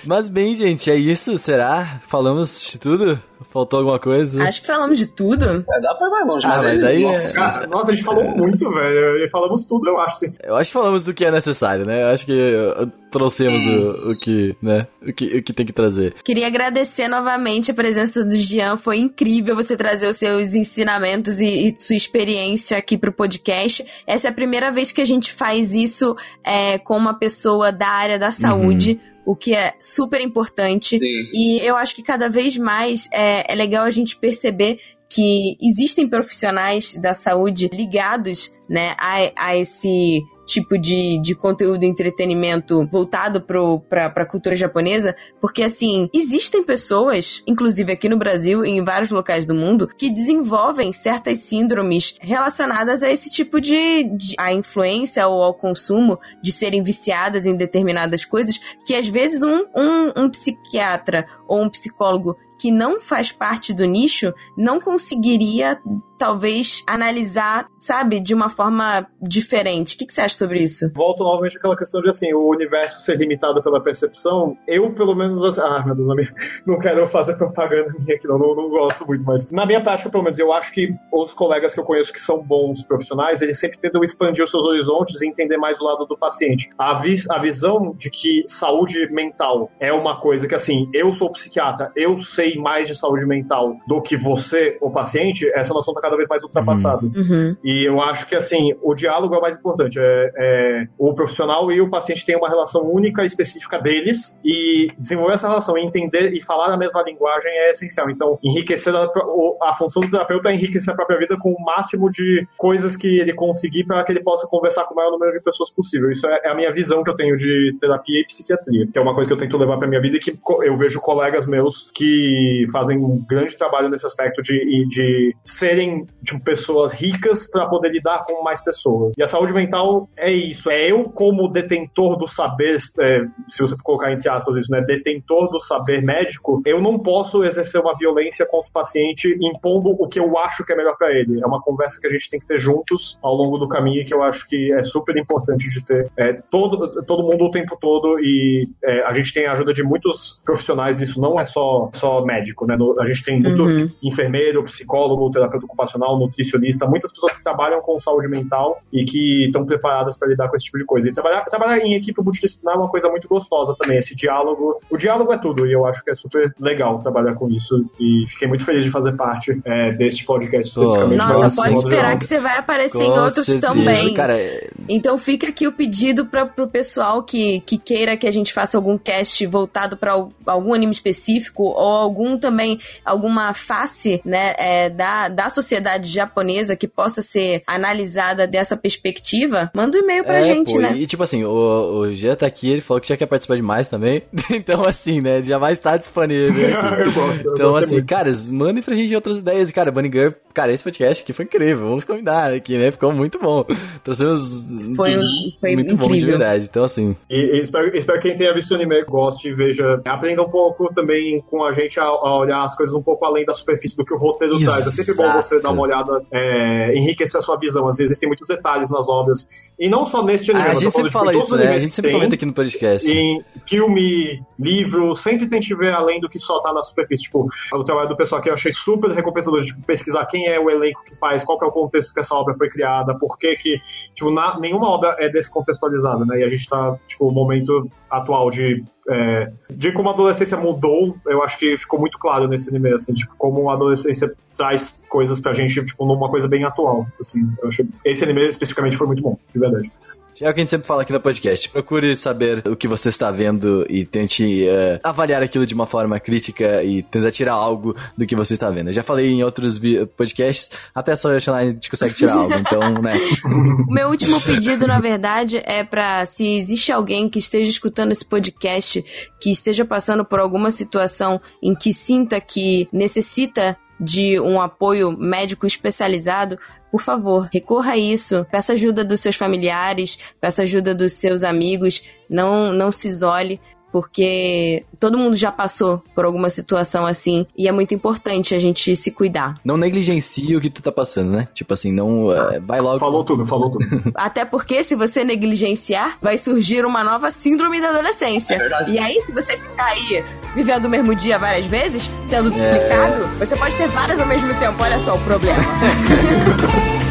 Mas bem, gente, é isso? Será? Falamos de tudo? Faltou alguma coisa? Acho que falamos de tudo. É, dá pra ir mais longe, Ah, mas, mas aí nossa, é- senhora. Cara, Nossa, a gente falou muito, velho. Falamos tudo, eu acho, sim. Eu acho que falamos do que é necessário, né? Eu acho que uh, trouxemos o, o que, né? O que, o que tem que trazer. Queria agradecer novamente a presença do Jean. Foi incrível você trazer os seus ensinamentos e, e sua experiência aqui pro podcast. Essa é a primeira vez que a gente faz isso é, com uma pessoa da área da saúde, o que é super importante. Sim. E eu acho que cada vez mais é, é legal a gente perceber que existem profissionais da saúde ligados né, a, a esse tipo de, de conteúdo entretenimento voltado para a cultura japonesa, porque assim, existem pessoas, inclusive aqui no Brasil e em vários locais do mundo, que desenvolvem certas síndromes relacionadas a esse tipo de, de a influência ou ao consumo de serem viciadas em determinadas coisas, que às vezes um, um, um psiquiatra ou um psicólogo que não faz parte do nicho não conseguiria talvez analisar, sabe, de uma forma diferente. O que, que você acha sobre isso? Volto novamente àquela questão de assim, o universo ser limitado pela percepção. Eu, pelo menos, assim, ah, meu Deus, (laughs) não, quero fazer propaganda minha aqui, não, não, não gosto muito, mas na minha prática, pelo menos, eu acho que os colegas que eu conheço que são bons profissionais, eles sempre tentam expandir os seus horizontes e entender mais o lado do paciente. A, vis, a visão de que saúde mental é uma coisa que, assim, eu sou psiquiatra, eu sei mais de saúde mental do que você, o paciente, essa noção tá cada vez mais ultrapassada. Uhum. E eu acho que, assim, o diálogo é o mais importante. É, é, o profissional e o paciente têm uma relação única e específica deles e desenvolver essa relação e entender e falar a mesma linguagem é essencial. Então, enriquecer a, a função do terapeuta é enriquecer a própria vida com o máximo de coisas que ele conseguir para que ele possa conversar com o maior número de pessoas possível. Isso é, é a minha visão que eu tenho de terapia e psiquiatria, que é uma coisa que eu tento levar para minha vida e que eu vejo colegas meus que fazem um grande trabalho nesse aspecto de, de serem tem tipo, pessoas ricas para poder lidar com mais pessoas. E a saúde mental é isso. É eu, como detentor do saber, é, se você colocar entre aspas isso, né? Detentor do saber médico, eu não posso exercer uma violência contra o paciente impondo o que eu acho que é melhor para ele. É uma conversa que a gente tem que ter juntos ao longo do caminho que eu acho que é super importante de ter é, todo, todo mundo o tempo todo e é, a gente tem a ajuda de muitos profissionais, isso não é só, só médico, né? No, a gente tem muito Uhum. enfermeiro, psicólogo, terapeuta ocupacional, nutricionista, muitas pessoas que trabalham com saúde mental e que estão preparadas para lidar com esse tipo de coisa. E trabalhar, trabalhar em equipe multidisciplinar é uma coisa muito gostosa também, esse diálogo. O diálogo é tudo e eu acho que é super legal trabalhar com isso e fiquei muito feliz de fazer parte é, desse podcast especificamente. Nossa, pode esperar geral. que você vai aparecer em Com outros certeza. também. Cara, é- Então fica aqui o pedido para pro pessoal que, que queira que a gente faça algum cast voltado para algum anime específico ou algum também alguma face, né, é, da, da sociedade japonesa que possa ser analisada dessa perspectiva, manda um e-mail pra é, gente, pô, né? E tipo assim, o, o Jean tá aqui, ele falou que já quer participar demais também. (laughs) então, assim, né? Já vai estar disponível. aqui. (laughs) eu gosto. eu Então, assim, muito. caras, mandem pra gente outras ideias. E, cara, Bunny Girl, cara, esse podcast aqui foi incrível. Vamos convidar aqui, né? Ficou muito bom. Trouxemos. Foi, foi muito bom de incrível. verdade. Então, assim, E, e espero, espero que quem tenha visto o anime goste e veja. Aprenda um pouco também com a gente a, a olhar as coisas um pouco além da superfície do que o roteiro traz. É sempre bom você dar uma olhada, é, enriquecer a sua visão. Às vezes tem muitos detalhes nas obras. E não só neste anime, a mas eu gente sempre falando fala isso, né? A gente sempre comenta aqui no podcast. Em filme, livro, sempre tente ver além do que só tá na superfície. Tipo, o trabalho do pessoal aqui eu achei super recompensador de tipo, pesquisar quem é o elenco que faz, qual que é o contexto que essa obra foi criada, por que que, tipo, na- nenhuma obra é descontextualizada, né? E a gente tá, tipo, o momento atual de é, de como a adolescência mudou, eu acho que ficou muito claro nesse anime, assim, tipo, como a adolescência traz coisas pra gente, tipo, numa coisa bem atual, assim, eu achei, esse anime especificamente foi muito bom, de verdade. É o que a gente sempre fala aqui no podcast. Procure saber o que você está vendo e tente eh, avaliar aquilo de uma forma crítica e tentar tirar algo do que você está vendo. Eu já falei em outros podcasts, até só a gente consegue tirar algo. Então, né? (laughs) O meu último pedido, na verdade, é pra se existe alguém que esteja escutando esse podcast, que esteja passando por alguma situação em que sinta que necessita de um apoio médico especializado, por favor, recorra a isso. Peça ajuda dos seus familiares, peça ajuda dos seus amigos, não, não se isole. Porque todo mundo já passou por alguma situação assim e é muito importante a gente se cuidar. Não negligencie o que tu tá passando, né? Tipo assim, não. eh, vai logo. Falou tudo, falou tudo. (laughs) Até porque, se você negligenciar, vai surgir uma nova síndrome da adolescência. verdade. e aí, se você ficar aí vivendo o mesmo dia várias vezes, sendo duplicado, você pode ter várias ao mesmo tempo. Olha só o problema. (laughs)